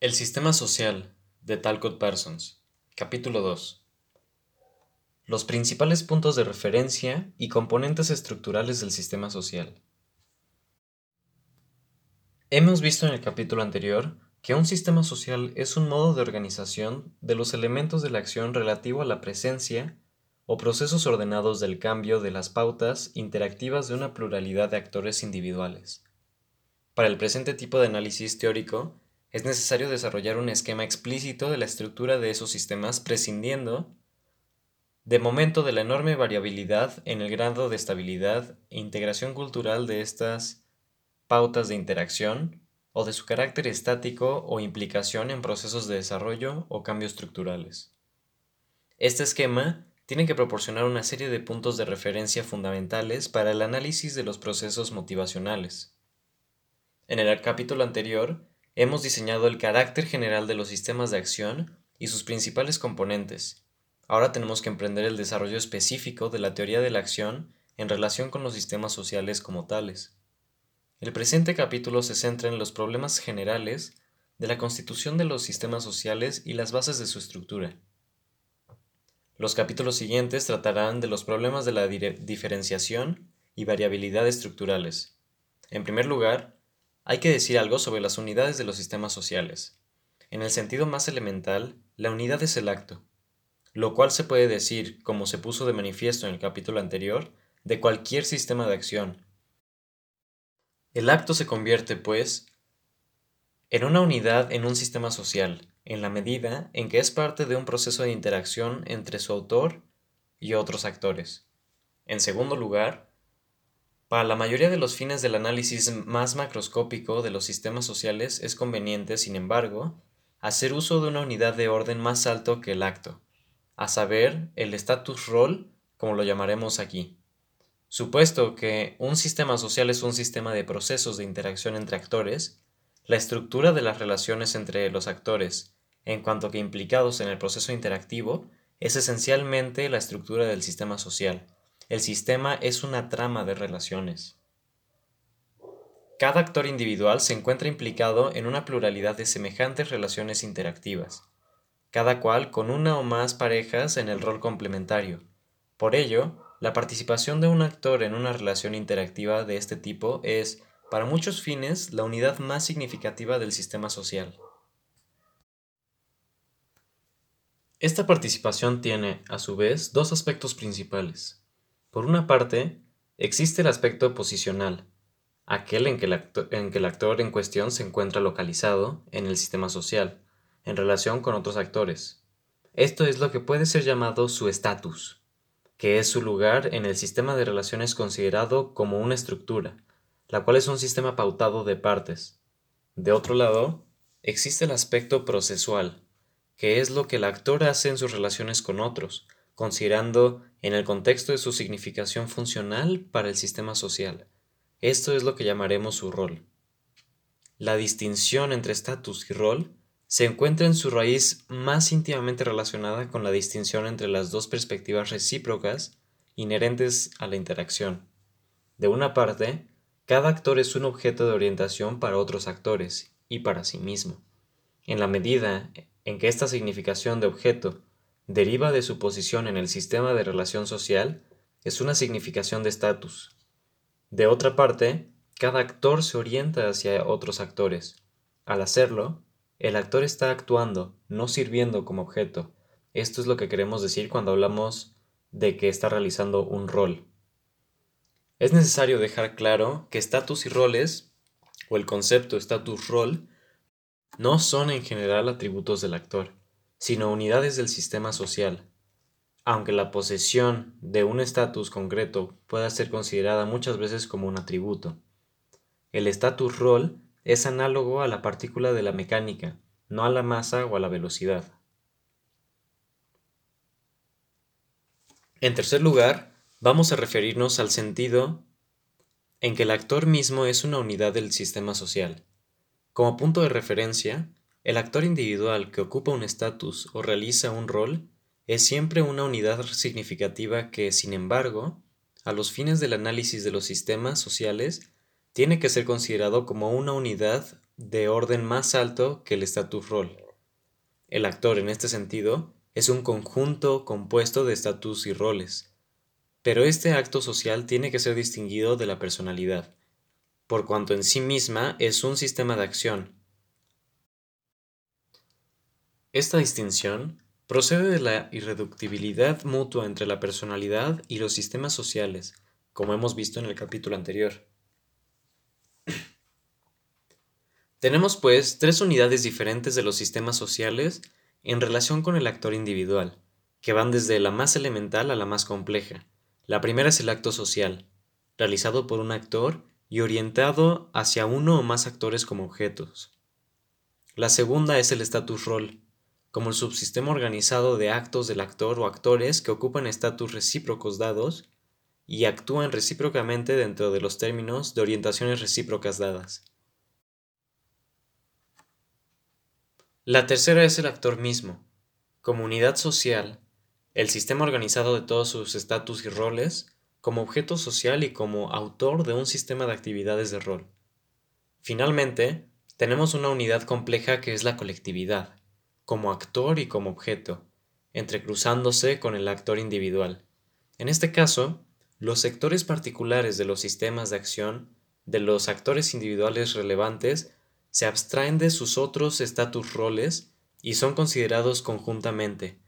El sistema social de Talcott Parsons. Capítulo 2. Los principales puntos de referencia y componentes estructurales del sistema social. Hemos visto en el capítulo anterior que un sistema social es un modo de organización de los elementos de la acción relativo a la presencia o procesos ordenados del cambio de las pautas interactivas de una pluralidad de actores individuales. Para el presente tipo de análisis teórico, es necesario desarrollar un esquema explícito de la estructura de esos sistemas prescindiendo de momento de la enorme variabilidad en el grado de estabilidad e integración cultural de estas pautas de interacción o de su carácter estático o implicación en procesos de desarrollo o cambio estructurales. Este esquema tiene que proporcionar una serie de puntos de referencia fundamentales para el análisis de los procesos motivacionales. En el capítulo anterior hemos diseñado el carácter general de los sistemas de acción y sus principales componentes. Ahora tenemos que emprender el desarrollo específico de la teoría de la acción en relación con los sistemas sociales como tales. El presente capítulo se centra en los problemas generales de la constitución de los sistemas sociales y las bases de su estructura. Los capítulos siguientes tratarán de los problemas de la diferenciación y variabilidad estructurales. En primer lugar, hay que decir algo sobre las unidades de los sistemas sociales. En el sentido más elemental, la unidad es el acto, lo cual se puede decir, como se puso de manifiesto en el capítulo anterior, de cualquier sistema de acción. El acto se convierte, pues, en una unidad en un sistema social, en la medida en que es parte de un proceso de interacción entre su autor y otros actores. En segundo lugar, para la mayoría de los fines del análisis más macroscópico de los sistemas sociales es conveniente, sin embargo, hacer uso de una unidad de orden más alto que el acto, a saber, el status role, como lo llamaremos aquí. Supuesto que un sistema social es un sistema de procesos de interacción entre actores, la estructura de las relaciones entre los actores, en cuanto que implicados en el proceso interactivo, es esencialmente la estructura del sistema social el sistema es una trama de relaciones. Cada actor individual se encuentra implicado en una pluralidad de semejantes relaciones interactivas, cada cual con una o más parejas en el rol complementario. Por ello, la participación de un actor en una relación interactiva de este tipo es, para muchos fines, la unidad más significativa del sistema social. Esta participación tiene, a su vez, dos aspectos principales. Por una parte, existe el aspecto posicional, aquel en que, el actor, en cuestión se encuentra localizado en el sistema social, en relación con otros actores. Esto es lo que puede ser llamado su estatus, que es su lugar en el sistema de relaciones considerado como una estructura, la cual es un sistema pautado de partes. De otro lado, existe el aspecto procesual, que es lo que el actor hace en sus relaciones con otros, considerando en el contexto de su significación funcional para el sistema social. Esto es lo que llamaremos su rol. La distinción entre estatus y rol se encuentra en su raíz más íntimamente relacionada con la distinción entre las dos perspectivas recíprocas inherentes a la interacción. De una parte, cada actor es un objeto de orientación para otros actores y para sí mismo. En la medida en que esta significación de objeto deriva de su posición en el sistema de relación social, es una significación de estatus. De otra parte, cada actor se orienta hacia otros actores. Al hacerlo, el actor está actuando, no sirviendo como objeto. Esto es lo que queremos decir cuando hablamos de que está realizando un rol. Es necesario dejar claro que estatus y roles, o el concepto status-rol, no son en general atributos del actor sino unidades del sistema social. Aunque la posesión de un estatus concreto pueda ser considerada muchas veces como un atributo. El status rol es análogo a la partícula de la mecánica, no a la masa o a la velocidad. En tercer lugar, vamos a referirnos al sentido en que el actor mismo es una unidad del sistema social. Como punto de referencia, el actor individual que ocupa un estatus o realiza un rol es siempre una unidad significativa que, sin embargo, a los fines del análisis de los sistemas sociales, tiene que ser considerado como una unidad de orden más alto que el status rol. El actor, en este sentido, es un conjunto compuesto de estatus y roles, pero este acto social tiene que ser distinguido de la personalidad, por cuanto en sí misma es un sistema de acción. Esta distinción procede de la irreductibilidad mutua entre la personalidad y los sistemas sociales, como hemos visto en el capítulo anterior. Tenemos pues tres unidades diferentes de los sistemas sociales en relación con el actor individual, que van desde la más elemental a la más compleja. La primera es el acto social, realizado por un actor y orientado hacia uno o más actores como objetos. La segunda es el status rol, como el subsistema organizado de actos del actor o actores que ocupan estatus recíprocos dados y actúan recíprocamente dentro de los términos de orientaciones recíprocas dadas. La tercera es el actor mismo, como unidad social, el sistema organizado de todos sus estatus y roles, como objeto social y como autor de un sistema de actividades de rol. Finalmente, tenemos una unidad compleja que es la colectividad, como actor y como objeto, entrecruzándose con el actor individual. En este caso, los sectores particulares de los sistemas de acción de los actores individuales relevantes se abstraen de sus otros status roles y son considerados conjuntamente.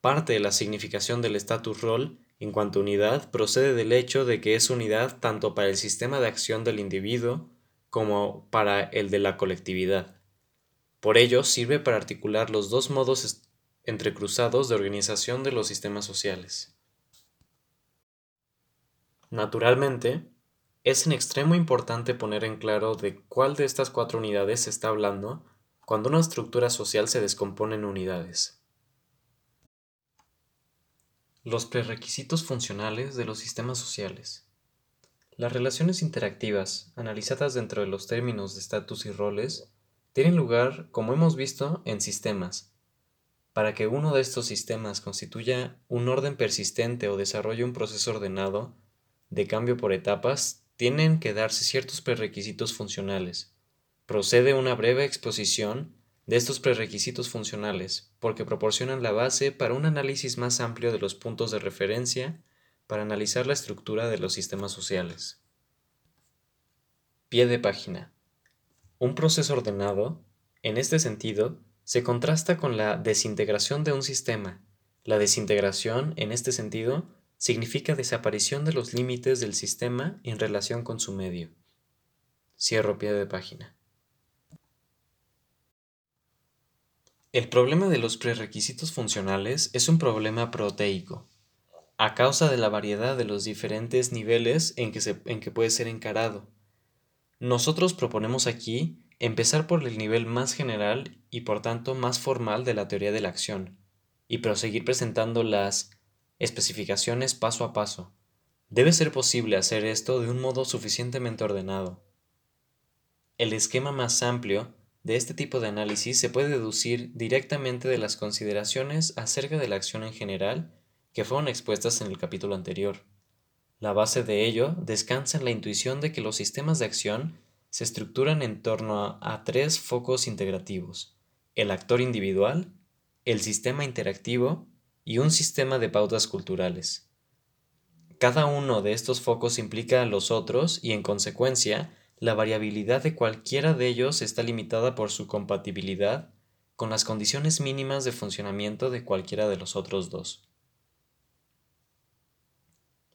Parte de la significación del status rol en cuanto unidad procede del hecho de que es unidad tanto para el sistema de acción del individuo como para el de la colectividad. Por ello, sirve para articular los dos modos entrecruzados de organización de los sistemas sociales. Naturalmente, es en extremo importante poner en claro de cuál de estas cuatro unidades se está hablando cuando una estructura social se descompone en unidades. Los prerequisitos funcionales de los sistemas sociales. Las relaciones interactivas, analizadas dentro de los términos de estatus y roles, tienen lugar, como hemos visto, en sistemas. Para que uno de estos sistemas constituya un orden persistente o desarrolle un proceso ordenado de cambio por etapas, tienen que darse ciertos prerequisitos funcionales. Procede una breve exposición de estos prerequisitos funcionales, porque proporcionan la base para un análisis más amplio de los puntos de referencia para analizar la estructura de los sistemas sociales. Pie de página. Un proceso ordenado, en este sentido, se contrasta con la desintegración de un sistema. La desintegración, en este sentido, significa desaparición de los límites del sistema en relación con su medio. Cierro pie de página. El problema de los prerequisitos funcionales es un problema proteico, a causa de la variedad de los diferentes niveles en que, en que puede ser encarado. Nosotros proponemos aquí empezar por el nivel más general y por tanto más formal de la teoría de la acción, y proseguir presentando las especificaciones paso a paso. Debe ser posible hacer esto de un modo suficientemente ordenado. El esquema más amplio de este tipo de análisis se puede deducir directamente de las consideraciones acerca de la acción en general que fueron expuestas en el capítulo anterior. La base de ello descansa en la intuición de que los sistemas de acción se estructuran en torno a, a tres focos integrativos, el actor individual, el sistema interactivo y un sistema de pautas culturales. Cada uno de estos focos implica a los otros y en consecuencia la variabilidad de cualquiera de ellos está limitada por su compatibilidad con las condiciones mínimas de funcionamiento de cualquiera de los otros dos.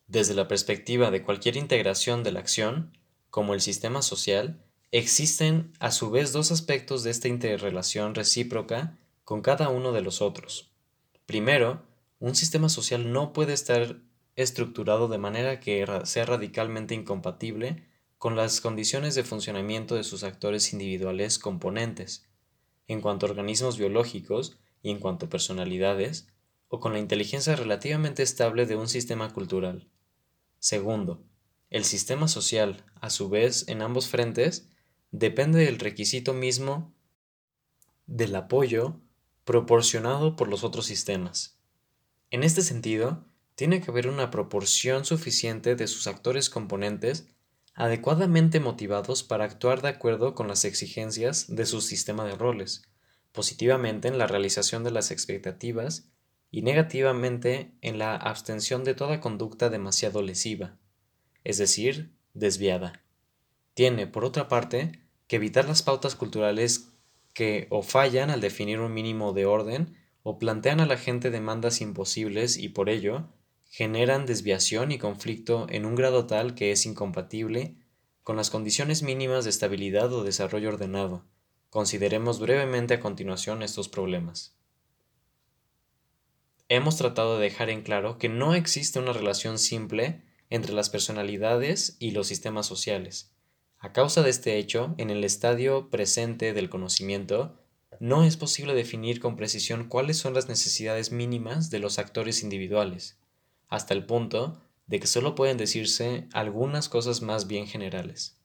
Desde la perspectiva de cualquier integración de la acción, como el sistema social, existen a su vez dos aspectos de esta interrelación recíproca con cada uno de los otros. Primero, un sistema social no puede estar estructurado de manera que sea radicalmente incompatible con las condiciones de funcionamiento de sus actores individuales componentes, en cuanto a organismos biológicos y en cuanto a personalidades, o con la inteligencia relativamente estable de un sistema cultural. Segundo, el sistema social, a su vez, en ambos frentes, depende del requisito mismo del apoyo proporcionado por los otros sistemas. En este sentido, tiene que haber una proporción suficiente de sus actores componentes adecuadamente motivados para actuar de acuerdo con las exigencias de su sistema de roles, positivamente en la realización de las expectativas y negativamente en la abstención de toda conducta demasiado lesiva, es decir, desviada. Tiene, por otra parte, que evitar las pautas culturales que o fallan al definir un mínimo de orden o plantean a la gente demandas imposibles y por ello generan desviación y conflicto en un grado tal que es incompatible con las condiciones mínimas de estabilidad o desarrollo ordenado. Consideremos brevemente a continuación estos problemas. Hemos tratado de dejar en claro que no existe una relación simple entre las personalidades y los sistemas sociales. A causa de este hecho, en el estadio presente del conocimiento, no es posible definir con precisión cuáles son las necesidades mínimas de los actores individuales, hasta el punto de que solo pueden decirse algunas cosas más bien generales.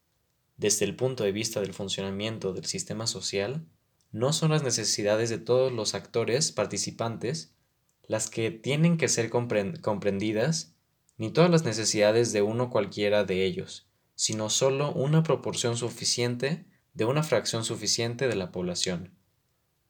Desde el punto de vista del funcionamiento del sistema social, no son las necesidades de todos los actores participantes las que tienen que ser comprendidas, ni todas las necesidades de uno cualquiera de ellos, sino solo una proporción suficiente de una fracción suficiente de la población.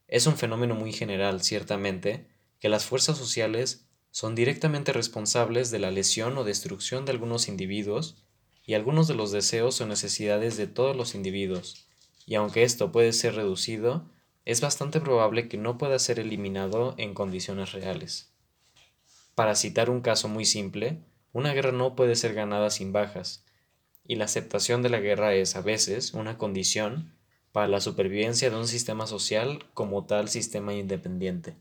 Es un fenómeno muy general, ciertamente, que las fuerzas sociales son directamente responsables de la lesión o destrucción de algunos individuos y algunos de los deseos o necesidades de todos los individuos, y aunque esto puede ser reducido, es bastante probable que no pueda ser eliminado en condiciones reales. Para citar un caso muy simple, una guerra no puede ser ganada sin bajas, y la aceptación de la guerra es a veces una condición para la supervivencia de un sistema social como tal sistema independiente.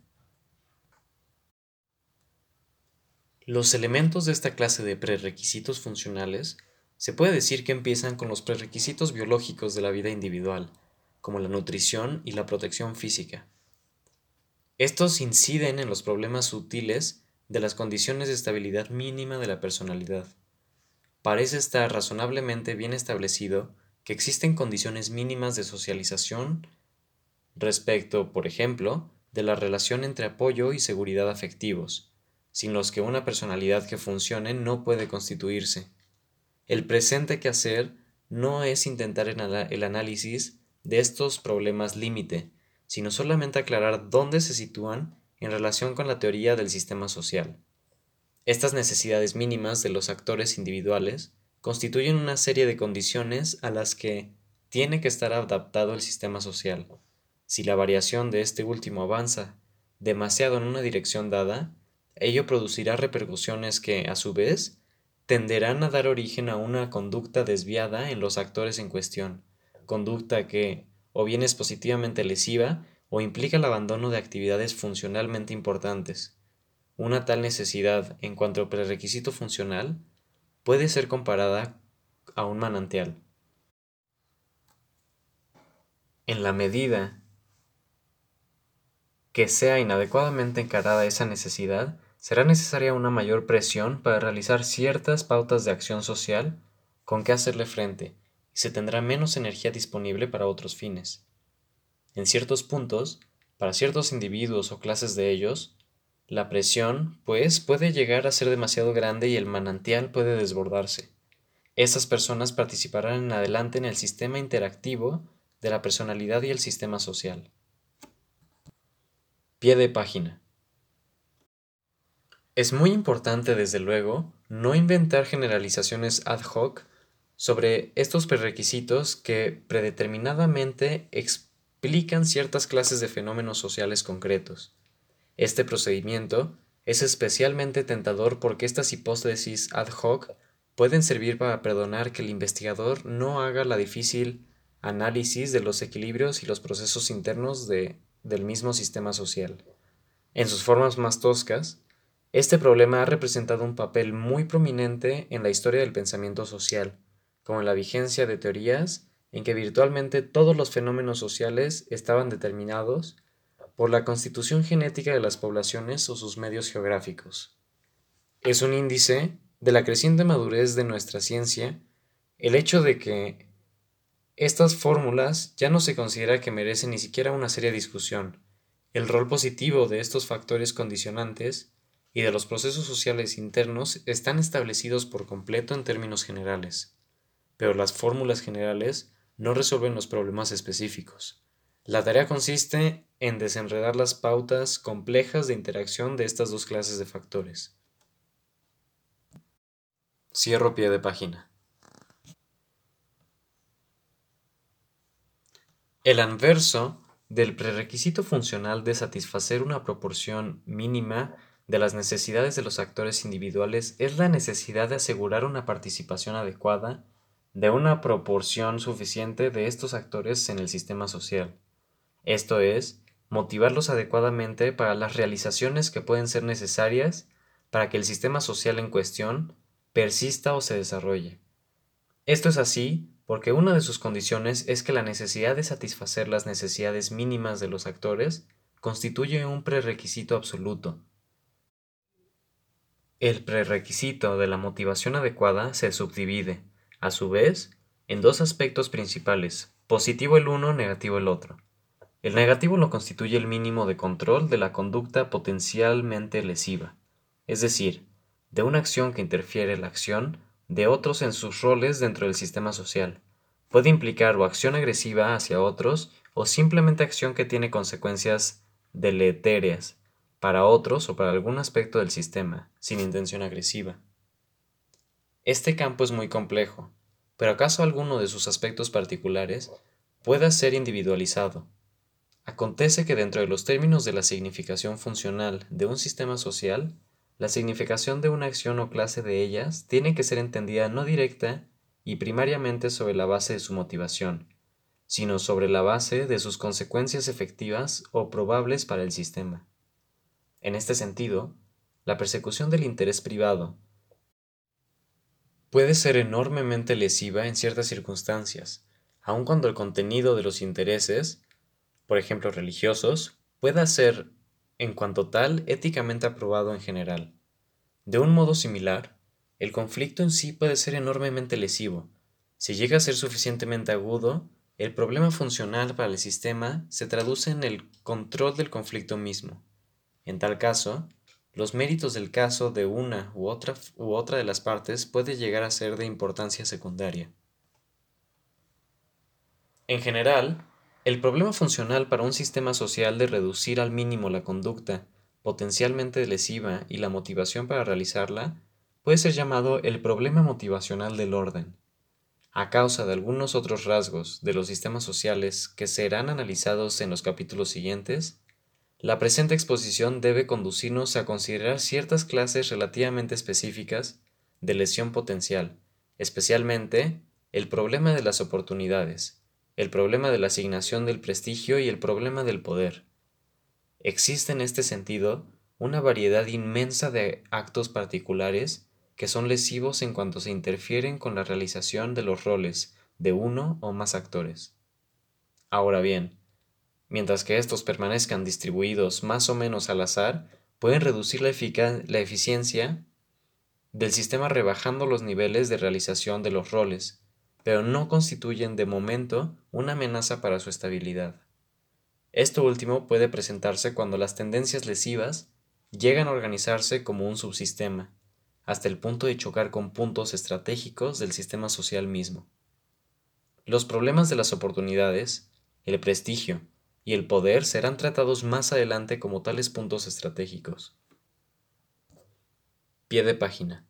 Los elementos de esta clase de prerequisitos funcionales se puede decir que empiezan con los prerequisitos biológicos de la vida individual, como la nutrición y la protección física. Estos inciden en los problemas sutiles de las condiciones de estabilidad mínima de la personalidad parece estar razonablemente bien establecido que existen condiciones mínimas de socialización respecto, por ejemplo, de la relación entre apoyo y seguridad afectivos, sin los que una personalidad que funcione no puede constituirse. El presente que hacer no es intentar el análisis de estos problemas límite, sino solamente aclarar dónde se sitúan en relación con la teoría del sistema social. Estas necesidades mínimas de los actores individuales constituyen una serie de condiciones a las que tiene que estar adaptado el sistema social. Si la variación de este último avanza demasiado en una dirección dada, ello producirá repercusiones que, a su vez, tenderán a dar origen a una conducta desviada en los actores en cuestión, conducta que o bien es positivamente lesiva o implica el abandono de actividades funcionalmente importantes. Una tal necesidad, en cuanto a prerequisito funcional, puede ser comparada a un manantial. En la medida que sea inadecuadamente encarada esa necesidad, será necesaria una mayor presión para realizar ciertas pautas de acción social con que hacerle frente, y se tendrá menos energía disponible para otros fines. En ciertos puntos, para ciertos individuos o clases de ellos, la presión, pues, puede llegar a ser demasiado grande y el manantial puede desbordarse. Esas personas participarán en adelante en el sistema interactivo de la personalidad y el sistema social. Pie de página. Es muy importante, desde luego, no inventar generalizaciones ad hoc sobre estos prerequisitos que predeterminadamente explican ciertas clases de fenómenos sociales concretos. Este procedimiento es especialmente tentador porque estas hipótesis ad hoc pueden servir para perdonar que el investigador no haga la difícil análisis de los equilibrios y los procesos internos de, del mismo sistema social. En sus formas más toscas, este problema ha representado un papel muy prominente en la historia del pensamiento social, como la vigencia de teorías en que virtualmente todos los fenómenos sociales estaban determinados por la constitución genética de las poblaciones o sus medios geográficos. Es un índice de la creciente madurez de nuestra ciencia el hecho de que estas fórmulas ya no se considera que merecen ni siquiera una seria discusión. El rol positivo de estos factores condicionantes y de los procesos sociales internos están establecidos por completo en términos generales. Pero las fórmulas generales no resuelven los problemas específicos. La tarea consiste en desenredar las pautas complejas de interacción de estas dos clases de factores. Cierro pie de página. El anverso del prerequisito funcional de satisfacer una proporción mínima de las necesidades de los actores individuales es la necesidad de asegurar una participación adecuada de una proporción suficiente de estos actores en el sistema social. Esto es, motivarlos adecuadamente para las realizaciones que pueden ser necesarias para que el sistema social en cuestión persista o se desarrolle. Esto es así porque una de sus condiciones es que la necesidad de satisfacer las necesidades mínimas de los actores constituye un prerequisito absoluto. El prerequisito de la motivación adecuada se subdivide, a su vez, en dos aspectos principales, positivo el uno, negativo el otro. El negativo lo constituye el mínimo de control de la conducta potencialmente lesiva, es decir, de una acción que interfiere la acción de otros en sus roles dentro del sistema social. Puede implicar o acción agresiva hacia otros o simplemente acción que tiene consecuencias deletéreas para otros o para algún aspecto del sistema, sin intención agresiva. Este campo es muy complejo, pero ¿acaso alguno de sus aspectos particulares pueda ser individualizado? Acontece que dentro de los términos de la significación funcional de un sistema social, la significación de una acción o clase de ellas tiene que ser entendida no directa y primariamente sobre la base de su motivación, sino sobre la base de sus consecuencias efectivas o probables para el sistema. En este sentido, la persecución del interés privado puede ser enormemente lesiva en ciertas circunstancias, aun cuando el contenido de los intereses, por ejemplo religiosos, pueda ser en cuanto tal éticamente aprobado en general. De un modo similar, el conflicto en sí puede ser enormemente lesivo. Si llega a ser suficientemente agudo, el problema funcional para el sistema se traduce en el control del conflicto mismo. En tal caso, los méritos del caso de una u otra, u otra de las partes puede llegar a ser de importancia secundaria. En general, el problema funcional para un sistema social de reducir al mínimo la conducta potencialmente lesiva y la motivación para realizarla puede ser llamado el problema motivacional del orden. A causa de algunos otros rasgos de los sistemas sociales que serán analizados en los capítulos siguientes, la presente exposición debe conducirnos a considerar ciertas clases relativamente específicas de lesión potencial, especialmente el problema de las oportunidades, el problema de la asignación del prestigio y el problema del poder. Existe en este sentido una variedad inmensa de actos particulares que son lesivos en cuanto se interfieren con la realización de los roles de uno o más actores. Ahora bien, mientras que estos permanezcan distribuidos más o menos al azar, pueden reducir la, la eficiencia del sistema rebajando los niveles de realización de los roles, pero no constituyen de momento una amenaza para su estabilidad. Esto último puede presentarse cuando las tendencias lesivas llegan a organizarse como un subsistema, hasta el punto de chocar con puntos estratégicos del sistema social mismo. Los problemas de las oportunidades, el prestigio y el poder serán tratados más adelante como tales puntos estratégicos. Pie de página.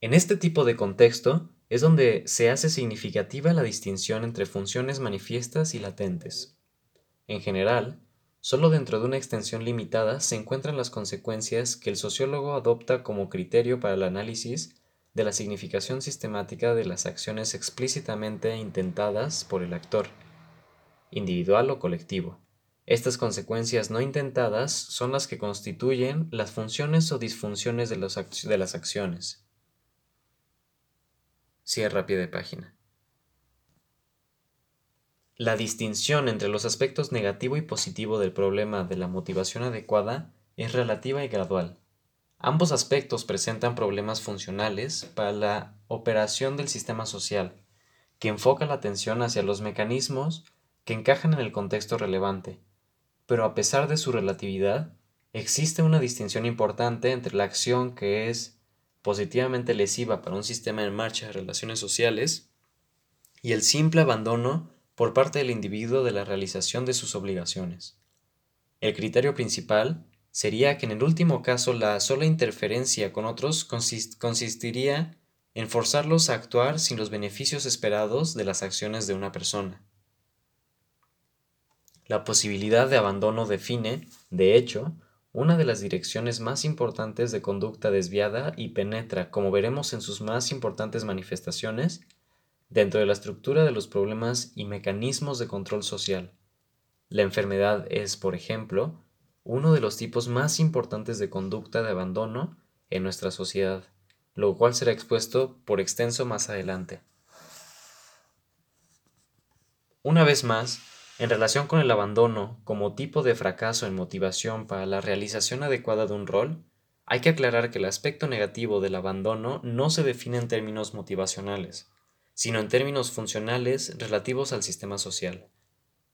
En este tipo de contexto, es donde se hace significativa la distinción entre funciones manifiestas y latentes. En general, solo dentro de una extensión limitada se encuentran las consecuencias que el sociólogo adopta como criterio para el análisis de la significación sistemática de las acciones explícitamente intentadas por el actor, individual o colectivo. Estas consecuencias no intentadas son las que constituyen las funciones o disfunciones de, de las acciones. Cierra pie de página. La distinción entre los aspectos negativo y positivo del problema de la motivación adecuada es relativa y gradual. Ambos aspectos presentan problemas funcionales para la operación del sistema social, que enfoca la atención hacia los mecanismos que encajan en el contexto relevante, pero a pesar de su relatividad, existe una distinción importante entre la acción que es positivamente lesiva para un sistema en marcha de relaciones sociales, y el simple abandono por parte del individuo de la realización de sus obligaciones. El criterio principal sería que en el último caso la sola interferencia con otros consistiría en forzarlos a actuar sin los beneficios esperados de las acciones de una persona. La posibilidad de abandono define, de hecho, una de las direcciones más importantes de conducta desviada y penetra, como veremos en sus más importantes manifestaciones, dentro de la estructura de los problemas y mecanismos de control social. La enfermedad es, por ejemplo, uno de los tipos más importantes de conducta de abandono en nuestra sociedad, lo cual será expuesto por extenso más adelante. Una vez más, en relación con el abandono como tipo de fracaso en motivación para la realización adecuada de un rol, hay que aclarar que el aspecto negativo del abandono no se define en términos motivacionales, sino en términos funcionales relativos al sistema social.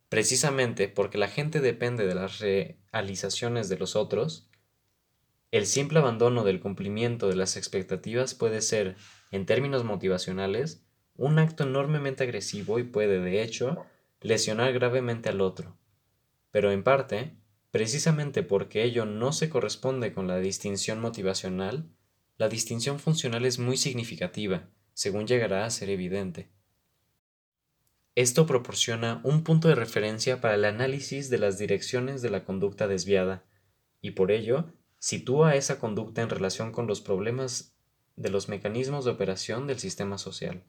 Precisamente porque la gente depende de las realizaciones de los otros, el simple abandono del cumplimiento de las expectativas puede ser, en términos motivacionales, un acto enormemente agresivo y puede, de hecho, lesionar gravemente al otro. Pero en parte, precisamente porque ello no se corresponde con la distinción motivacional, la distinción funcional es muy significativa según llegará a ser evidente. Esto proporciona un punto de referencia para el análisis de las direcciones de la conducta desviada, y por ello sitúa esa conducta en relación con los problemas de los mecanismos de operación del sistema social.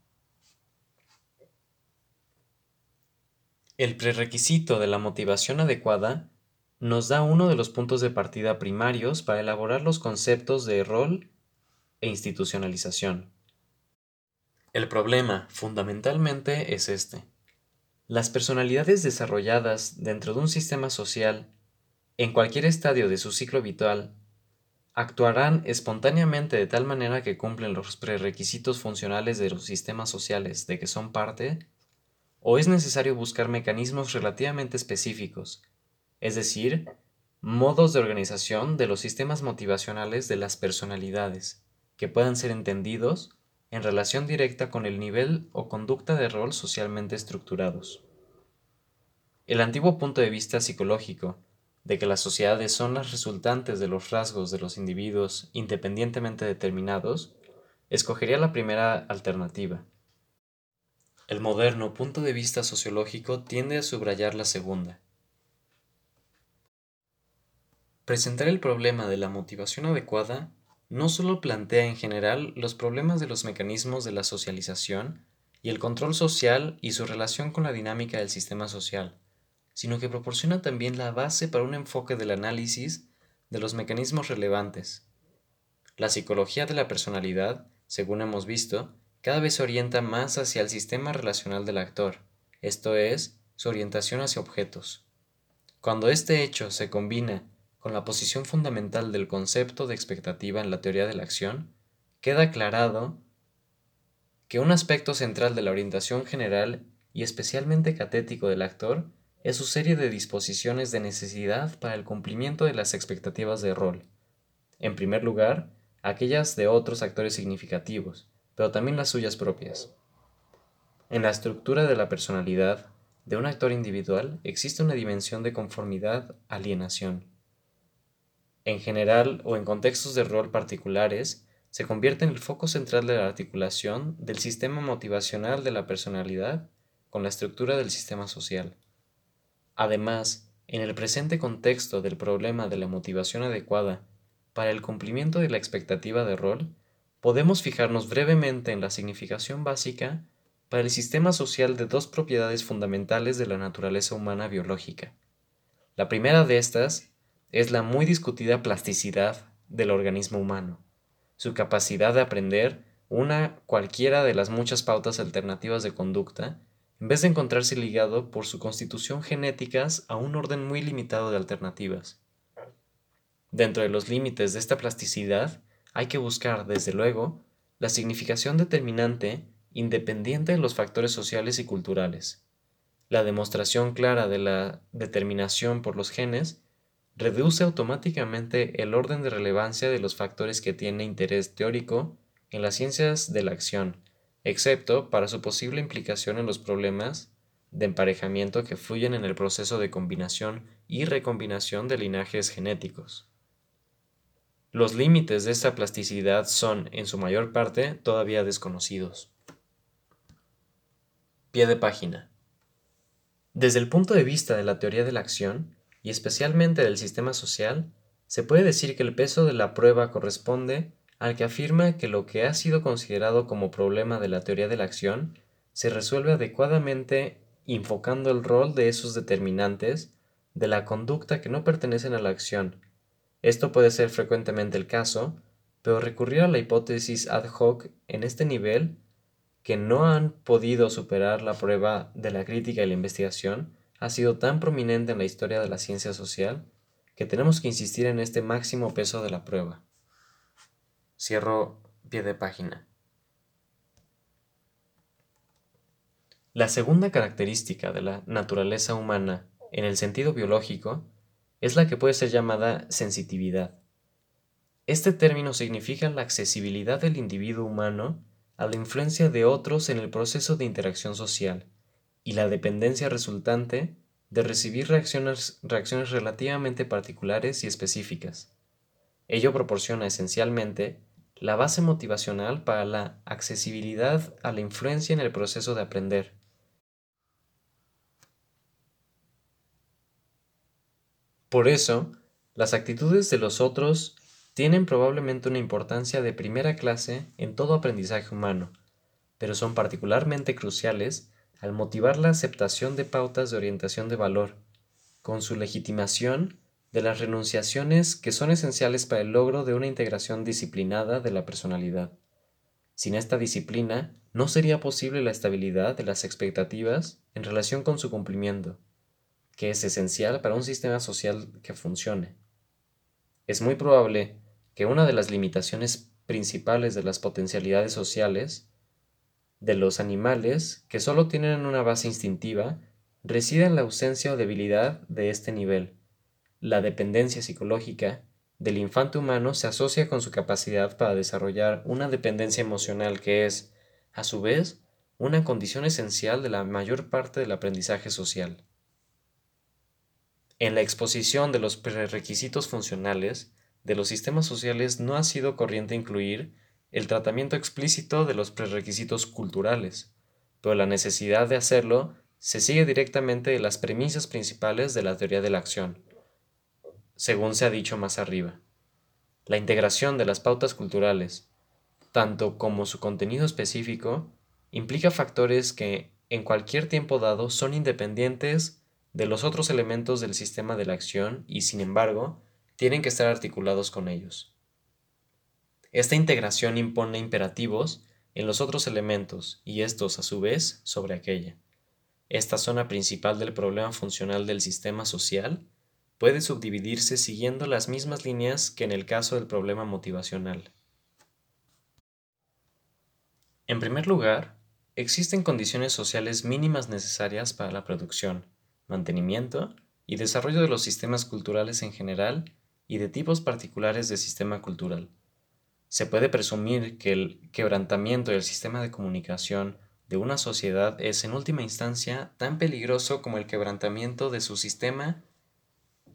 El prerequisito de la motivación adecuada nos da uno de los puntos de partida primarios para elaborar los conceptos de rol e institucionalización. El problema, fundamentalmente, es este. Las personalidades desarrolladas dentro de un sistema social, en cualquier estadio de su ciclo vital, actuarán espontáneamente de tal manera que cumplen los prerequisitos funcionales de los sistemas sociales de que son parte, o es necesario buscar mecanismos relativamente específicos, es decir, modos de organización de los sistemas motivacionales de las personalidades, que puedan ser entendidos en relación directa con el nivel o conducta de rol socialmente estructurados. El antiguo punto de vista psicológico, de que las sociedades son las resultantes de los rasgos de los individuos independientemente determinados, escogería la primera alternativa. El moderno punto de vista sociológico tiende a subrayar la segunda. Presentar el problema de la motivación adecuada no solo plantea en general los problemas de los mecanismos de la socialización y el control social y su relación con la dinámica del sistema social, sino que proporciona también la base para un enfoque del análisis de los mecanismos relevantes. La psicología de la personalidad, según hemos visto, cada vez se orienta más hacia el sistema relacional del actor, esto es, su orientación hacia objetos. Cuando este hecho se combina con la posición fundamental del concepto de expectativa en la teoría de la acción, queda aclarado que un aspecto central de la orientación general y especialmente catético del actor es su serie de disposiciones de necesidad para el cumplimiento de las expectativas de rol. En primer lugar, aquellas de otros actores significativos, pero también las suyas propias. En la estructura de la personalidad de un actor individual existe una dimensión de conformidad-alienación en general o en contextos de rol particulares, se convierte en el foco central de la articulación del sistema motivacional de la personalidad con la estructura del sistema social. Además, en el presente contexto del problema de la motivación adecuada para el cumplimiento de la expectativa de rol, podemos fijarnos brevemente en la significación básica para el sistema social de dos propiedades fundamentales de la naturaleza humana biológica. La primera de estas es la muy discutida plasticidad del organismo humano, su capacidad de aprender una cualquiera de las muchas pautas alternativas de conducta, en vez de encontrarse ligado por su constitución genéticas a un orden muy limitado de alternativas. Dentro de los límites de esta plasticidad, hay que buscar, desde luego, la significación determinante independiente de los factores sociales y culturales. La demostración clara de la determinación por los genes reduce automáticamente el orden de relevancia de los factores que tiene interés teórico en las ciencias de la acción, excepto para su posible implicación en los problemas de emparejamiento que fluyen en el proceso de combinación y recombinación de linajes genéticos. Los límites de esta plasticidad son, en su mayor parte, todavía desconocidos. Pie de página. Desde el punto de vista de la teoría de la acción, y especialmente del sistema social, se puede decir que el peso de la prueba corresponde al que afirma que lo que ha sido considerado como problema de la teoría de la acción se resuelve adecuadamente enfocando el rol de esos determinantes de la conducta que no pertenecen a la acción. Esto puede ser frecuentemente el caso, pero recurrir a la hipótesis ad hoc en este nivel, que no han podido superar la prueba de la crítica y la investigación, ha sido tan prominente en la historia de la ciencia social que tenemos que insistir en este máximo peso de la prueba. Cierro pie de página. La segunda característica de la naturaleza humana en el sentido biológico es la que puede ser llamada sensitividad. Este término significa la accesibilidad del individuo humano a la influencia de otros en el proceso de interacción social y la dependencia resultante de recibir reacciones, reacciones relativamente particulares y específicas. Ello proporciona esencialmente la base motivacional para la accesibilidad a la influencia en el proceso de aprender. Por eso, las actitudes de los otros tienen probablemente una importancia de primera clase en todo aprendizaje humano, pero son particularmente cruciales al motivar la aceptación de pautas de orientación de valor, con su legitimación de las renunciaciones que son esenciales para el logro de una integración disciplinada de la personalidad. Sin esta disciplina, no sería posible la estabilidad de las expectativas en relación con su cumplimiento, que es esencial para un sistema social que funcione. Es muy probable que una de las limitaciones principales de las potencialidades sociales de los animales que solo tienen una base instintiva reside en la ausencia o debilidad de este nivel, la dependencia psicológica del infante humano se asocia con su capacidad para desarrollar una dependencia emocional que es, a su vez, una condición esencial de la mayor parte del aprendizaje social. En la exposición de los prerequisitos funcionales de los sistemas sociales no ha sido corriente incluir el tratamiento explícito de los prerequisitos culturales, pero la necesidad de hacerlo se sigue directamente de las premisas principales de la teoría de la acción, según se ha dicho más arriba. La integración de las pautas culturales, tanto como su contenido específico, implica factores que, en cualquier tiempo dado, son independientes de los otros elementos del sistema de la acción y, sin embargo, tienen que estar articulados con ellos. Esta integración impone imperativos en los otros elementos y estos, a su vez, sobre aquella. Esta zona principal del problema funcional del sistema social puede subdividirse siguiendo las mismas líneas que en el caso del problema motivacional. En primer lugar, existen condiciones sociales mínimas necesarias para la producción, mantenimiento y desarrollo de los sistemas culturales en general y de tipos particulares de sistema cultural. Se puede presumir que el quebrantamiento del sistema de comunicación de una sociedad es en última instancia tan peligroso como el quebrantamiento de su sistema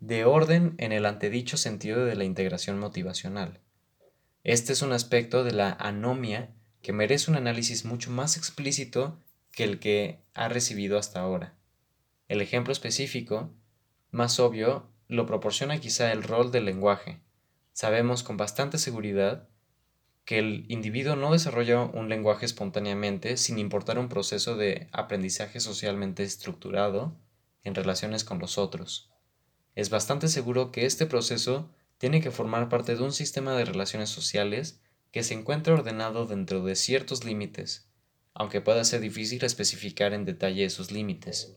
de orden en el antedicho sentido de la integración motivacional. Este es un aspecto de la anomia que merece un análisis mucho más explícito que el que ha recibido hasta ahora. El ejemplo específico, más obvio, lo proporciona quizá el rol del lenguaje. Sabemos con bastante seguridad que el individuo no desarrolla un lenguaje espontáneamente sin importar un proceso de aprendizaje socialmente estructurado en relaciones con los otros es bastante seguro que este proceso tiene que formar parte de un sistema de relaciones sociales que se encuentra ordenado dentro de ciertos límites, aunque pueda ser difícil especificar en detalle esos límites.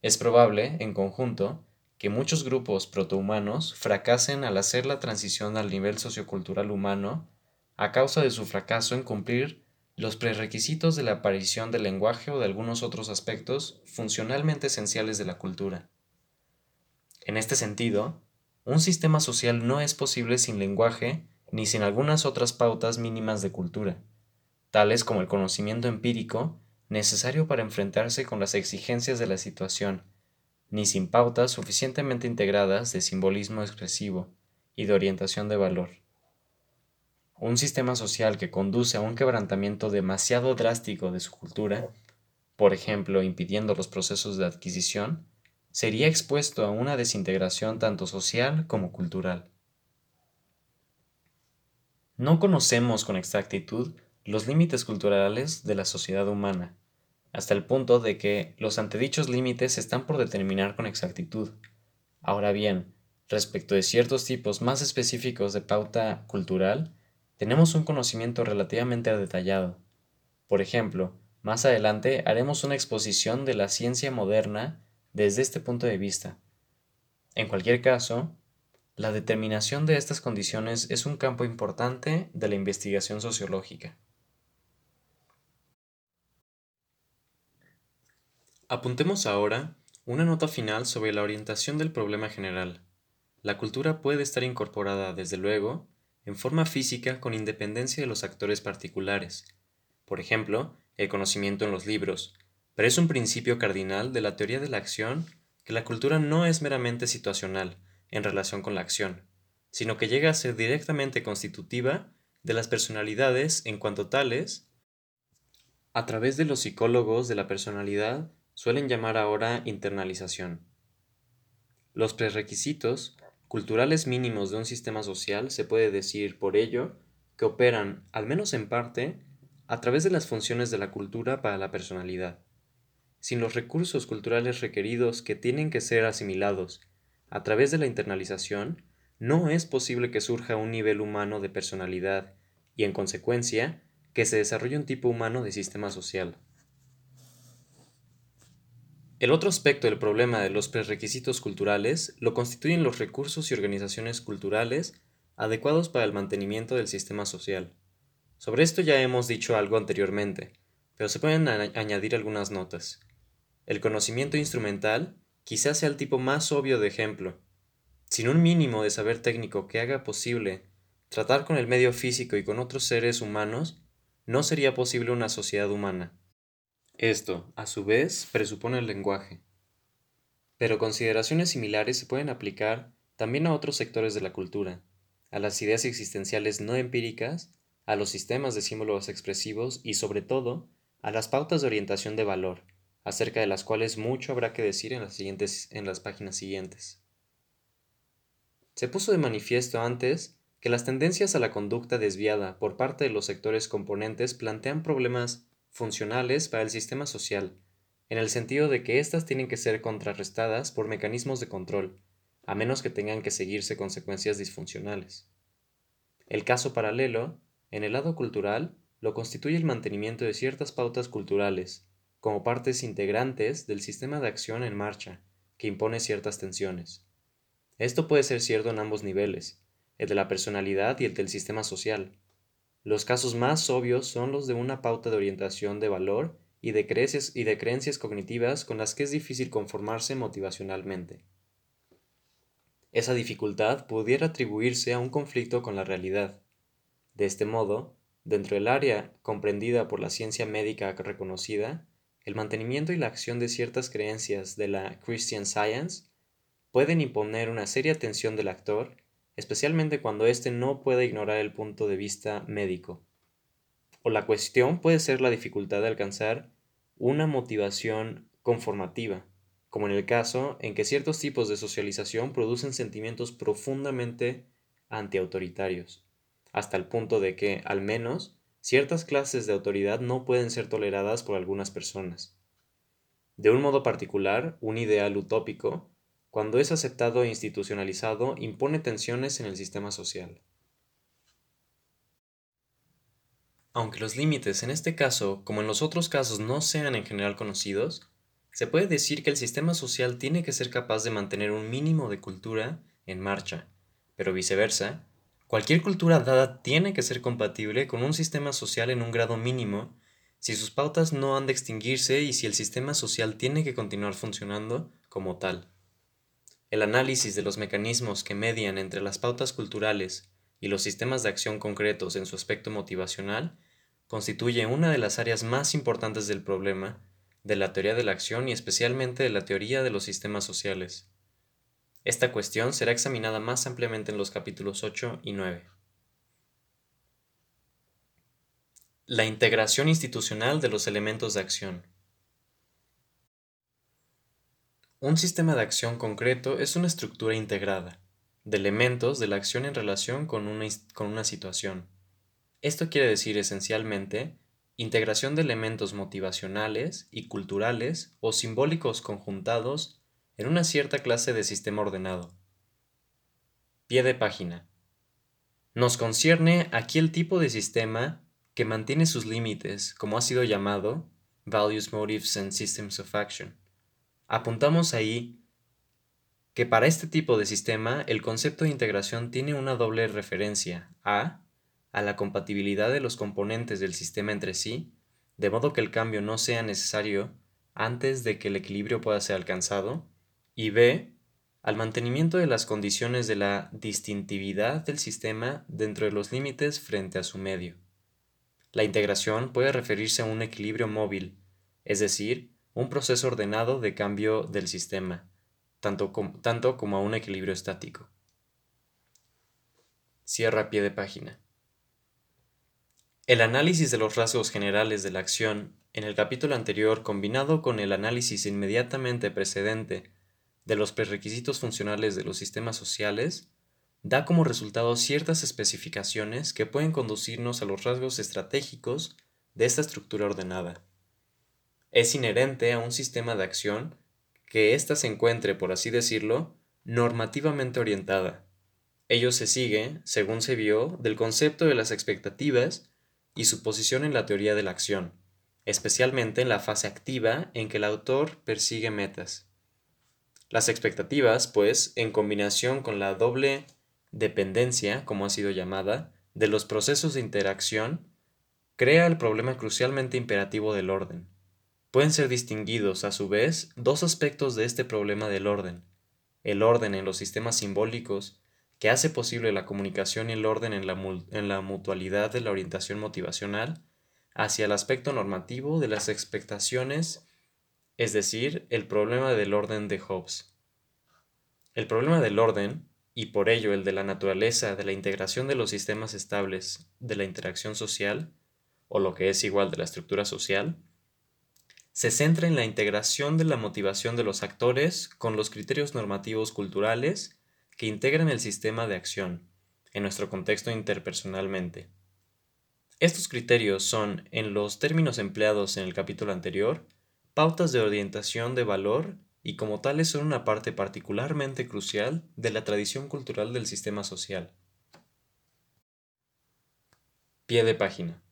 Es probable, en conjunto, que muchos grupos protohumanos fracasen al hacer la transición al nivel sociocultural humano a causa de su fracaso en cumplir los prerequisitos de la aparición del lenguaje o de algunos otros aspectos funcionalmente esenciales de la cultura. En este sentido, un sistema social no es posible sin lenguaje ni sin algunas otras pautas mínimas de cultura, tales como el conocimiento empírico necesario para enfrentarse con las exigencias de la situación, ni sin pautas suficientemente integradas de simbolismo expresivo y de orientación de valor. Un sistema social que conduce a un quebrantamiento demasiado drástico de su cultura, por ejemplo, impidiendo los procesos de adquisición, sería expuesto a una desintegración tanto social como cultural. No conocemos con exactitud los límites culturales de la sociedad humana, hasta el punto de que los antedichos límites están por determinar con exactitud. Ahora bien, respecto de ciertos tipos más específicos de pauta cultural, tenemos un conocimiento relativamente detallado. Por ejemplo, más adelante haremos una exposición de la ciencia moderna desde este punto de vista. En cualquier caso, la determinación de estas condiciones es un campo importante de la investigación sociológica. Apuntemos ahora una nota final sobre la orientación del problema general. La cultura puede estar incorporada, desde luego, en forma física con independencia de los actores particulares, por ejemplo, el conocimiento en los libros, pero es un principio cardinal de la teoría de la acción que la cultura no es meramente situacional, en relación con la acción, sino que llega a ser directamente constitutiva de las personalidades en cuanto tales, a través de los psicólogos de la personalidad suelen llamar ahora internalización. Los prerequisitos culturales mínimos de un sistema social se puede decir, por ello, que operan, al menos en parte, a través de las funciones de la cultura para la personalidad. Sin los recursos culturales requeridos que tienen que ser asimilados a través de la internalización, no es posible que surja un nivel humano de personalidad y, en consecuencia, que se desarrolle un tipo humano de sistema social. El otro aspecto del problema de los prerequisitos culturales lo constituyen los recursos y organizaciones culturales adecuados para el mantenimiento del sistema social. Sobre esto ya hemos dicho algo anteriormente, pero se pueden añadir algunas notas. El conocimiento instrumental quizás sea el tipo más obvio de ejemplo. Sin un mínimo de saber técnico que haga posible tratar con el medio físico y con otros seres humanos, no sería posible una sociedad humana. Esto, a su vez, presupone el lenguaje. Pero consideraciones similares se pueden aplicar también a otros sectores de la cultura, a las ideas existenciales no empíricas, a los sistemas de símbolos expresivos y, sobre todo, a las pautas de orientación de valor, acerca de las cuales mucho habrá que decir en las, siguientes, en las páginas siguientes. Se puso de manifiesto antes que las tendencias a la conducta desviada por parte de los sectores componentes plantean problemas funcionales para el sistema social, en el sentido de que éstas tienen que ser contrarrestadas por mecanismos de control, a menos que tengan que seguirse consecuencias disfuncionales. El caso paralelo, en el lado cultural, lo constituye el mantenimiento de ciertas pautas culturales, como partes integrantes del sistema de acción en marcha, que impone ciertas tensiones. Esto puede ser cierto en ambos niveles, el de la personalidad y el del sistema social. Los casos más obvios son los de una pauta de orientación de valor y de creencias, y de creencias cognitivas con las que es difícil conformarse motivacionalmente. Esa dificultad pudiera atribuirse a un conflicto con la realidad. De este modo, dentro del área comprendida por la ciencia médica reconocida, el mantenimiento y la acción de ciertas creencias de la Christian Science pueden imponer una seria tensión del actor, especialmente cuando éste no puede ignorar el punto de vista médico. O la cuestión puede ser la dificultad de alcanzar una motivación conformativa, como en el caso en que ciertos tipos de socialización producen sentimientos profundamente antiautoritarios, hasta el punto de que, al menos, ciertas clases de autoridad no pueden ser toleradas por algunas personas. De un modo particular, un ideal utópico, cuando es aceptado e institucionalizado, impone tensiones en el sistema social. Aunque los límites en este caso, como en los otros casos, no sean en general conocidos, se puede decir que el sistema social tiene que ser capaz de mantener un mínimo de cultura en marcha, pero viceversa, Cualquier cultura dada tiene que ser compatible con un sistema social en un grado mínimo si sus pautas no han de extinguirse y si el sistema social tiene que continuar funcionando como tal. El análisis de los mecanismos que median entre las pautas culturales y los sistemas de acción concretos en su aspecto motivacional constituye una de las áreas más importantes del problema de la teoría de la acción y especialmente de la teoría de los sistemas sociales. Esta cuestión será examinada más ampliamente en los capítulos 8 y 9. La integración institucional de los elementos de acción. Un sistema de acción concreto es una estructura integrada de elementos de la acción en relación con una, con una situación. Esto quiere decir esencialmente integración de elementos motivacionales y culturales o simbólicos conjuntados en una cierta clase de sistema ordenado. Pie de página. Nos concierne aquí el tipo de sistema que mantiene sus límites, como ha sido llamado, Values, Motives and Systems of Action Apuntamos ahí que para este tipo de sistema el concepto de integración tiene una doble referencia a a la compatibilidad de los componentes del sistema entre sí, de modo que el cambio no sea necesario antes de que el equilibrio pueda ser alcanzado, y b al mantenimiento de las condiciones de la distintividad del sistema dentro de los límites frente a su medio. La integración puede referirse a un equilibrio móvil, es decir, un proceso ordenado de cambio del sistema, tanto, como a un equilibrio estático. Cierra pie de página. El análisis de los rasgos generales de la acción en el capítulo anterior combinado con el análisis inmediatamente precedente de los prerequisitos funcionales de los sistemas sociales da como resultado ciertas especificaciones que pueden conducirnos a los rasgos estratégicos de esta estructura ordenada es inherente a un sistema de acción que ésta se encuentre, por así decirlo, normativamente orientada. Ello se sigue, según se vio, del concepto de las expectativas y su posición en la teoría de la acción, especialmente en la fase activa en que el autor persigue metas. Las expectativas, pues, en combinación con la doble dependencia, como ha sido llamada, de los procesos de interacción, crea el problema crucialmente imperativo del orden Pueden ser distinguidos, a su vez, dos aspectos de este problema del orden. El orden en los sistemas simbólicos, que hace posible la comunicación y el orden en la, en la mutualidad de la orientación motivacional, hacia el aspecto normativo de las expectaciones, es decir, el problema del orden de Hobbes. El problema del orden, y por ello el de la naturaleza de la integración de los sistemas estables de la interacción social, o lo que es igual de la estructura social, se centra en la integración de la motivación de los actores con los criterios normativos culturales que integran el sistema de acción, en nuestro contexto interpersonalmente. Estos criterios son, en los términos empleados en el capítulo anterior, pautas de orientación de valor y como tales son una parte particularmente crucial de la tradición cultural del sistema social. Pie de página.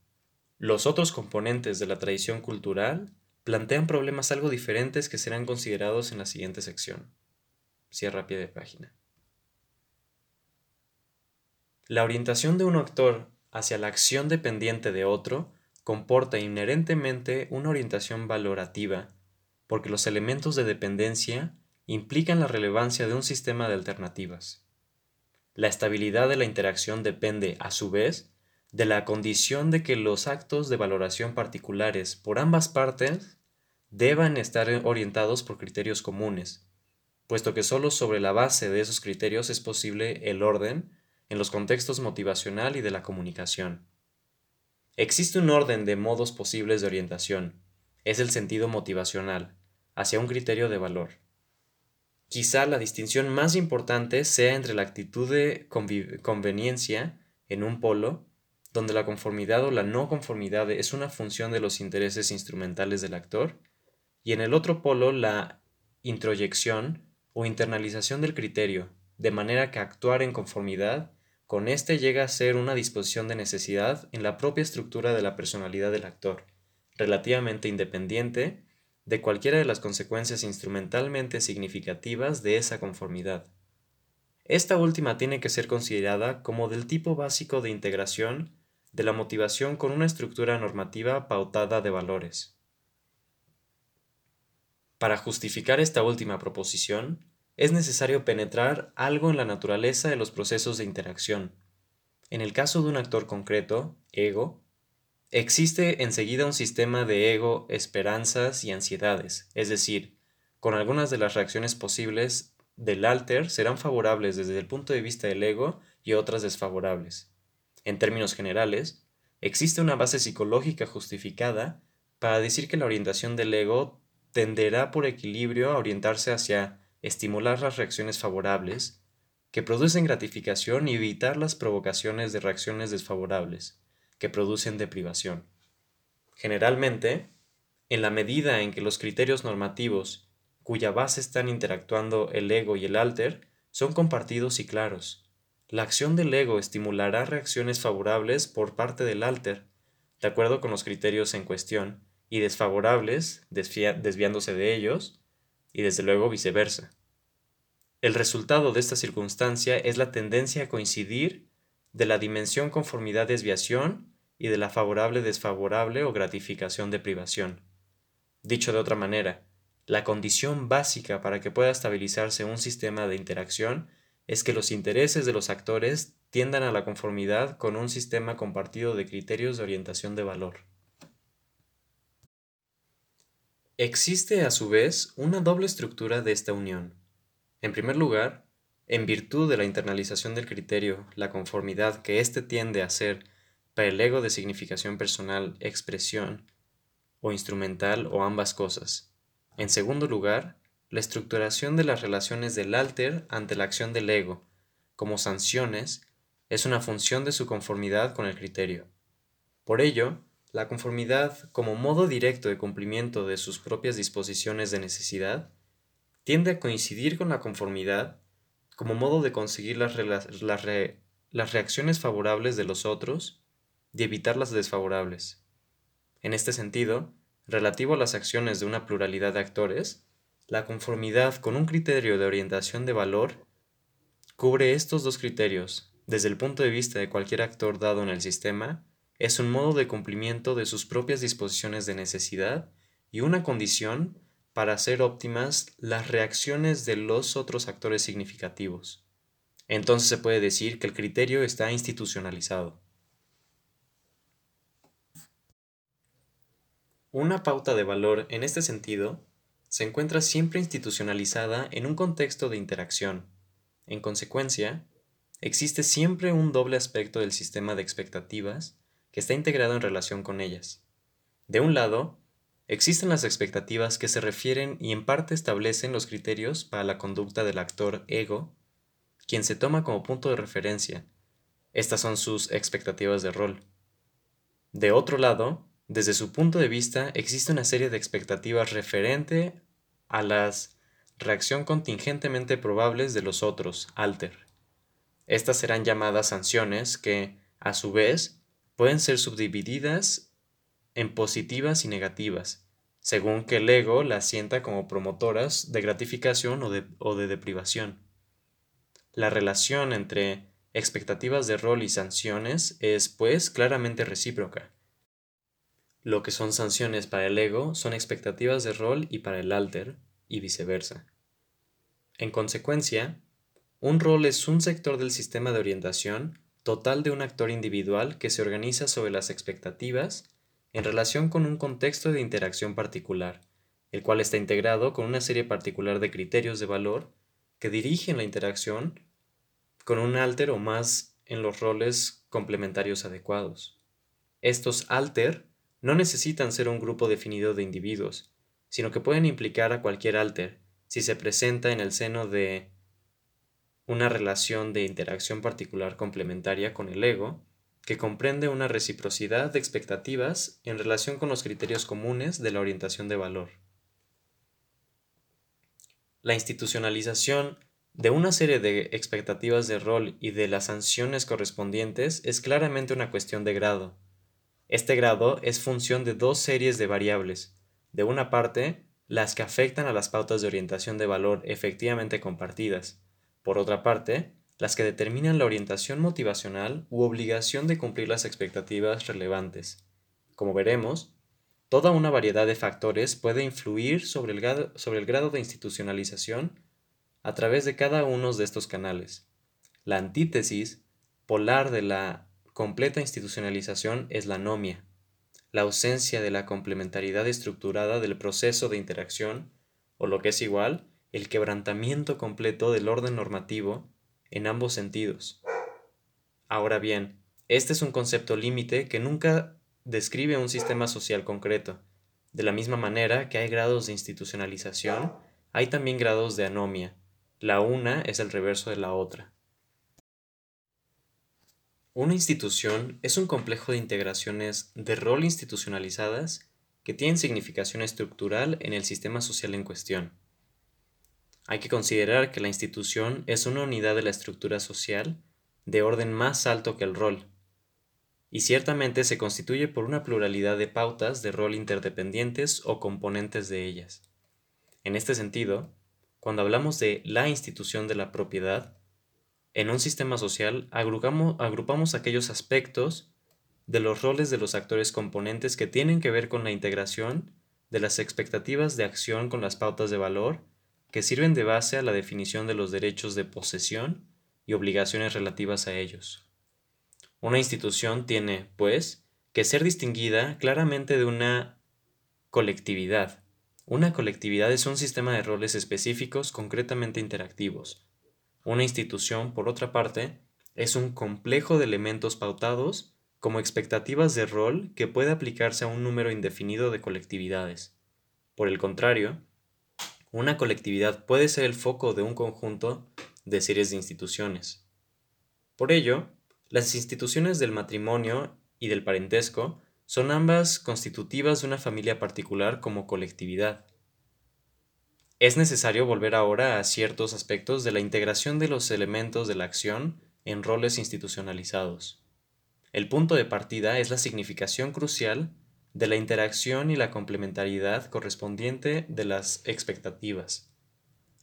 Los otros componentes de la tradición cultural plantean problemas algo diferentes que serán considerados en la siguiente sección. Cierra pie de página. La orientación de un actor hacia la acción dependiente de otro comporta inherentemente una orientación valorativa, porque los elementos de dependencia implican la relevancia de un sistema de alternativas. La estabilidad de la interacción depende, a su vez, de la condición de que los actos de valoración particulares por ambas partes deban estar orientados por criterios comunes, puesto que solo sobre la base de esos criterios es posible el orden en los contextos motivacional y de la comunicación. Existe un orden de modos posibles de orientación, es el sentido motivacional, hacia un criterio de valor. Quizá la distinción más importante sea entre la actitud de conveniencia en un polo, donde la conformidad o la no conformidad es una función de los intereses instrumentales del actor, y en el otro polo la introyección o internalización del criterio, de manera que actuar en conformidad con éste llega a ser una disposición de necesidad en la propia estructura de la personalidad del actor, relativamente independiente de cualquiera de las consecuencias instrumentalmente significativas de esa conformidad. Esta última tiene que ser considerada como del tipo básico de integración de la motivación con una estructura normativa pautada de valores. Para justificar esta última proposición, es necesario penetrar algo en la naturaleza de los procesos de interacción. En el caso de un actor concreto, ego, existe enseguida un sistema de ego, esperanzas y ansiedades, es decir, con algunas de las reacciones posibles del alter serán favorables desde el punto de vista del ego y otras desfavorables. En términos generales, existe una base psicológica justificada para decir que la orientación del ego tenderá por equilibrio a orientarse hacia estimular las reacciones favorables, que producen gratificación y evitar las provocaciones de reacciones desfavorables, que producen deprivación. Generalmente, en la medida en que los criterios normativos, cuya base están interactuando el ego y el alter, son compartidos y claros, la acción del ego estimulará reacciones favorables por parte del alter, de acuerdo con los criterios en cuestión, y desfavorables, desviándose de ellos, y desde luego viceversa. El resultado de esta circunstancia es la tendencia a coincidir de la dimensión conformidad-desviación y de la favorable-desfavorable o gratificación de privación. Dicho de otra manera, la condición básica para que pueda estabilizarse un sistema de interacción es que los intereses de los actores tiendan a la conformidad con un sistema compartido de criterios de orientación de valor. Existe a su vez una doble estructura de esta unión. En primer lugar, en virtud de la internalización del criterio, la conformidad que éste tiende a ser para el ego de significación personal, expresión, o instrumental o ambas cosas. En segundo lugar, la estructuración de las relaciones del alter ante la acción del ego, como sanciones, es una función de su conformidad con el criterio. Por ello, la conformidad como modo directo de cumplimiento de sus propias disposiciones de necesidad tiende a coincidir con la conformidad como modo de conseguir las, reacciones favorables de los otros y evitar las desfavorables. En este sentido, relativo a las acciones de una pluralidad de actores, la conformidad con un criterio de orientación de valor cubre estos dos criterios. Desde el punto de vista de cualquier actor dado en el sistema, es un modo de cumplimiento de sus propias disposiciones de necesidad y una condición para hacer óptimas las reacciones de los otros actores significativos. Entonces se puede decir que el criterio está institucionalizado. Una pauta de valor en este sentido se encuentra siempre institucionalizada en un contexto de interacción. En consecuencia, existe siempre un doble aspecto del sistema de expectativas que está integrado en relación con ellas. De un lado, existen las expectativas que se refieren y en parte establecen los criterios para la conducta del actor ego, quien se toma como punto de referencia. Estas son sus expectativas de rol. De otro lado, desde su punto de vista, existe una serie de expectativas referente a las reacción contingentemente probables de los otros, alter. Estas serán llamadas sanciones que, a su vez, pueden ser subdivididas en positivas y negativas, según que el ego las sienta como promotoras de gratificación o de, o de deprivación. La relación entre expectativas de rol y sanciones es, pues, claramente recíproca. Lo que son sanciones para el ego son expectativas de rol y para el alter, y viceversa. En consecuencia, un rol es un sector del sistema de orientación total de un actor individual que se organiza sobre las expectativas en relación con un contexto de interacción particular, el cual está integrado con una serie particular de criterios de valor que dirigen la interacción con un alter o más en los roles complementarios adecuados. Estos alter no necesitan ser un grupo definido de individuos, sino que pueden implicar a cualquier alter si se presenta en el seno de una relación de interacción particular complementaria con el ego, que comprende una reciprocidad de expectativas en relación con los criterios comunes de la orientación de valor. La institucionalización de una serie de expectativas de rol y de las sanciones correspondientes es claramente una cuestión de grado, este grado es función de dos series de variables. De una parte, las que afectan a las pautas de orientación de valor efectivamente compartidas. Por otra parte, las que determinan la orientación motivacional u obligación de cumplir las expectativas relevantes. Como veremos, toda una variedad de factores puede influir sobre el grado, sobre el grado de institucionalización a través de cada uno de estos canales. La antítesis polar de la completa institucionalización es la anomia, la ausencia de la complementariedad estructurada del proceso de interacción, o lo que es igual, el quebrantamiento completo del orden normativo en ambos sentidos. Ahora bien, este es un concepto límite que nunca describe un sistema social concreto. De la misma manera que hay grados de institucionalización, hay también grados de anomia. La una es el reverso de la otra. Una institución es un complejo de integraciones de rol institucionalizadas que tienen significación estructural en el sistema social en cuestión. Hay que considerar que la institución es una unidad de la estructura social de orden más alto que el rol, y ciertamente se constituye por una pluralidad de pautas de rol interdependientes o componentes de ellas. En este sentido, cuando hablamos de la institución de la propiedad, en un sistema social agrupamos, agrupamos aquellos aspectos de los roles de los actores componentes que tienen que ver con la integración de las expectativas de acción con las pautas de valor que sirven de base a la definición de los derechos de posesión y obligaciones relativas a ellos. Una institución tiene, pues, que ser distinguida claramente de una colectividad. Una colectividad es un sistema de roles específicos concretamente interactivos, una institución, por otra parte, es un complejo de elementos pautados como expectativas de rol que puede aplicarse a un número indefinido de colectividades. Por el contrario, una colectividad puede ser el foco de un conjunto de series de instituciones. Por ello, las instituciones del matrimonio y del parentesco son ambas constitutivas de una familia particular como colectividad. Es necesario volver ahora a ciertos aspectos de la integración de los elementos de la acción en roles institucionalizados. El punto de partida es la significación crucial de la interacción y la complementariedad correspondiente de las expectativas.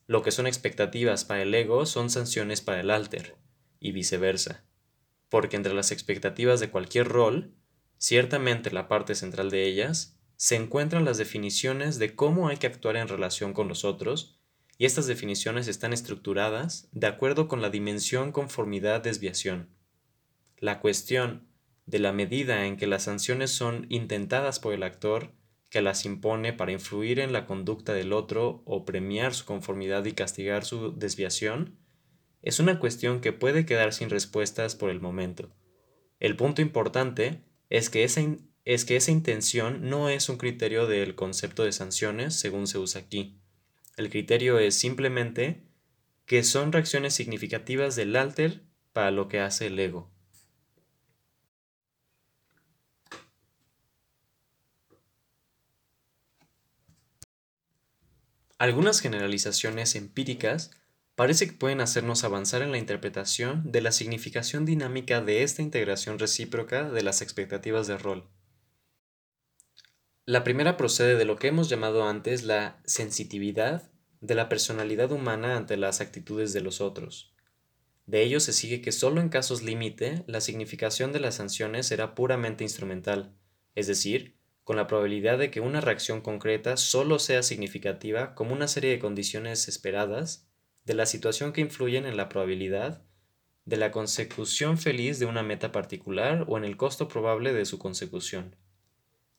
Lo que son expectativas para el ego son sanciones para el alter, y viceversa, porque entre las expectativas de cualquier rol, ciertamente la parte central de ellas se encuentran las definiciones de cómo hay que actuar en relación con los otros, y estas definiciones están estructuradas de acuerdo con la dimensión conformidad-desviación. La cuestión de la medida en que las sanciones son intentadas por el actor que las impone para influir en la conducta del otro o premiar su conformidad y castigar su desviación, es una cuestión que puede quedar sin respuestas por el momento. El punto importante es que esa es que esa intención no es un criterio del concepto de sanciones según se usa aquí. El criterio es simplemente que son reacciones significativas del alter para lo que hace el ego. Algunas generalizaciones empíricas parece que pueden hacernos avanzar en la interpretación de la significación dinámica de esta integración recíproca de las expectativas de rol. La primera procede de lo que hemos llamado antes la sensitividad de la personalidad humana ante las actitudes de los otros. De ello se sigue que solo en casos límite la significación de las sanciones será puramente instrumental, es decir, con la probabilidad de que una reacción concreta solo sea significativa como una serie de condiciones esperadas de la situación que influyen en la probabilidad de la consecución feliz de una meta particular o en el costo probable de su consecución.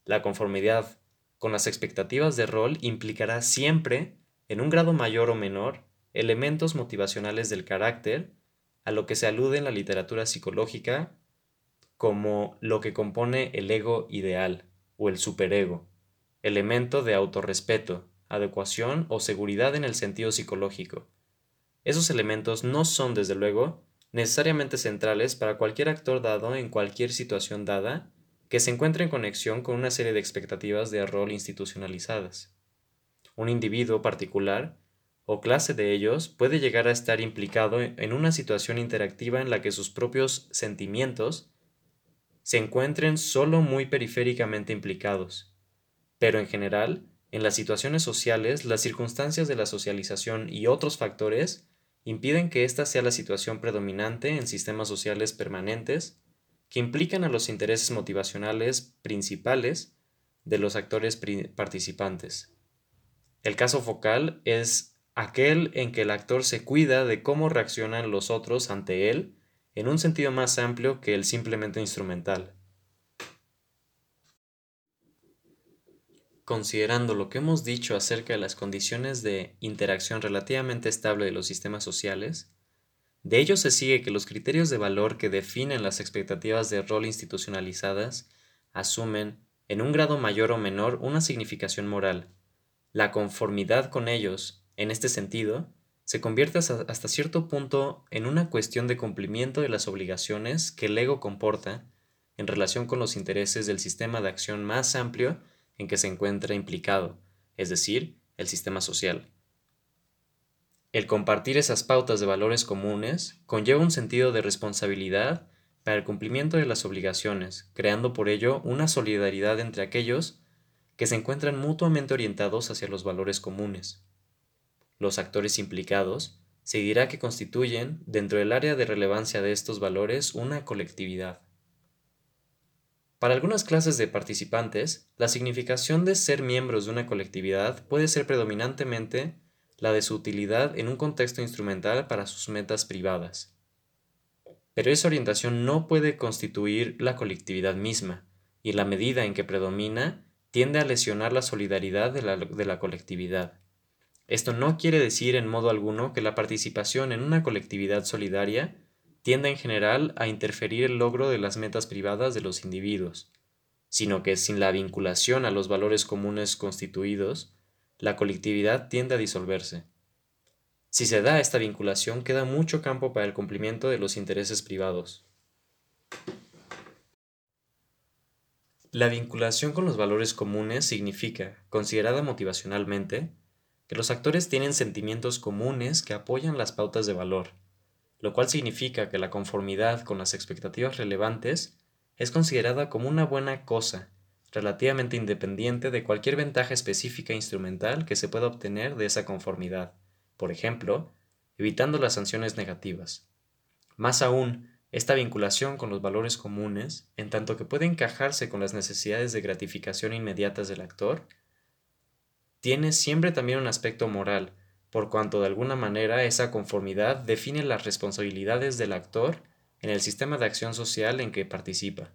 La conformidad con las expectativas de rol implicará siempre, en un grado mayor o menor, elementos motivacionales del carácter, a lo que se alude en la literatura psicológica como lo que compone el ego ideal o el superego, elemento de autorrespeto, adecuación o seguridad en el sentido psicológico. Esos elementos no son, desde luego, necesariamente centrales para cualquier actor dado en cualquier situación dada que se encuentra en conexión con una serie de expectativas de rol institucionalizadas. Un individuo particular o clase de ellos puede llegar a estar implicado en una situación interactiva en la que sus propios sentimientos se encuentren solo muy periféricamente implicados. Pero en general, en las situaciones sociales, las circunstancias de la socialización y otros factores impiden que esta sea la situación predominante en sistemas sociales permanentes que implican a los intereses motivacionales principales de los actores participantes. El caso focal es aquel en que el actor se cuida de cómo reaccionan los otros ante él en un sentido más amplio que el simplemente instrumental. Considerando lo que hemos dicho acerca de las condiciones de interacción relativamente estable de los sistemas sociales, de ello se sigue que los criterios de valor que definen las expectativas de rol institucionalizadas asumen, en un grado mayor o menor, una significación moral. La conformidad con ellos, en este sentido, se convierte hasta cierto punto en una cuestión de cumplimiento de las obligaciones que el ego comporta en relación con los intereses del sistema de acción más amplio en que se encuentra implicado, es decir, el sistema social. El compartir esas pautas de valores comunes conlleva un sentido de responsabilidad para el cumplimiento de las obligaciones, creando por ello una solidaridad entre aquellos que se encuentran mutuamente orientados hacia los valores comunes. Los actores implicados se dirá que constituyen, dentro del área de relevancia de estos valores, una colectividad. Para algunas clases de participantes, la significación de ser miembros de una colectividad puede ser predominantemente la de su utilidad en un contexto instrumental para sus metas privadas. Pero esa orientación no puede constituir la colectividad misma, y la medida en que predomina, tiende a lesionar la solidaridad de la, de la colectividad. Esto no quiere decir en modo alguno que la participación en una colectividad solidaria tiende en general a interferir el logro de las metas privadas de los individuos, sino que sin la vinculación a los valores comunes constituidos, la colectividad tiende a disolverse. Si se da esta vinculación, queda mucho campo para el cumplimiento de los intereses privados. La vinculación con los valores comunes significa, considerada motivacionalmente, que los actores tienen sentimientos comunes que apoyan las pautas de valor, lo cual significa que la conformidad con las expectativas relevantes es considerada como una buena cosa, relativamente independiente de cualquier ventaja específica instrumental que se pueda obtener de esa conformidad, por ejemplo, evitando las sanciones negativas. Más aún, esta vinculación con los valores comunes, en tanto que puede encajarse con las necesidades de gratificación inmediatas del actor, tiene siempre también un aspecto moral, por cuanto de alguna manera esa conformidad define las responsabilidades del actor en el sistema de acción social en que participa.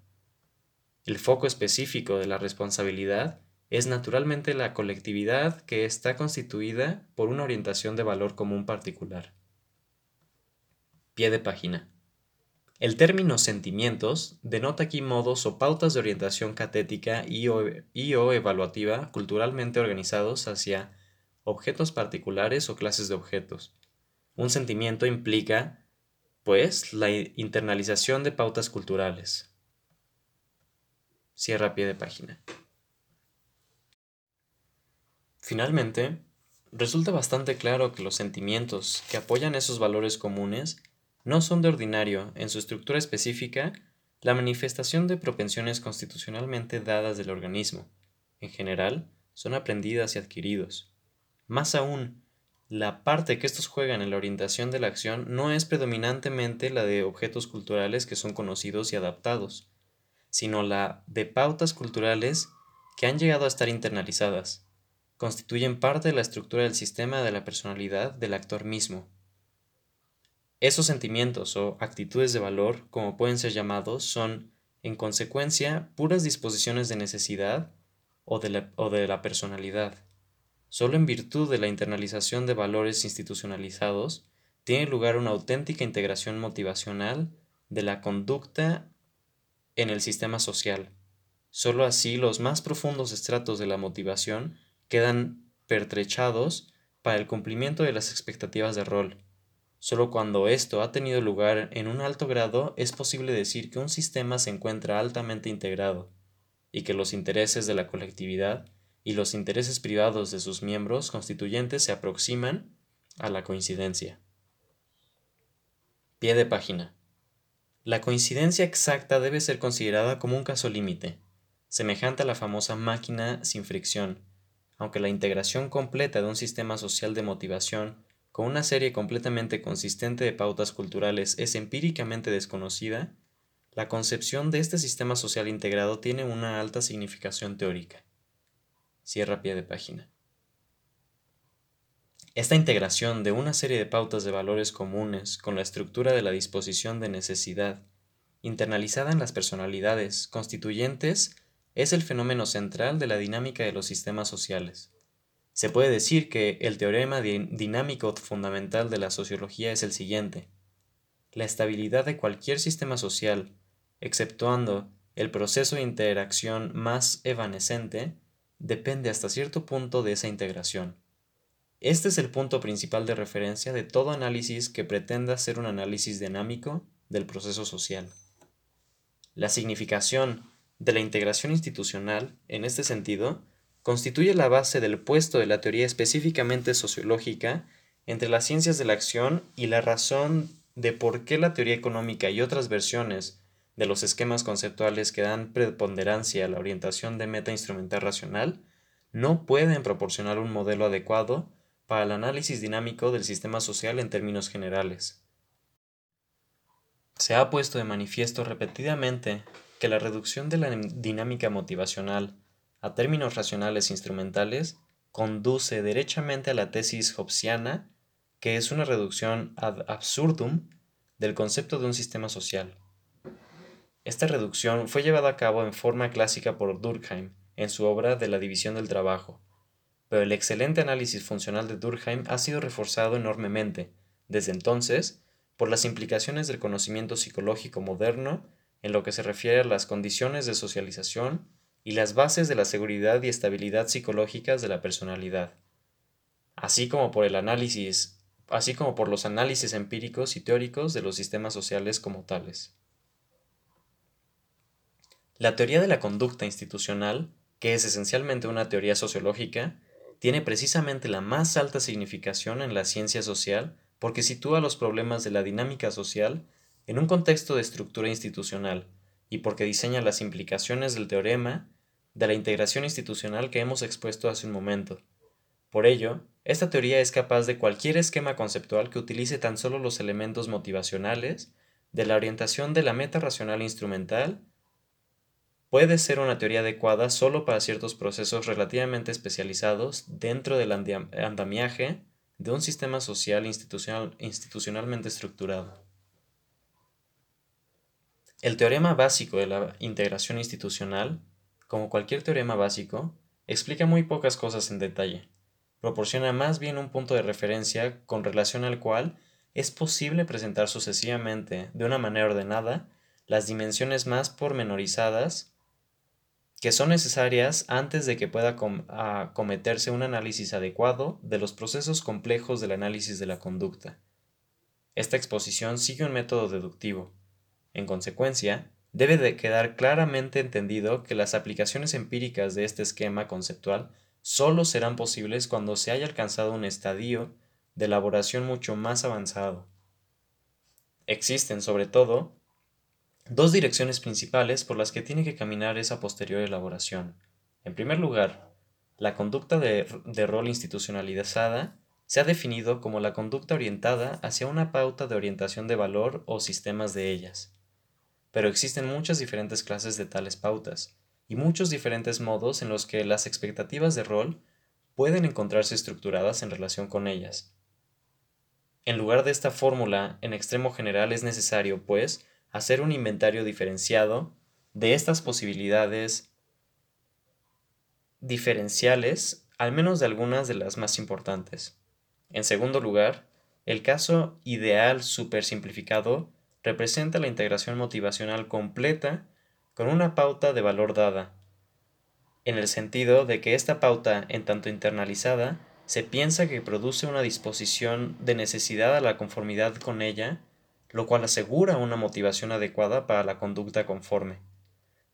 El foco específico de la responsabilidad es naturalmente la colectividad que está constituida por una orientación de valor común particular. Pie de página. El término sentimientos denota aquí modos o pautas de orientación catética y o, y o evaluativa culturalmente organizados hacia objetos particulares o clases de objetos. Un sentimiento implica, pues, la internalización de pautas culturales. Cierra pie de página. Finalmente, resulta bastante claro que los sentimientos que apoyan esos valores comunes no son de ordinario, en su estructura específica, la manifestación de propensiones constitucionalmente dadas del organismo. En general, son aprendidas y adquiridos. Más aún, la parte que estos juegan en la orientación de la acción no es predominantemente la de objetos culturales que son conocidos y adaptados, sino la de pautas culturales que han llegado a estar internalizadas, constituyen parte de la estructura del sistema de la personalidad del actor mismo. Esos sentimientos o actitudes de valor, como pueden ser llamados, son, en consecuencia, puras disposiciones de necesidad o de la, o de la personalidad Solo en virtud de la internalización de valores institucionalizados tiene lugar una auténtica integración motivacional de la conducta en el sistema social. Solo así los más profundos estratos de la motivación quedan pertrechados para el cumplimiento de las expectativas de rol. Solo cuando esto ha tenido lugar en un alto grado es posible decir que un sistema se encuentra altamente integrado y que los intereses de la colectividad y los intereses privados de sus miembros constituyentes se aproximan a la coincidencia. Pie de página. La coincidencia exacta debe ser considerada como un caso límite, semejante a la famosa máquina sin fricción, aunque la integración completa de un sistema social de motivación con una serie completamente consistente de pautas culturales es empíricamente desconocida, la concepción de este sistema social integrado tiene una alta significación teórica. Cierra pie de página. Esta integración de una serie de pautas de valores comunes con la estructura de la disposición de necesidad, internalizada en las personalidades constituyentes, es el fenómeno central de la dinámica de los sistemas sociales. Se puede decir que el teorema dinámico fundamental de la sociología es el siguiente. La estabilidad de cualquier sistema social, exceptuando el proceso de interacción más evanescente, depende hasta cierto punto de esa integración. Este es el punto principal de referencia de todo análisis que pretenda ser un análisis dinámico del proceso social. La significación de la integración institucional, en este sentido, constituye la base del puesto de la teoría específicamente sociológica entre las ciencias de la acción y la razón de por qué la teoría económica y otras versiones de los esquemas conceptuales que dan preponderancia a la orientación de meta instrumental racional no pueden proporcionar un modelo adecuado para el análisis dinámico del sistema social en términos generales. Se ha puesto de manifiesto repetidamente que la reducción de la dinámica motivacional a términos racionales instrumentales conduce derechamente a la tesis hobbesiana, que es una reducción ad absurdum del concepto de un sistema social. Esta reducción fue llevada a cabo en forma clásica por Durkheim en su obra de la división del trabajo, pero el excelente análisis funcional de Durkheim ha sido reforzado enormemente, desde entonces, por las implicaciones del conocimiento psicológico moderno en lo que se refiere a las condiciones de socialización y las bases de la seguridad y estabilidad psicológicas de la personalidad, así como por el análisis, así como por los análisis empíricos y teóricos de los sistemas sociales como tales. La teoría de la conducta institucional, que es esencialmente una teoría sociológica, tiene precisamente la más alta significación en la ciencia social porque sitúa los problemas de la dinámica social en un contexto de estructura institucional y porque diseña las implicaciones del teorema de la integración institucional que hemos expuesto hace un momento. Por ello, esta teoría es capaz de cualquier esquema conceptual que utilice tan solo los elementos motivacionales de la orientación de la meta racional instrumental puede ser una teoría adecuada solo para ciertos procesos relativamente especializados dentro del andamiaje de un sistema social institucional, institucionalmente estructurado. El teorema básico de la integración institucional, como cualquier teorema básico, explica muy pocas cosas en detalle. Proporciona más bien un punto de referencia con relación al cual es posible presentar sucesivamente, de una manera ordenada, las dimensiones más pormenorizadas que son necesarias antes de que pueda cometerse un análisis adecuado de los procesos complejos del análisis de la conducta. Esta exposición sigue un método deductivo, en consecuencia, debe de quedar claramente entendido que las aplicaciones empíricas de este esquema conceptual solo serán posibles cuando se haya alcanzado un estadio de elaboración mucho más avanzado. Existen, sobre todo, dos direcciones principales por las que tiene que caminar esa posterior elaboración. En primer lugar, la conducta de, rol institucionalizada se ha definido como la conducta orientada hacia una pauta de orientación de valor o sistemas de ellas pero existen muchas diferentes clases de tales pautas y muchos diferentes modos en los que las expectativas de rol pueden encontrarse estructuradas en relación con ellas. En lugar de esta fórmula en extremo general es necesario, pues, hacer un inventario diferenciado de estas posibilidades diferenciales, al menos de algunas de las más importantes. En segundo lugar, el caso ideal supersimplificado representa la integración motivacional completa con una pauta de valor dada, en el sentido de que esta pauta, en tanto internalizada, se piensa que produce una disposición de necesidad a la conformidad con ella, lo cual asegura una motivación adecuada para la conducta conforme.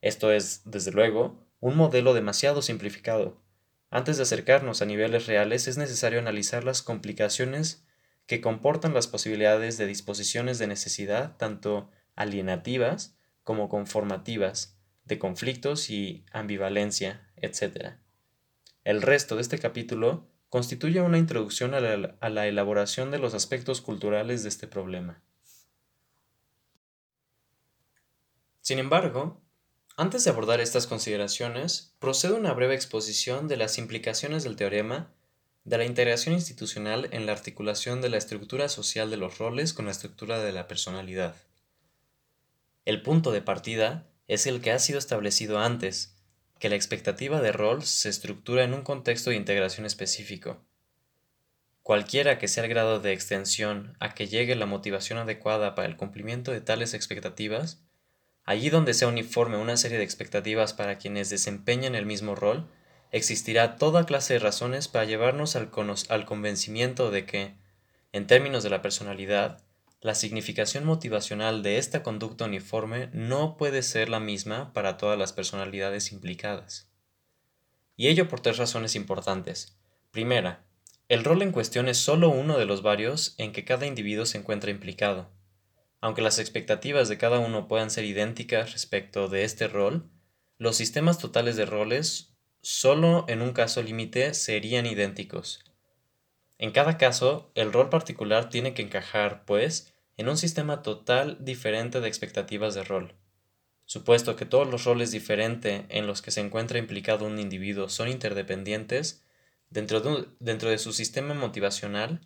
Esto es, desde luego, un modelo demasiado simplificado. Antes de acercarnos a niveles reales es necesario analizar las complicaciones que comportan las posibilidades de disposiciones de necesidad tanto alienativas como conformativas, de conflictos y ambivalencia, etc. El resto de este capítulo constituye una introducción a la, elaboración de los aspectos culturales de este problema. Sin embargo, antes de abordar estas consideraciones, procedo una breve exposición de las implicaciones del teorema de la integración institucional en la articulación de la estructura social de los roles con la estructura de la personalidad. El punto de partida es el que ha sido establecido antes, que la expectativa de rol se estructura en un contexto de integración específico. Cualquiera que sea el grado de extensión a que llegue la motivación adecuada para el cumplimiento de tales expectativas, allí donde sea uniforme una serie de expectativas para quienes desempeñan el mismo rol, existirá toda clase de razones para llevarnos al, al convencimiento de que, en términos de la personalidad, la significación motivacional de esta conducta uniforme no puede ser la misma para todas las personalidades implicadas. Y ello por tres razones importantes. Primera, el rol en cuestión es solo uno de los varios en que cada individuo se encuentra implicado. Aunque las expectativas de cada uno puedan ser idénticas respecto de este rol, los sistemas totales de roles solo en un caso límite serían idénticos. En cada caso, el rol particular tiene que encajar, pues, en un sistema total diferente de expectativas de rol. Supuesto que todos los roles diferentes en los que se encuentra implicado un individuo son interdependientes, dentro de, dentro de su sistema motivacional,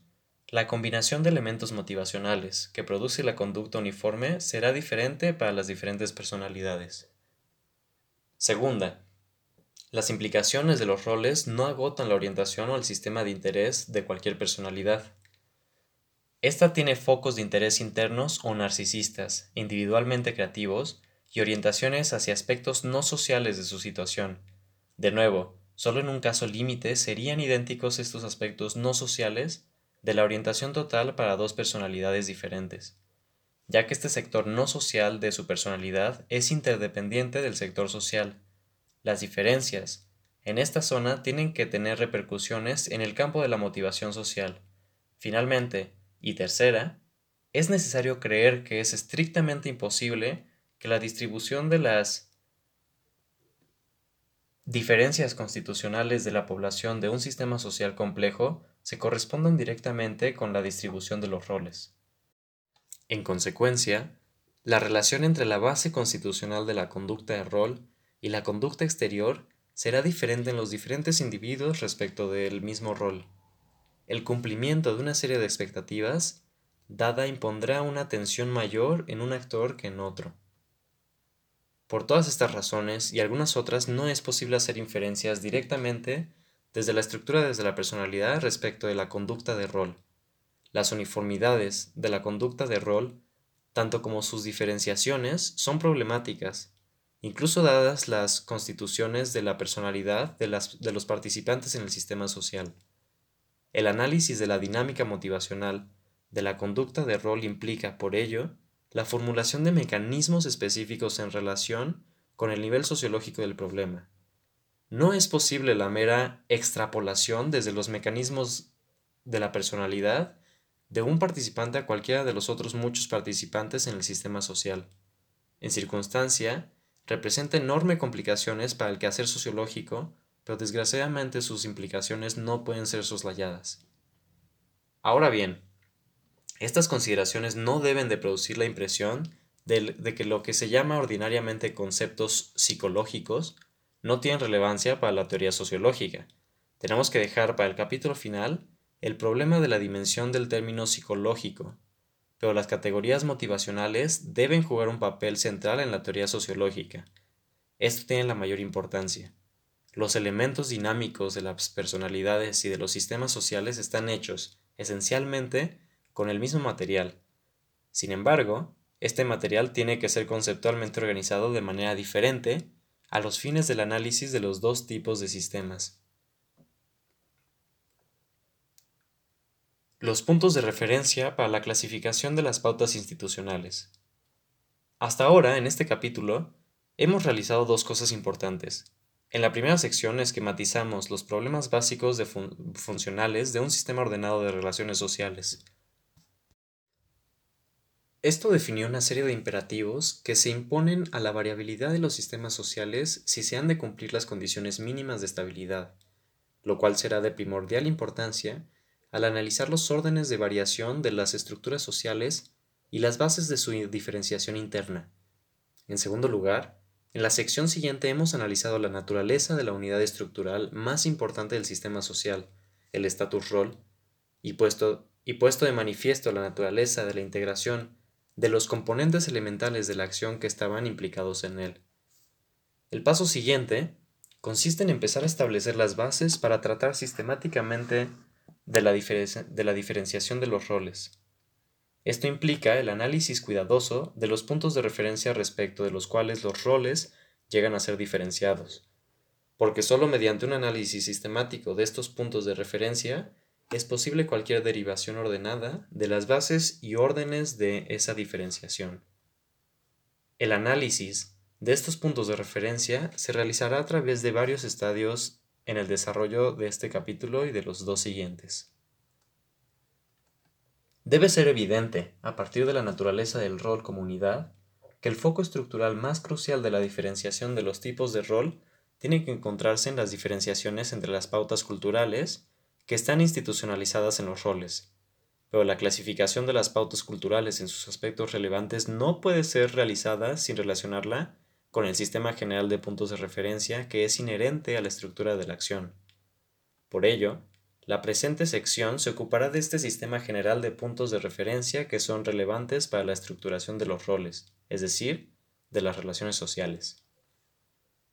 la combinación de elementos motivacionales que produce la conducta uniforme será diferente para las diferentes personalidades. Segunda, las implicaciones de los roles no agotan la orientación o el sistema de interés de cualquier personalidad. Esta tiene focos de interés internos o narcisistas, individualmente creativos, y orientaciones hacia aspectos no sociales de su situación. De nuevo, solo en un caso límite serían idénticos estos aspectos no sociales de la orientación total para dos personalidades diferentes, ya que este sector no social de su personalidad es interdependiente del sector social, las diferencias en esta zona tienen que tener repercusiones en el campo de la motivación social. Finalmente, y tercera, es necesario creer que es estrictamente imposible que la distribución de las diferencias constitucionales de la población de un sistema social complejo se correspondan directamente con la distribución de los roles. En consecuencia, la relación entre la base constitucional de la conducta de rol y la conducta exterior será diferente en los diferentes individuos respecto del mismo rol. El cumplimiento de una serie de expectativas dada impondrá una tensión mayor en un actor que en otro. Por todas estas razones y algunas otras no es posible hacer inferencias directamente desde la estructura desde la personalidad respecto de la conducta de rol. Las uniformidades de la conducta de rol, tanto como sus diferenciaciones, son problemáticas incluso dadas las constituciones de la personalidad de, los participantes en el sistema social. El análisis de la dinámica motivacional de la conducta de rol implica, por ello, la formulación de mecanismos específicos en relación con el nivel sociológico del problema. No es posible la mera extrapolación desde los mecanismos de la personalidad de un participante a cualquiera de los otros muchos participantes en el sistema social. En circunstancia, representa enormes complicaciones para el quehacer sociológico, pero desgraciadamente sus implicaciones no pueden ser soslayadas. Ahora bien, estas consideraciones no deben de producir la impresión de, que lo que se llama ordinariamente conceptos psicológicos no tienen relevancia para la teoría sociológica. Tenemos que dejar para el capítulo final el problema de la dimensión del término psicológico, pero las categorías motivacionales deben jugar un papel central en la teoría sociológica. Esto tiene la mayor importancia. Los elementos dinámicos de las personalidades y de los sistemas sociales están hechos, esencialmente, con el mismo material. Sin embargo, este material tiene que ser conceptualmente organizado de manera diferente a los fines del análisis de los dos tipos de sistemas. Los puntos de referencia para la clasificación de las pautas institucionales. Hasta ahora, en este capítulo, hemos realizado dos cosas importantes. En la primera sección esquematizamos los problemas básicos de funcionales de un sistema ordenado de relaciones sociales. Esto definió una serie de imperativos que se imponen a la variabilidad de los sistemas sociales si se han de cumplir las condiciones mínimas de estabilidad, lo cual será de primordial importancia al analizar los órdenes de variación de las estructuras sociales y las bases de su diferenciación interna. En segundo lugar, en la sección siguiente hemos analizado la naturaleza de la unidad estructural más importante del sistema social, el status rol, y puesto, y puesto de manifiesto la naturaleza de la integración de los componentes elementales de la acción que estaban implicados en él. El paso siguiente consiste en empezar a establecer las bases para tratar sistemáticamente de la, de la diferenciación de los roles. Esto implica el análisis cuidadoso de los puntos de referencia respecto de los cuales los roles llegan a ser diferenciados, porque solo mediante un análisis sistemático de estos puntos de referencia es posible cualquier derivación ordenada de las bases y órdenes de esa diferenciación. El análisis de estos puntos de referencia se realizará a través de varios estadios en el desarrollo de este capítulo y de los dos siguientes. Debe ser evidente, a partir de la naturaleza del rol comunidad, que el foco estructural más crucial de la diferenciación de los tipos de rol tiene que encontrarse en las diferenciaciones entre las pautas culturales que están institucionalizadas en los roles, pero la clasificación de las pautas culturales en sus aspectos relevantes no puede ser realizada sin relacionarla con el sistema general de puntos de referencia que es inherente a la estructura de la acción. Por ello, la presente sección se ocupará de este sistema general de puntos de referencia que son relevantes para la estructuración de los roles, es decir, de las relaciones sociales.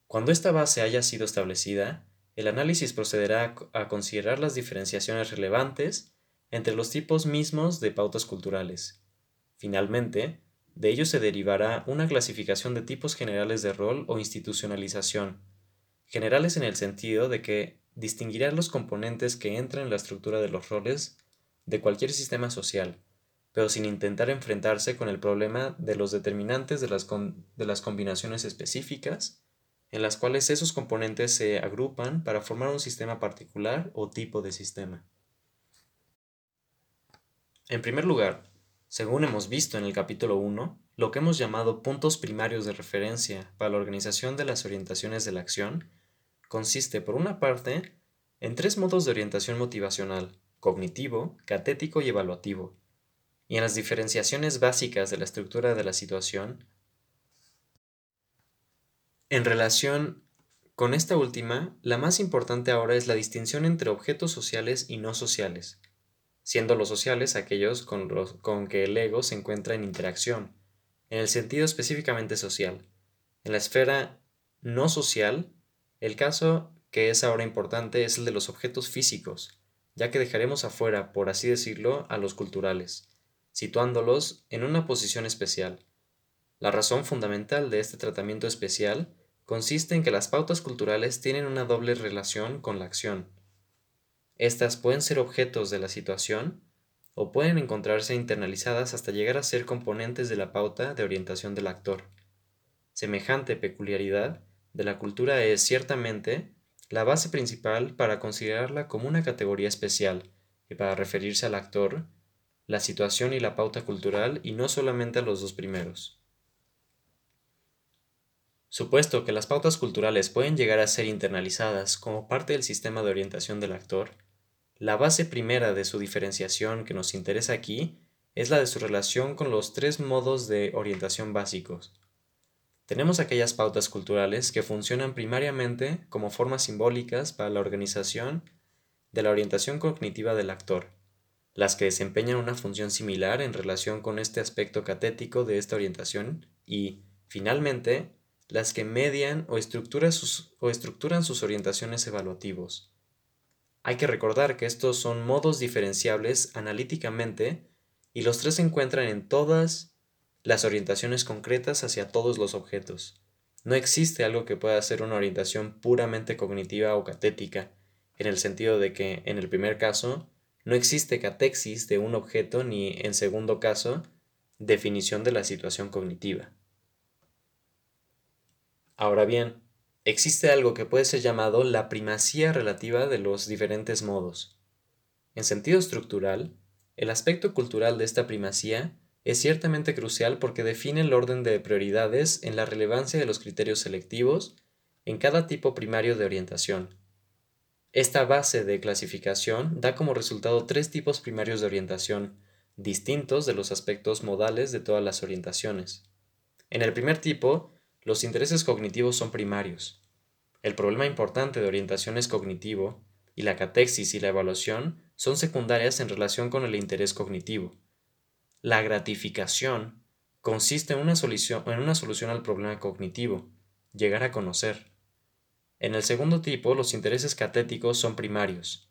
Cuando esta base haya sido establecida, el análisis procederá a considerar las diferenciaciones relevantes entre los tipos mismos de pautas culturales. Finalmente, de ello se derivará una clasificación de tipos generales de rol o institucionalización, generales en el sentido de que distinguirá los componentes que entran en la estructura de los roles de cualquier sistema social, pero sin intentar enfrentarse con el problema de los determinantes de las, de las combinaciones específicas en las cuales esos componentes se agrupan para formar un sistema particular o tipo de sistema. En primer lugar, según hemos visto en el capítulo 1, lo que hemos llamado puntos primarios de referencia para la organización de las orientaciones de la acción consiste, por una parte, en tres modos de orientación motivacional, cognitivo, catético y evaluativo, y en las diferenciaciones básicas de la estructura de la situación en relación con esta última, la más importante ahora es la distinción entre objetos sociales y no sociales, siendo los sociales aquellos con, con que el ego se encuentra en interacción, en el sentido específicamente social. En la esfera no social, el caso que es ahora importante es el de los objetos físicos, ya que dejaremos afuera, por así decirlo, a los culturales, situándolos en una posición especial. La razón fundamental de este tratamiento especial consiste en que las pautas culturales tienen una doble relación con la acción. Estas pueden ser objetos de la situación o pueden encontrarse internalizadas hasta llegar a ser componentes de la pauta de orientación del actor. Semejante peculiaridad de la cultura es ciertamente la base principal para considerarla como una categoría especial y para referirse al actor, la situación y la pauta cultural y no solamente a los dos primeros. Supuesto que las pautas culturales pueden llegar a ser internalizadas como parte del sistema de orientación del actor, la base primera de su diferenciación que nos interesa aquí es la de su relación con los tres modos de orientación básicos. Tenemos aquellas pautas culturales que funcionan primariamente como formas simbólicas para la organización de la orientación cognitiva del actor, las que desempeñan una función similar en relación con este aspecto catético de esta orientación y, finalmente, las que median o estructuran sus, o estructuran sus orientaciones evaluativos. Hay que recordar que estos son modos diferenciables analíticamente y los tres se encuentran en todas las orientaciones concretas hacia todos los objetos. No existe algo que pueda ser una orientación puramente cognitiva o catética, en el sentido de que, en el primer caso, no existe catexis de un objeto ni, en segundo caso, definición de la situación cognitiva. Ahora bien, existe algo que puede ser llamado la primacía relativa de los diferentes modos. En sentido estructural, el aspecto cultural de esta primacía es ciertamente crucial porque define el orden de prioridades en la relevancia de los criterios selectivos en cada tipo primario de orientación. Esta base de clasificación da como resultado tres tipos primarios de orientación, distintos de los aspectos modales de todas las orientaciones. En el primer tipo, los intereses cognitivos son primarios. El problema importante de orientación es cognitivo, y la catexis y la evaluación son secundarias en relación con el interés cognitivo. La gratificación consiste en una, solución, al problema cognitivo, llegar a conocer. En el segundo tipo, los intereses catéticos son primarios.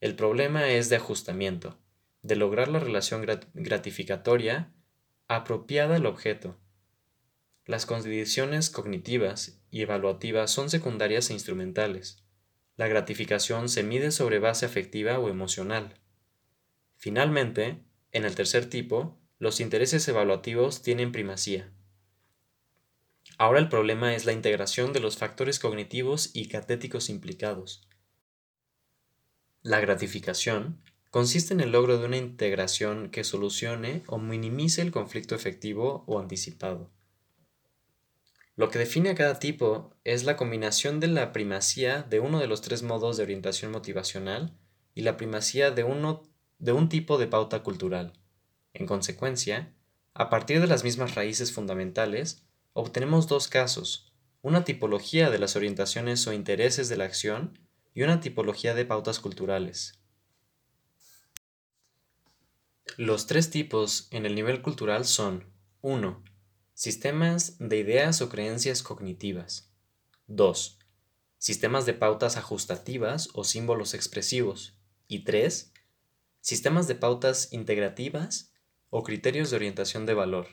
El problema es de ajustamiento, de lograr la relación gratificatoria apropiada al objeto. Las condiciones cognitivas y evaluativas son secundarias e instrumentales. La gratificación se mide sobre base afectiva o emocional. Finalmente, en el tercer tipo, los intereses evaluativos tienen primacía. Ahora el problema es la integración de los factores cognitivos y catéticos implicados. La gratificación consiste en el logro de una integración que solucione o minimice el conflicto efectivo o anticipado. Lo que define a cada tipo es la combinación de la primacía de uno de los tres modos de orientación motivacional y la primacía de, uno, de un tipo de pauta cultural. En consecuencia, a partir de las mismas raíces fundamentales, obtenemos dos casos, una tipología de las orientaciones o intereses de la acción y una tipología de pautas culturales. Los tres tipos en el nivel cultural son 1. Sistemas de ideas o creencias cognitivas. 2. Sistemas de pautas ajustativas o símbolos expresivos. Y 3. Sistemas de pautas integrativas o criterios de orientación de valor.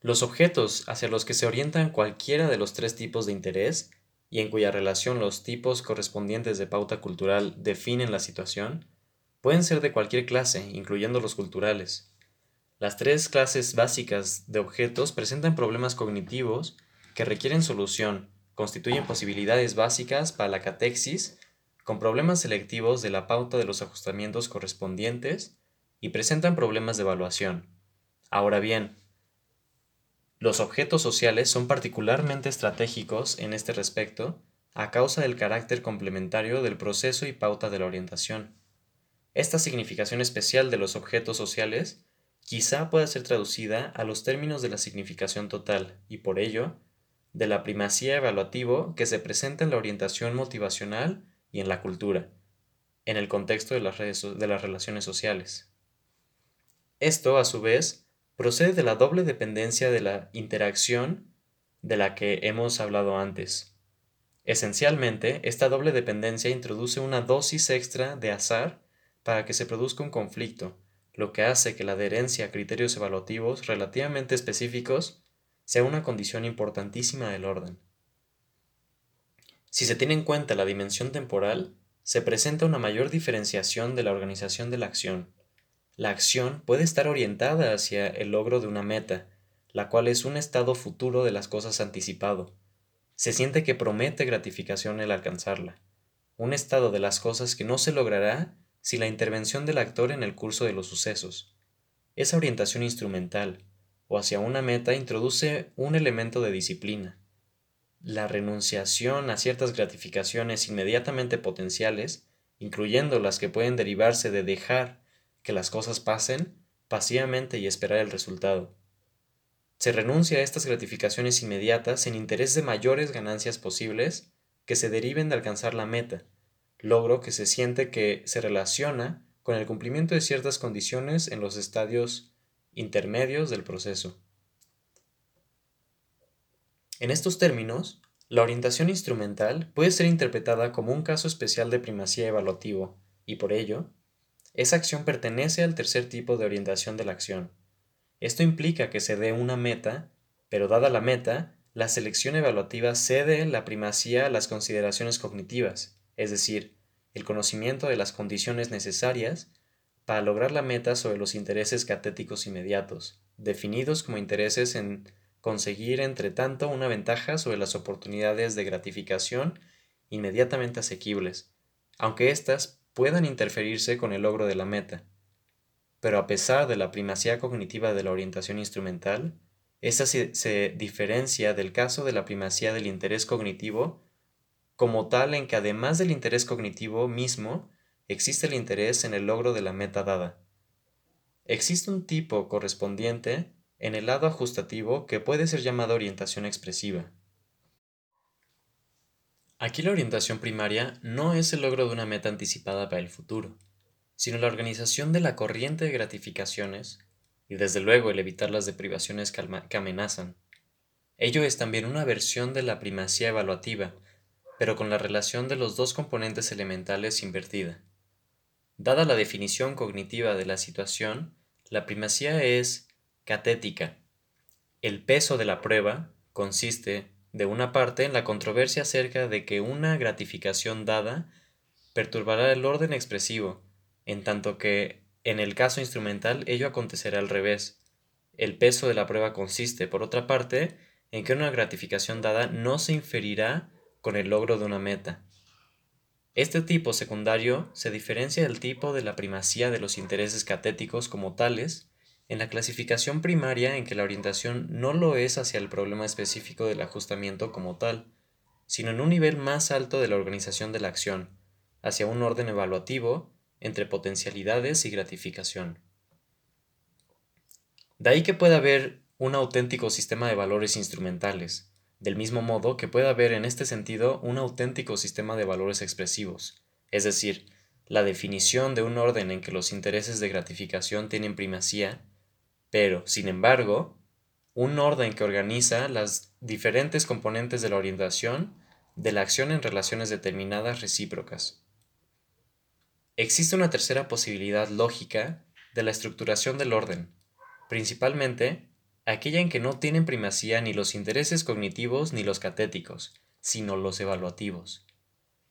Los objetos hacia los que se orientan cualquiera de los tres tipos de interés y en cuya relación los tipos correspondientes de pauta cultural definen la situación, pueden ser de cualquier clase, incluyendo los culturales. Las tres clases básicas de objetos presentan problemas cognitivos que requieren solución, constituyen posibilidades básicas para la catexis, con problemas selectivos de la pauta de los ajustamientos correspondientes y presentan problemas de evaluación. Ahora bien, los objetos sociales son particularmente estratégicos en este respecto a causa del carácter complementario del proceso y pauta de la orientación. Esta significación especial de los objetos sociales quizá pueda ser traducida a los términos de la significación total y por ello de la primacía evaluativo que se presenta en la orientación motivacional y en la cultura, en el contexto de las, de las relaciones sociales. Esto, a su vez, procede de la doble dependencia de la interacción de la que hemos hablado antes. Esencialmente, esta doble dependencia introduce una dosis extra de azar para que se produzca un conflicto, lo que hace que la adherencia a criterios evaluativos relativamente específicos sea una condición importantísima del orden. Si se tiene en cuenta la dimensión temporal, se presenta una mayor diferenciación de la organización de la acción. La acción puede estar orientada hacia el logro de una meta, la cual es un estado futuro de las cosas anticipado. Se siente que promete gratificación el alcanzarla, un estado de las cosas que no se logrará si la intervención del actor en el curso de los sucesos. Esa orientación instrumental, o hacia una meta, introduce un elemento de disciplina. La renunciación a ciertas gratificaciones inmediatamente potenciales, incluyendo las que pueden derivarse de dejar que las cosas pasen pasivamente y esperar el resultado. Se renuncia a estas gratificaciones inmediatas en interés de mayores ganancias posibles que se deriven de alcanzar la meta, logro que se siente que se relaciona con el cumplimiento de ciertas condiciones en los estadios intermedios del proceso. En estos términos, la orientación instrumental puede ser interpretada como un caso especial de primacía evaluativo, y por ello, esa acción pertenece al tercer tipo de orientación de la acción. Esto implica que se dé una meta, pero dada la meta, la selección evaluativa cede la primacía a las consideraciones cognitivas, es decir, el conocimiento de las condiciones necesarias para lograr la meta sobre los intereses catéticos inmediatos, definidos como intereses en conseguir entre tanto una ventaja sobre las oportunidades de gratificación inmediatamente asequibles, aunque éstas puedan interferirse con el logro de la meta. Pero a pesar de la primacía cognitiva de la orientación instrumental, esta se, se diferencia del caso de la primacía del interés cognitivo como tal en que además del interés cognitivo mismo, existe el interés en el logro de la meta dada. Existe un tipo correspondiente en el lado ajustativo que puede ser llamado orientación expresiva. Aquí la orientación primaria no es el logro de una meta anticipada para el futuro, sino la organización de la corriente de gratificaciones y desde luego el evitar las deprivaciones que amenazan. Ello es también una versión de la primacía evaluativa, pero con la relación de los dos componentes elementales invertida. Dada la definición cognitiva de la situación, la primacía es catética. El peso de la prueba consiste, de una parte, en la controversia acerca de que una gratificación dada perturbará el orden expresivo, en tanto que, en el caso instrumental, ello acontecerá al revés. El peso de la prueba consiste, por otra parte, en que una gratificación dada no se inferirá con el logro de una meta. Este tipo secundario se diferencia del tipo de la primacía de los intereses catéticos como tales en la clasificación primaria en que la orientación no lo es hacia el problema específico del ajustamiento como tal, sino en un nivel más alto de la organización de la acción, hacia un orden evaluativo entre potencialidades y gratificación. De ahí que pueda haber un auténtico sistema de valores instrumentales, del mismo modo que puede haber en este sentido un auténtico sistema de valores expresivos, es decir, la definición de un orden en que los intereses de gratificación tienen primacía, pero, sin embargo, un orden que organiza las diferentes componentes de la orientación de la acción en relaciones determinadas recíprocas. Existe una tercera posibilidad lógica de la estructuración del orden, principalmente aquella en que no tienen primacía ni los intereses cognitivos ni los catéticos, sino los evaluativos.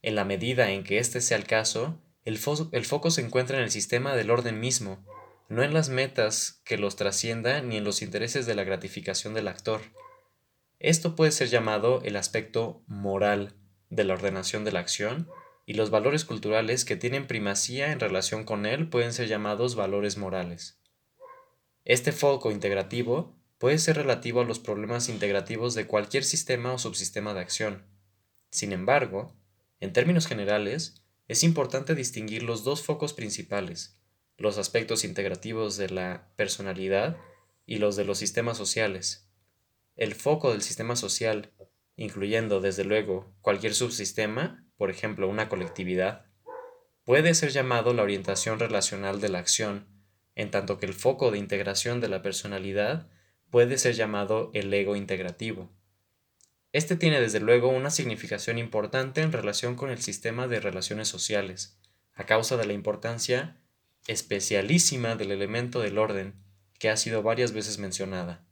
En la medida en que este sea el caso, el, foco se encuentra en el sistema del orden mismo, no en las metas que los trasciendan ni en los intereses de la gratificación del actor. Esto puede ser llamado el aspecto moral de la ordenación de la acción, y los valores culturales que tienen primacía en relación con él pueden ser llamados valores morales. Este foco integrativo puede ser relativo a los problemas integrativos de cualquier sistema o subsistema de acción. Sin embargo, en términos generales, es importante distinguir los dos focos principales, los aspectos integrativos de la personalidad y los de los sistemas sociales. El foco del sistema social, incluyendo desde luego cualquier subsistema, por ejemplo una colectividad, puede ser llamado la orientación relacional de la acción, en tanto que el foco de integración de la personalidad puede ser llamado el ego integrativo. Este tiene desde luego una significación importante en relación con el sistema de relaciones sociales, a causa de la importancia especialísima del elemento del orden, que ha sido varias veces mencionada.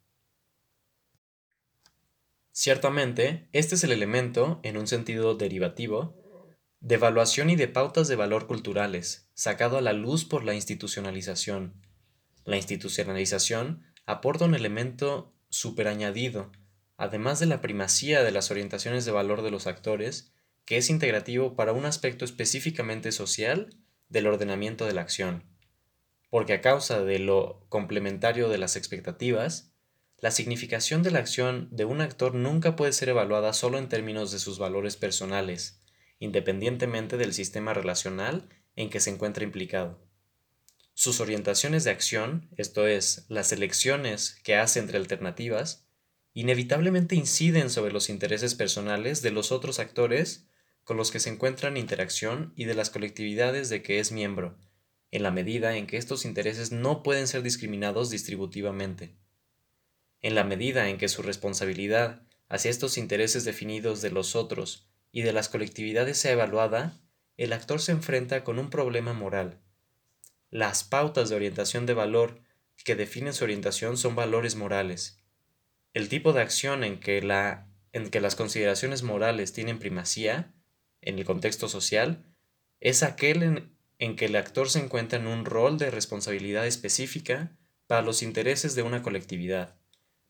Ciertamente, este es el elemento, en un sentido derivativo, de evaluación y de pautas de valor culturales, sacado a la luz por la institucionalización. La institucionalización aporta un elemento superañadido, además de la primacía de las orientaciones de valor de los actores, que es integrativo para un aspecto específicamente social del ordenamiento de la acción, porque a causa de lo complementario de las expectativas, la significación de la acción de un actor nunca puede ser evaluada solo en términos de sus valores personales, independientemente del sistema relacional en que se encuentra implicado. Sus orientaciones de acción, esto es, las elecciones que hace entre alternativas, inevitablemente inciden sobre los intereses personales de los otros actores con los que se encuentra en interacción y de las colectividades de que es miembro, en la medida en que estos intereses no pueden ser discriminados distributivamente. En la medida en que su responsabilidad hacia estos intereses definidos de los otros y de las colectividades sea evaluada, el actor se enfrenta con un problema moral, las pautas de orientación de valor que definen su orientación son valores morales. El tipo de acción en que, la, en que las consideraciones morales tienen primacía, en el contexto social, es aquel en, en que el actor se encuentra en un rol de responsabilidad específica para los intereses de una colectividad.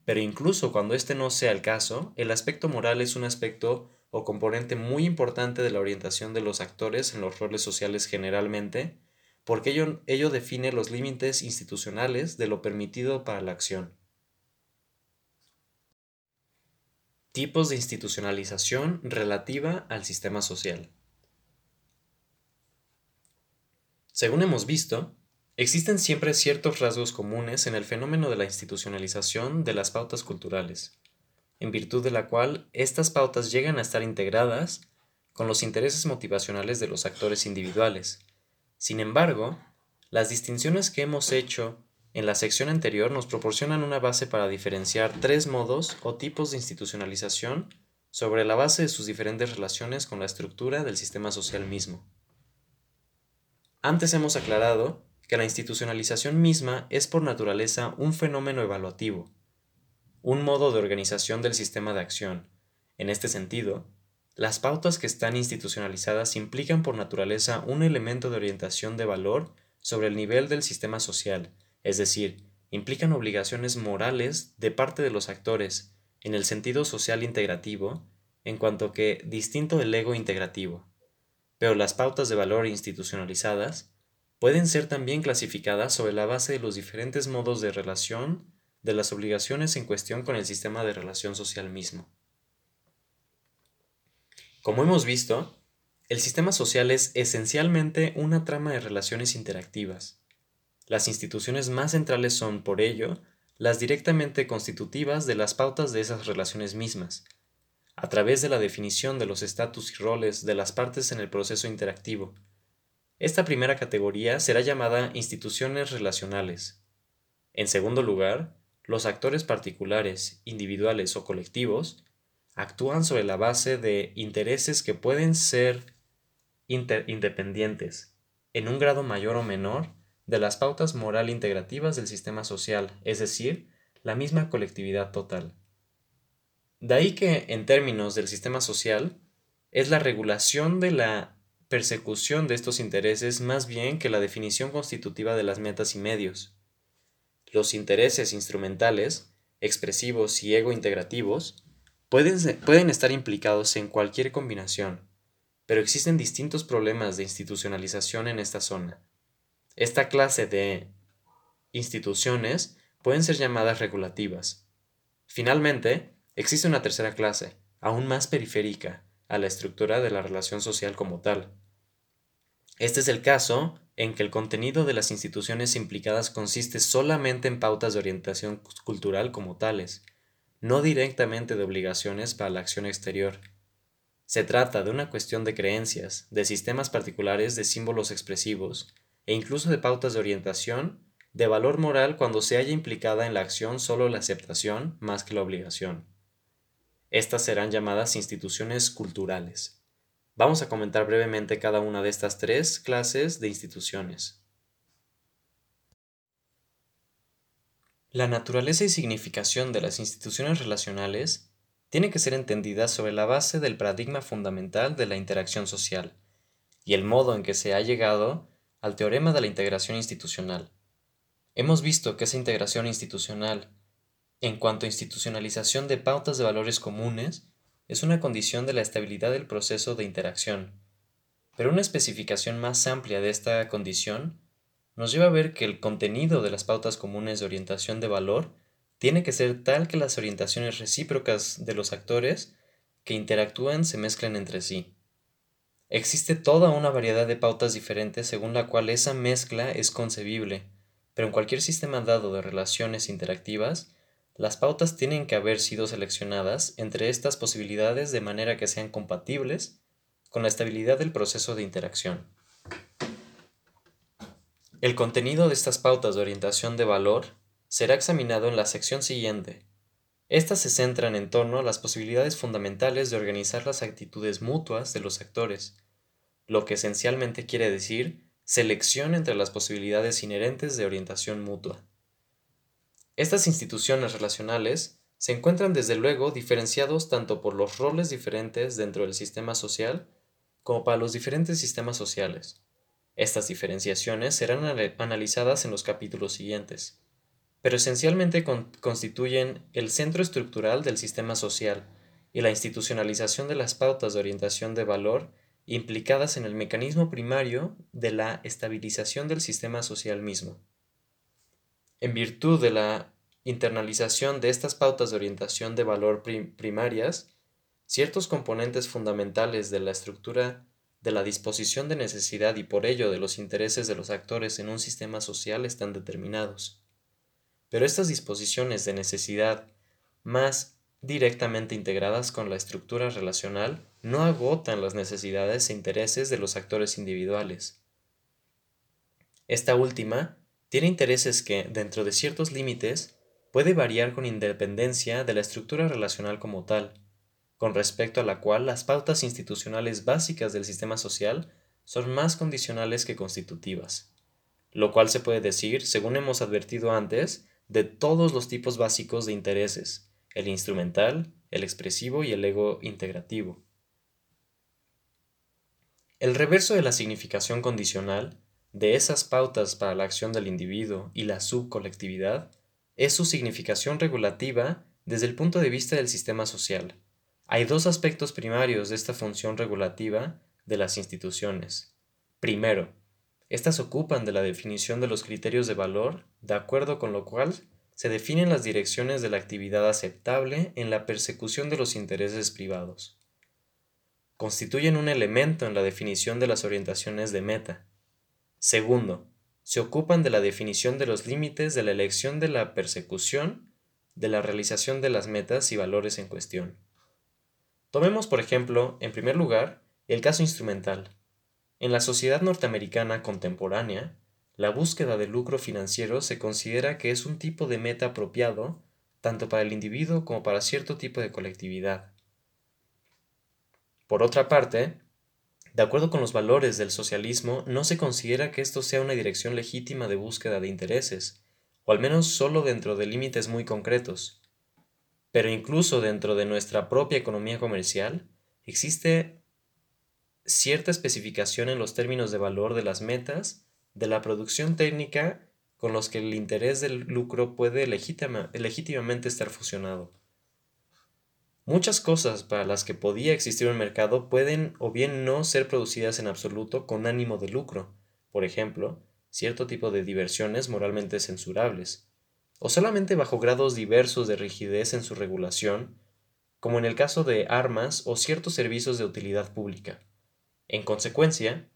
Pero incluso cuando este no sea el caso, el aspecto moral es un aspecto o componente muy importante de la orientación de los actores en los roles sociales generalmente, porque ello, define los límites institucionales de lo permitido para la acción. Tipos de institucionalización relativa al sistema social. Según hemos visto, existen siempre ciertos rasgos comunes en el fenómeno de la institucionalización de las pautas culturales, en virtud de la cual estas pautas llegan a estar integradas con los intereses motivacionales de los actores individuales. Sin embargo, las distinciones que hemos hecho en la sección anterior nos proporcionan una base para diferenciar tres modos o tipos de institucionalización sobre la base de sus diferentes relaciones con la estructura del sistema social mismo. Antes hemos aclarado que la institucionalización misma es por naturaleza un fenómeno evaluativo, un modo de organización del sistema de acción. En este sentido, las pautas que están institucionalizadas implican por naturaleza un elemento de orientación de valor sobre el nivel del sistema social, es decir, implican obligaciones morales de parte de los actores, en el sentido social integrativo, en cuanto que distinto del ego integrativo. Pero las pautas de valor institucionalizadas pueden ser también clasificadas sobre la base de los diferentes modos de relación de las obligaciones en cuestión con el sistema de relación social mismo. Como hemos visto, el sistema social es esencialmente una trama de relaciones interactivas. Las instituciones más centrales son, por ello, las directamente constitutivas de las pautas de esas relaciones mismas, a través de la definición de los estatus y roles de las partes en el proceso interactivo. Esta primera categoría será llamada instituciones relacionales. En segundo lugar, los actores particulares, individuales o colectivos actúan sobre la base de intereses que pueden ser independientes, en un grado mayor o menor, de las pautas moral integrativas del sistema social, es decir, la misma colectividad total. De ahí que, en términos del sistema social, es la regulación de la persecución de estos intereses más bien que la definición constitutiva de las metas y medios. Los intereses instrumentales, expresivos y ego integrativos pueden, pueden estar implicados en cualquier combinación, pero existen distintos problemas de institucionalización en esta zona. Esta clase de instituciones pueden ser llamadas regulativas. Finalmente, existe una tercera clase, aún más periférica, a la estructura de la relación social como tal. Este es el caso en que el contenido de las instituciones implicadas consiste solamente en pautas de orientación cultural como tales, no directamente de obligaciones para la acción exterior. Se trata de una cuestión de creencias, de sistemas particulares de símbolos expresivos, e incluso de pautas de orientación, de valor moral cuando se haya implicada en la acción solo la aceptación más que la obligación. Estas serán llamadas instituciones culturales. Vamos a comentar brevemente cada una de estas tres clases de instituciones. La naturaleza y significación de las instituciones relacionales tiene que ser entendida sobre la base del paradigma fundamental de la interacción social y el modo en que se ha llegado al teorema de la integración institucional. Hemos visto que esa integración institucional, en cuanto a institucionalización de pautas de valores comunes, es una condición de la estabilidad del proceso de interacción. Pero una especificación más amplia de esta condición nos lleva a ver que el contenido de las pautas comunes de orientación de valor tiene que ser tal que las orientaciones recíprocas de los actores que interactúan se mezclen entre sí. Existe toda una variedad de pautas diferentes según la cual esa mezcla es concebible, pero en cualquier sistema dado de relaciones interactivas, las pautas tienen que haber sido seleccionadas entre estas posibilidades de manera que sean compatibles con la estabilidad del proceso de interacción. El contenido de estas pautas de orientación de valor será examinado en la sección siguiente. Estas se centran en torno a las posibilidades fundamentales de organizar las actitudes mutuas de los actores, lo que esencialmente quiere decir selección entre las posibilidades inherentes de orientación mutua. Estas instituciones relacionales se encuentran desde luego diferenciados tanto por los roles diferentes dentro del sistema social como para los diferentes sistemas sociales. Estas diferenciaciones serán analizadas en los capítulos siguientes, pero esencialmente constituyen el centro estructural del sistema social y la institucionalización de las pautas de orientación de valor implicadas en el mecanismo primario de la estabilización del sistema social mismo. En virtud de la internalización de estas pautas de orientación de valor primarias, ciertos componentes fundamentales de la estructura de la disposición de necesidad y por ello de los intereses de los actores en un sistema social están determinados. Pero estas disposiciones de necesidad más directamente integradas con la estructura relacional, no agotan las necesidades e intereses de los actores individuales. Esta última tiene intereses que, dentro de ciertos límites, puede variar con independencia de la estructura relacional como tal, con respecto a la cual las pautas institucionales básicas del sistema social son más condicionales que constitutivas, lo cual se puede decir, según hemos advertido antes, de todos los tipos básicos de intereses, el instrumental, el expresivo y el ego integrativo. El reverso de la significación condicional de esas pautas para la acción del individuo y la subcolectividad es su significación regulativa desde el punto de vista del sistema social. Hay dos aspectos primarios de esta función regulativa de las instituciones. Primero, estas ocupan de la definición de los criterios de valor, de acuerdo con lo cual se definen las direcciones de la actividad aceptable en la persecución de los intereses privados. Constituyen un elemento en la definición de las orientaciones de meta. Segundo, se ocupan de la definición de los límites de la elección de la persecución de la realización de las metas y valores en cuestión. Tomemos, por ejemplo, en primer lugar, el caso instrumental. En la sociedad norteamericana contemporánea, la búsqueda de lucro financiero se considera que es un tipo de meta apropiado tanto para el individuo como para cierto tipo de colectividad. Por otra parte, de acuerdo con los valores del socialismo, no se considera que esto sea una dirección legítima de búsqueda de intereses, o al menos solo dentro de límites muy concretos. Pero incluso dentro de nuestra propia economía comercial, existe cierta especificación en los términos de valor de las metas de la producción técnica con los que el interés del lucro puede legítimamente estar fusionado. Muchas cosas para las que podía existir un mercado pueden o bien no ser producidas en absoluto con ánimo de lucro, por ejemplo, cierto tipo de diversiones moralmente censurables, o solamente bajo grados diversos de rigidez en su regulación, como en el caso de armas o ciertos servicios de utilidad pública. En consecuencia,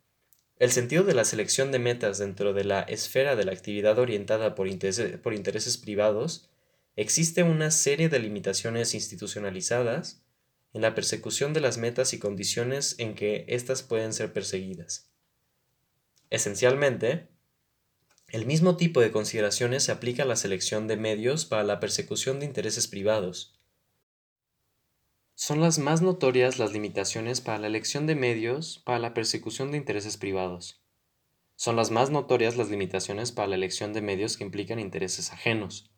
el sentido de la selección de metas dentro de la esfera de la actividad orientada por, intereses privados existe una serie de limitaciones institucionalizadas en la persecución de las metas y condiciones en que éstas pueden ser perseguidas. Esencialmente, el mismo tipo de consideraciones se aplica a la selección de medios para la persecución de intereses privados, son las más notorias las limitaciones para la elección de medios para la persecución de intereses privados. Son las más notorias las limitaciones para la elección de medios que implican intereses ajenos.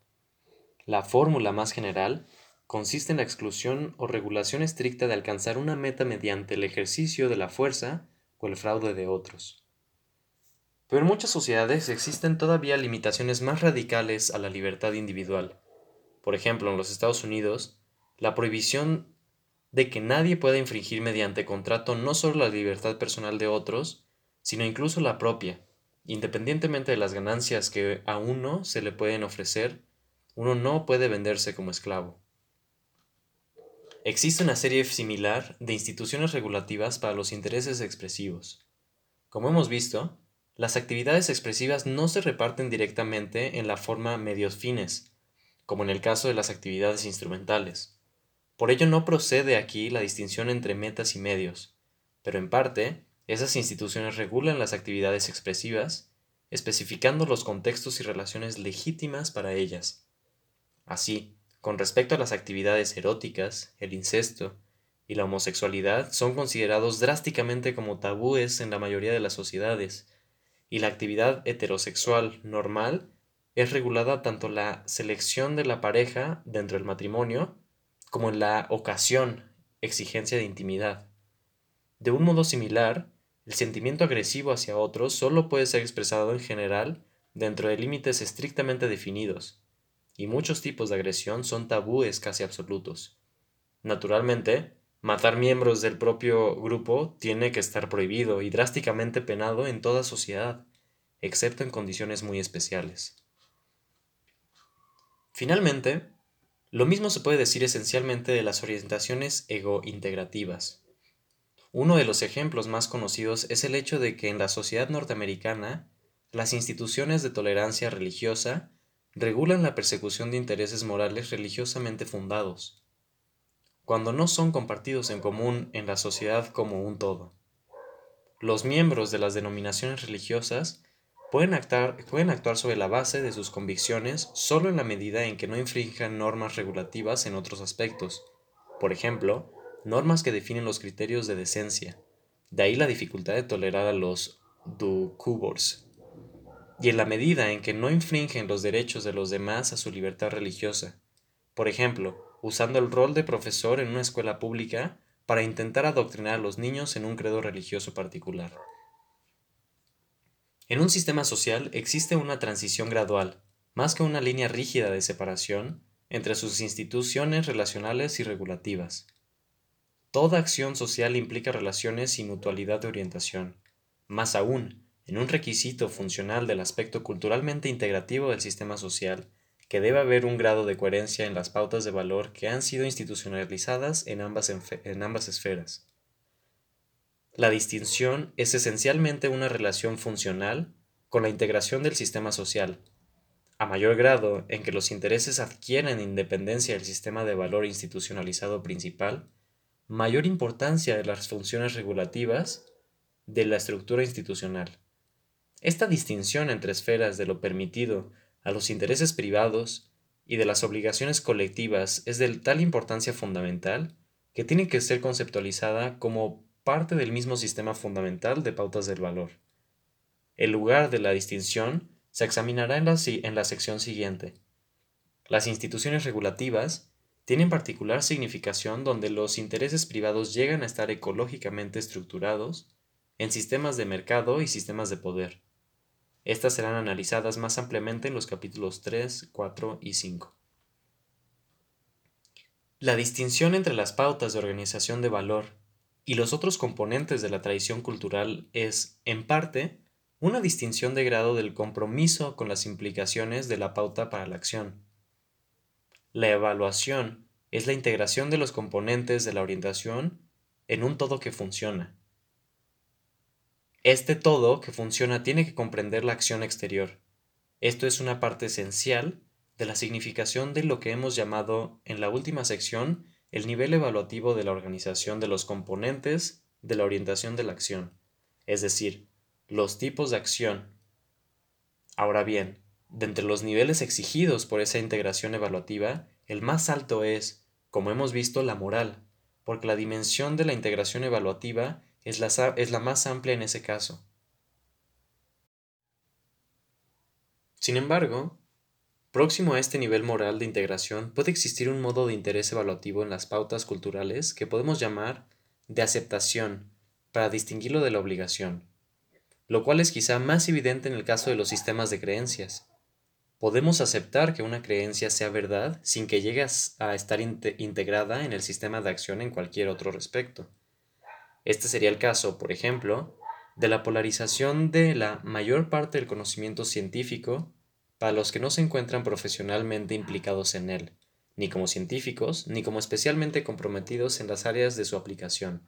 La fórmula más general consiste en la exclusión o regulación estricta de alcanzar una meta mediante el ejercicio de la fuerza o el fraude de otros. Pero en muchas sociedades existen todavía limitaciones más radicales a la libertad individual. Por ejemplo, en los Estados Unidos, la prohibición de que nadie pueda infringir mediante contrato no solo la libertad personal de otros, sino incluso la propia, independientemente de las ganancias que a uno se le pueden ofrecer, uno no puede venderse como esclavo. Existe una serie similar de instituciones regulativas para los intereses expresivos. Como hemos visto, las actividades expresivas no se reparten directamente en la forma medios fines, como en el caso de las actividades instrumentales. Por ello no procede aquí la distinción entre metas y medios, pero en parte, esas instituciones regulan las actividades expresivas, especificando los contextos y relaciones legítimas para ellas. Así, con respecto a las actividades eróticas, el incesto y la homosexualidad son considerados drásticamente como tabúes en la mayoría de las sociedades, y la actividad heterosexual normal es regulada tanto la selección de la pareja dentro del matrimonio como en la ocasión, exigencia de intimidad. De un modo similar, el sentimiento agresivo hacia otros solo puede ser expresado en general dentro de límites estrictamente definidos, y muchos tipos de agresión son tabúes casi absolutos. Naturalmente, matar miembros del propio grupo tiene que estar prohibido y drásticamente penado en toda sociedad, excepto en condiciones muy especiales. Finalmente, lo mismo se puede decir esencialmente de las orientaciones ego-integrativas. Uno de los ejemplos más conocidos es el hecho de que en la sociedad norteamericana, las instituciones de tolerancia religiosa regulan la persecución de intereses morales religiosamente fundados. Cuando no son compartidos en común en la sociedad como un todo. Los miembros de las denominaciones religiosas pueden actuar, pueden actuar sobre la base de sus convicciones solo en la medida en que no infrinjan normas regulativas en otros aspectos, por ejemplo, normas que definen los criterios de decencia, de ahí la dificultad de tolerar a los ducubors, y en la medida en que no infringen los derechos de los demás a su libertad religiosa, por ejemplo, usando el rol de profesor en una escuela pública para intentar adoctrinar a los niños en un credo religioso particular. En un sistema social existe una transición gradual, más que una línea rígida de separación, entre sus instituciones relacionales y regulativas. Toda acción social implica relaciones sin mutualidad de orientación. Más aún, en un requisito funcional del aspecto culturalmente integrativo del sistema social, que debe haber un grado de coherencia en las pautas de valor que han sido institucionalizadas en ambas, en ambas esferas. La distinción es esencialmente una relación funcional con la integración del sistema social. A mayor grado en que los intereses adquieren independencia del sistema de valor institucionalizado principal, mayor importancia de las funciones regulativas de la estructura institucional. Esta distinción entre esferas de lo permitido a los intereses privados y de las obligaciones colectivas es de tal importancia fundamental que tiene que ser conceptualizada como parte del mismo sistema fundamental de pautas del valor. El lugar de la distinción se examinará en la, en la sección siguiente. Las instituciones regulativas tienen particular significación donde los intereses privados llegan a estar ecológicamente estructurados en sistemas de mercado y sistemas de poder. Estas serán analizadas más ampliamente en los capítulos 3, 4 y 5. La distinción entre las pautas de organización de valor y los otros componentes de la tradición cultural es, en parte, una distinción de grado del compromiso con las implicaciones de la pauta para la acción. La evaluación es la integración de los componentes de la orientación en un todo que funciona. Este todo que funciona tiene que comprender la acción exterior. Esto es una parte esencial de la significación de lo que hemos llamado en la última sección el nivel evaluativo de la organización de los componentes de la orientación de la acción, es decir, los tipos de acción. Ahora bien, de entre los niveles exigidos por esa integración evaluativa, el más alto es, como hemos visto, la moral, porque la dimensión de la integración evaluativa es la, es la más amplia en ese caso. Sin embargo, Próximo a este nivel moral de integración puede existir un modo de interés evaluativo en las pautas culturales que podemos llamar de aceptación para distinguirlo de la obligación, lo cual es quizá más evidente en el caso de los sistemas de creencias. Podemos aceptar que una creencia sea verdad sin que llegue a estar integrada en el sistema de acción en cualquier otro respecto. Este sería el caso, por ejemplo, de la polarización de la mayor parte del conocimiento científico para los que no se encuentran profesionalmente implicados en él, ni como científicos, ni como especialmente comprometidos en las áreas de su aplicación.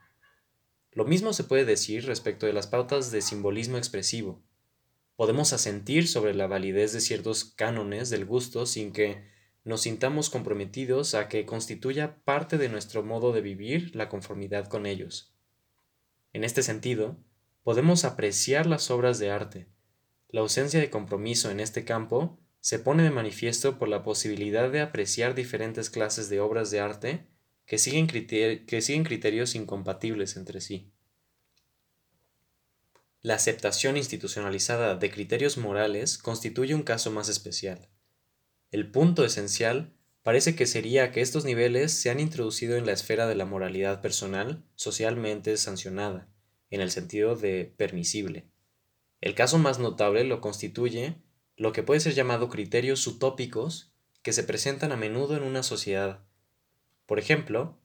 Lo mismo se puede decir respecto de las pautas de simbolismo expresivo. Podemos asentir sobre la validez de ciertos cánones del gusto sin que nos sintamos comprometidos a que constituya parte de nuestro modo de vivir la conformidad con ellos. En este sentido, podemos apreciar las obras de arte, la ausencia de compromiso en este campo se pone de manifiesto por la posibilidad de apreciar diferentes clases de obras de arte que siguen, criterios incompatibles entre sí. La aceptación institucionalizada de criterios morales constituye un caso más especial. El punto esencial parece que sería que estos niveles se han introducido en la esfera de la moralidad personal socialmente sancionada, en el sentido de permisible. El caso más notable lo constituye lo que puede ser llamado criterios utópicos que se presentan a menudo en una sociedad. Por ejemplo,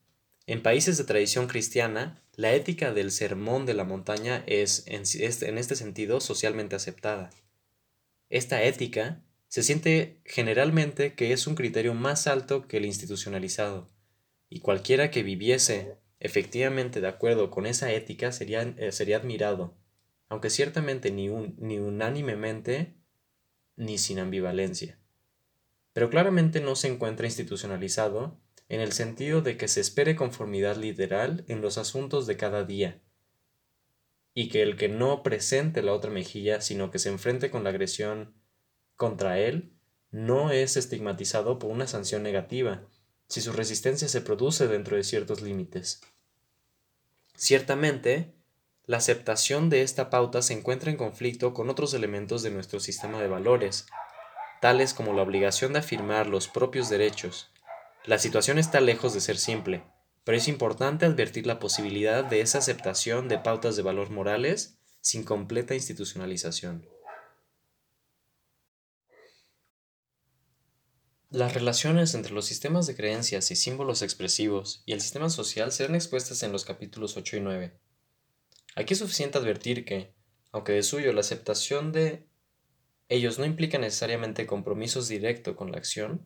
en países de tradición cristiana, la ética del sermón de la montaña es, en este sentido, socialmente aceptada. Esta ética se siente generalmente que es un criterio más alto que el institucionalizado, y cualquiera que viviese efectivamente de acuerdo con esa ética sería, eh, sería admirado aunque ciertamente ni, ni unánimemente ni sin ambivalencia. Pero claramente no se encuentra institucionalizado en el sentido de que se espere conformidad literal en los asuntos de cada día, y que el que no presente la otra mejilla, sino que se enfrente con la agresión contra él, no es estigmatizado por una sanción negativa, si su resistencia se produce dentro de ciertos límites. Ciertamente, la aceptación de esta pauta se encuentra en conflicto con otros elementos de nuestro sistema de valores, tales como la obligación de afirmar los propios derechos. La situación está lejos de ser simple, pero es importante advertir la posibilidad de esa aceptación de pautas de valor morales sin completa institucionalización. Las relaciones entre los sistemas de creencias y símbolos expresivos y el sistema social serán expuestas en los capítulos 8 y 9. Aquí es suficiente advertir que, aunque de suyo la aceptación de ellos no implica necesariamente compromisos directos con la acción,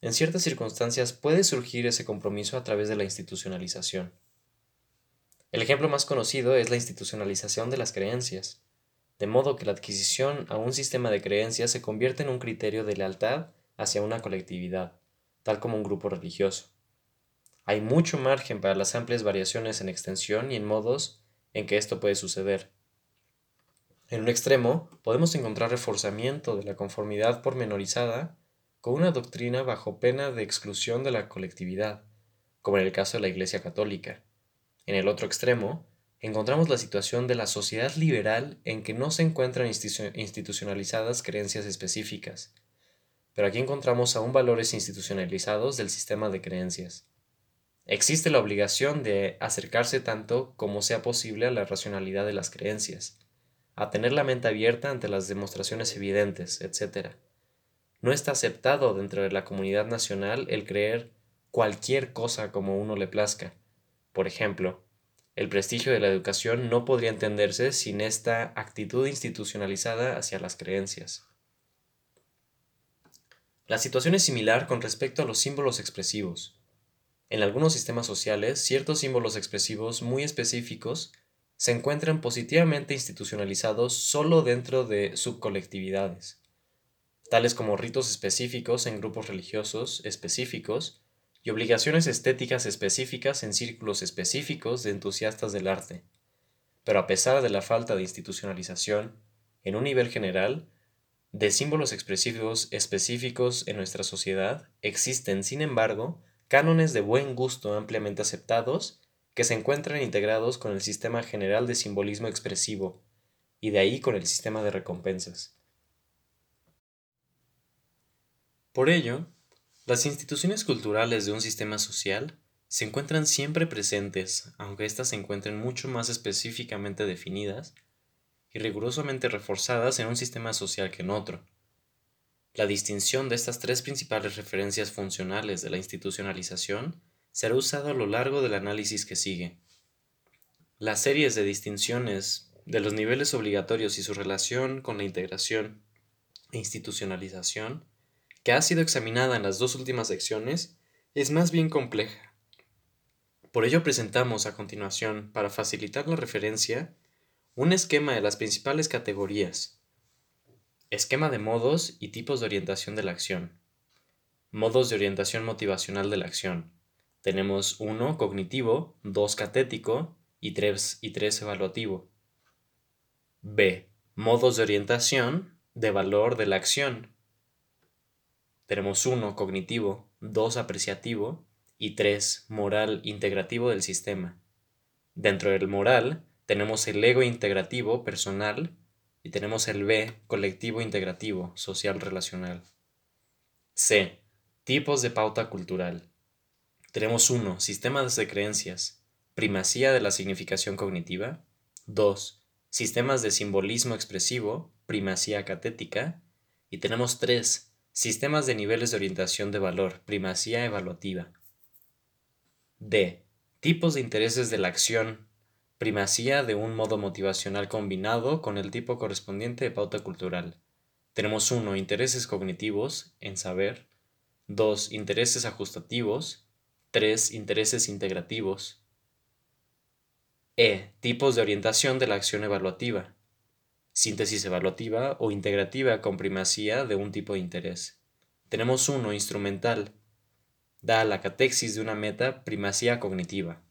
en ciertas circunstancias puede surgir ese compromiso a través de la institucionalización. El ejemplo más conocido es la institucionalización de las creencias, de modo que la adquisición a un sistema de creencias se convierte en un criterio de lealtad hacia una colectividad, tal como un grupo religioso. Hay mucho margen para las amplias variaciones en extensión y en modos en que esto puede suceder. En un extremo, podemos encontrar reforzamiento de la conformidad pormenorizada con una doctrina bajo pena de exclusión de la colectividad, como en el caso de la Iglesia Católica. En el otro extremo, encontramos la situación de la sociedad liberal en que no se encuentran institucionalizadas creencias específicas, pero aquí encontramos aún valores institucionalizados del sistema de creencias. Existe la obligación de acercarse tanto como sea posible a la racionalidad de las creencias, a tener la mente abierta ante las demostraciones evidentes, etc. No está aceptado dentro de la comunidad nacional el creer cualquier cosa como uno le plazca. Por ejemplo, el prestigio de la educación no podría entenderse sin esta actitud institucionalizada hacia las creencias. La situación es similar con respecto a los símbolos expresivos. En algunos sistemas sociales, ciertos símbolos expresivos muy específicos se encuentran positivamente institucionalizados solo dentro de subcolectividades, tales como ritos específicos en grupos religiosos específicos y obligaciones estéticas específicas en círculos específicos de entusiastas del arte. Pero a pesar de la falta de institucionalización, en un nivel general, de símbolos expresivos específicos en nuestra sociedad, existen, sin embargo, cánones de buen gusto ampliamente aceptados que se encuentran integrados con el sistema general de simbolismo expresivo, y de ahí con el sistema de recompensas. Por ello, las instituciones culturales de un sistema social se encuentran siempre presentes, aunque éstas se encuentren mucho más específicamente definidas y rigurosamente reforzadas en un sistema social que en otro. La distinción de estas tres principales referencias funcionales de la institucionalización será usado a lo largo del análisis que sigue. Las series de distinciones de los niveles obligatorios y su relación con la integración e institucionalización, que ha sido examinada en las dos últimas secciones, es más bien compleja. Por ello presentamos a continuación, para facilitar la referencia, un esquema de las principales categorías. Esquema de modos y tipos de orientación de la acción. Modos de orientación motivacional de la acción tenemos uno cognitivo, dos catético y tres, y tres evaluativo. B. Modos de orientación de valor de la acción. Tenemos uno cognitivo, dos apreciativo y tres moral integrativo del sistema. Dentro del moral tenemos el ego integrativo personal y tenemos el B colectivo integrativo social relacional. C. Tipos de pauta cultural. Tenemos 1. Sistemas de creencias. Primacía de la significación cognitiva. 2. Sistemas de simbolismo expresivo. Primacía catética. Y tenemos 3. Sistemas de niveles de orientación de valor. Primacía evaluativa. D. Tipos de intereses de la acción. Primacía de un modo motivacional combinado con el tipo correspondiente de pauta cultural. Tenemos 1. Intereses cognitivos, en saber. 2. Intereses ajustativos. 3. Intereses integrativos. E. Tipos de orientación de la acción evaluativa. Síntesis evaluativa o integrativa con primacía de un tipo de interés. Tenemos uno instrumental. da la catexis de una meta primacía cognitiva.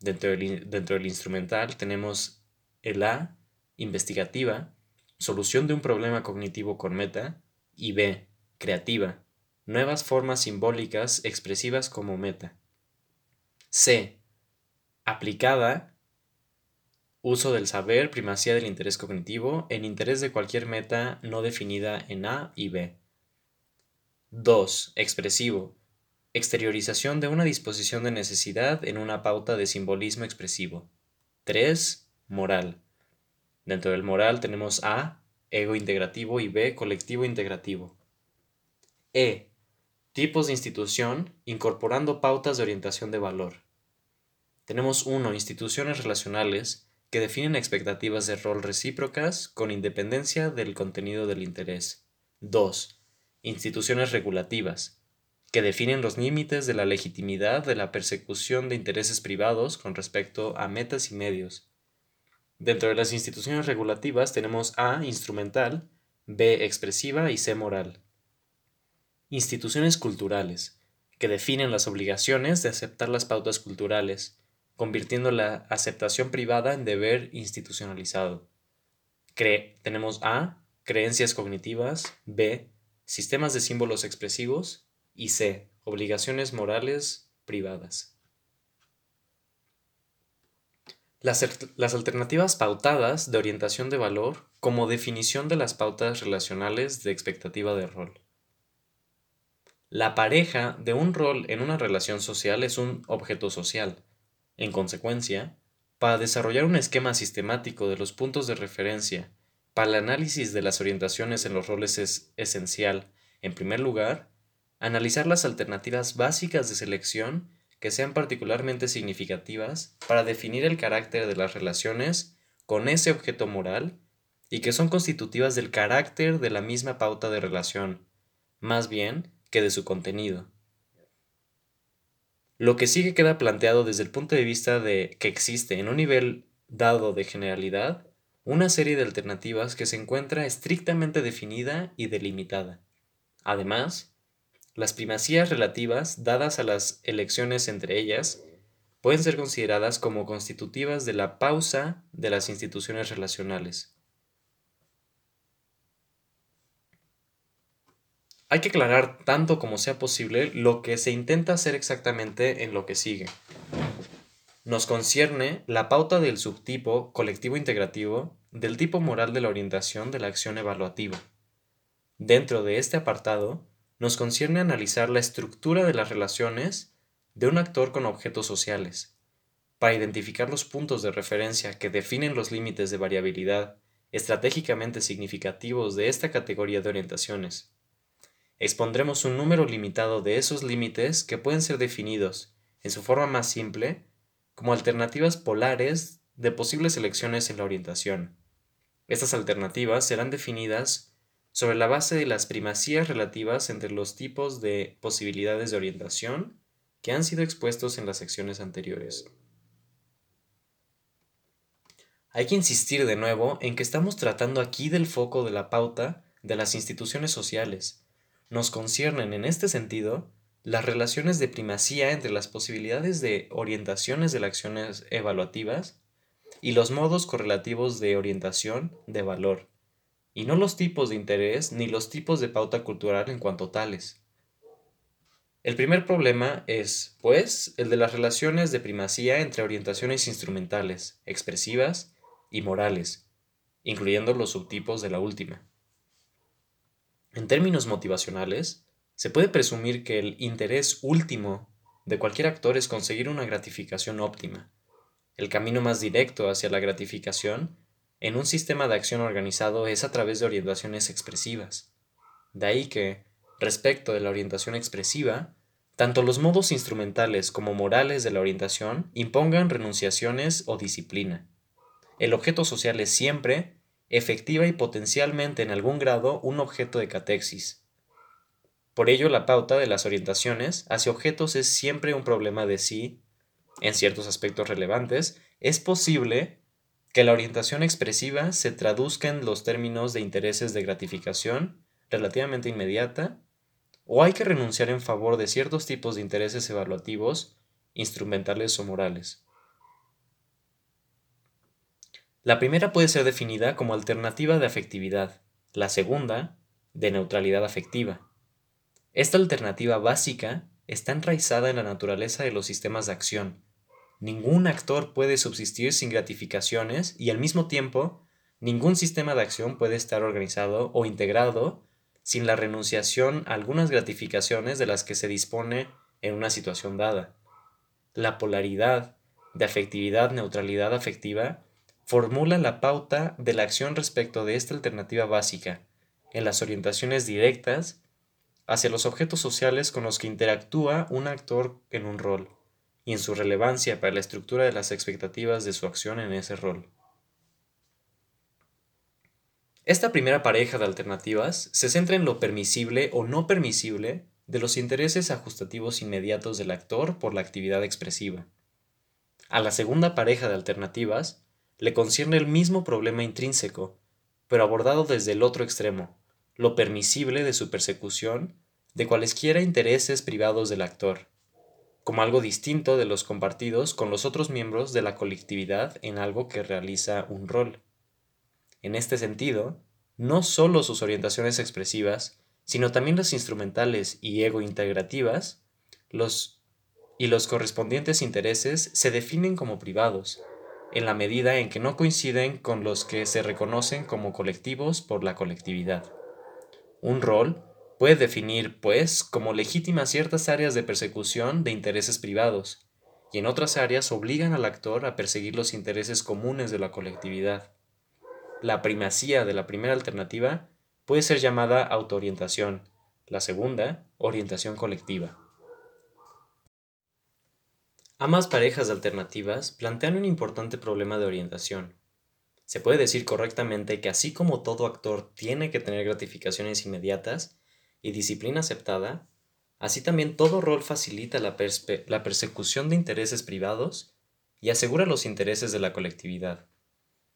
Dentro del, dentro del instrumental tenemos el A, investigativa, solución de un problema cognitivo con meta, y B, creativa, nuevas formas simbólicas expresivas como meta. C, aplicada, uso del saber, primacía del interés cognitivo, en interés de cualquier meta no definida en A y B. 2. Expresivo, exteriorización de una disposición de necesidad en una pauta de simbolismo expresivo. 3. Moral. Dentro del moral tenemos A, ego integrativo y B, colectivo integrativo. E. Tipos de institución incorporando pautas de orientación de valor. Tenemos 1. Instituciones relacionales que definen expectativas de rol recíprocas con independencia del contenido del interés. 2. Instituciones regulativas que definen los límites de la legitimidad de la persecución de intereses privados con respecto a metas y medios. Dentro de las instituciones regulativas tenemos A, instrumental, B, expresiva y C, moral. Instituciones culturales, que definen las obligaciones de aceptar las pautas culturales, convirtiendo la aceptación privada en deber institucionalizado. tenemos A, creencias cognitivas, B, sistemas de símbolos expresivos y C. Obligaciones morales privadas. Las, las, alternativas pautadas de orientación de valor como definición de las pautas relacionales de expectativa de rol. La pareja de un rol en una relación social es un objeto social. En consecuencia, para desarrollar un esquema sistemático de los puntos de referencia para el análisis de las orientaciones en los roles es esencial, en primer lugar, Analizar las alternativas básicas de selección que sean particularmente significativas para definir el carácter de las relaciones con ese objeto moral y que son constitutivas del carácter de la misma pauta de relación, más bien que de su contenido. Lo que sigue queda planteado desde el punto de vista de que existe en un nivel dado de generalidad una serie de alternativas que se encuentra estrictamente definida y delimitada. Además, las primacías relativas dadas a las elecciones entre ellas pueden ser consideradas como constitutivas de la pausa de las instituciones relacionales. Hay que aclarar tanto como sea posible lo que se intenta hacer exactamente en lo que sigue. Nos concierne la pauta del subtipo colectivo integrativo del tipo moral de la orientación de la acción evaluativa. Dentro de este apartado, nos concierne analizar la estructura de las relaciones de un actor con objetos sociales, para identificar los puntos de referencia que definen los límites de variabilidad estratégicamente significativos de esta categoría de orientaciones. Expondremos un número limitado de esos límites que pueden ser definidos, en su forma más simple, como alternativas polares de posibles elecciones en la orientación. Estas alternativas serán definidas sobre la base de las primacías relativas entre los tipos de posibilidades de orientación que han sido expuestos en las secciones anteriores. Hay que insistir de nuevo en que estamos tratando aquí del foco de la pauta de las instituciones sociales. Nos conciernen en este sentido las relaciones de primacía entre las posibilidades de orientaciones de las acciones evaluativas y los modos correlativos de orientación de valor y no los tipos de interés ni los tipos de pauta cultural en cuanto tales. El primer problema es, pues, el de las relaciones de primacía entre orientaciones instrumentales, expresivas y morales, incluyendo los subtipos de la última. En términos motivacionales, se puede presumir que el interés último de cualquier actor es conseguir una gratificación óptima. El camino más directo hacia la gratificación en un sistema de acción organizado es a través de orientaciones expresivas. De ahí que, respecto de la orientación expresiva, tanto los modos instrumentales como morales de la orientación impongan renunciaciones o disciplina. El objeto social es siempre, efectiva y potencialmente en algún grado, un objeto de catexis. Por ello, la pauta de las orientaciones hacia objetos es siempre un problema de si, en ciertos aspectos relevantes, es posible que la orientación expresiva se traduzca en los términos de intereses de gratificación relativamente inmediata o hay que renunciar en favor de ciertos tipos de intereses evaluativos, instrumentales o morales. La primera puede ser definida como alternativa de afectividad, la segunda, de neutralidad afectiva. Esta alternativa básica está enraizada en la naturaleza de los sistemas de acción. Ningún actor puede subsistir sin gratificaciones y al mismo tiempo, ningún sistema de acción puede estar organizado o integrado sin la renunciación a algunas gratificaciones de las que se dispone en una situación dada. La polaridad de afectividad-neutralidad afectiva formula la pauta de la acción respecto de esta alternativa básica, en las orientaciones directas hacia los objetos sociales con los que interactúa un actor en un rol, y en su relevancia para la estructura de las expectativas de su acción en ese rol. Esta primera pareja de alternativas se centra en lo permisible o no permisible de los intereses ajustativos inmediatos del actor por la actividad expresiva. A la segunda pareja de alternativas le concierne el mismo problema intrínseco, pero abordado desde el otro extremo, lo permisible de su persecución de cualesquiera intereses privados del actor, como algo distinto de los compartidos con los otros miembros de la colectividad en algo que realiza un rol. En este sentido, no solo sus orientaciones expresivas, sino también las instrumentales y ego integrativas, los y los correspondientes intereses se definen como privados, en la medida en que no coinciden con los que se reconocen como colectivos por la colectividad. Un rol puede definir, pues, como legítimas ciertas áreas de persecución de intereses privados, y en otras áreas obligan al actor a perseguir los intereses comunes de la colectividad. La primacía de la primera alternativa puede ser llamada autoorientación, la segunda, orientación colectiva. Ambas parejas de alternativas plantean un importante problema de orientación. Se puede decir correctamente que así como todo actor tiene que tener gratificaciones inmediatas y disciplina aceptada, así también todo rol facilita la, la persecución de intereses privados y asegura los intereses de la colectividad.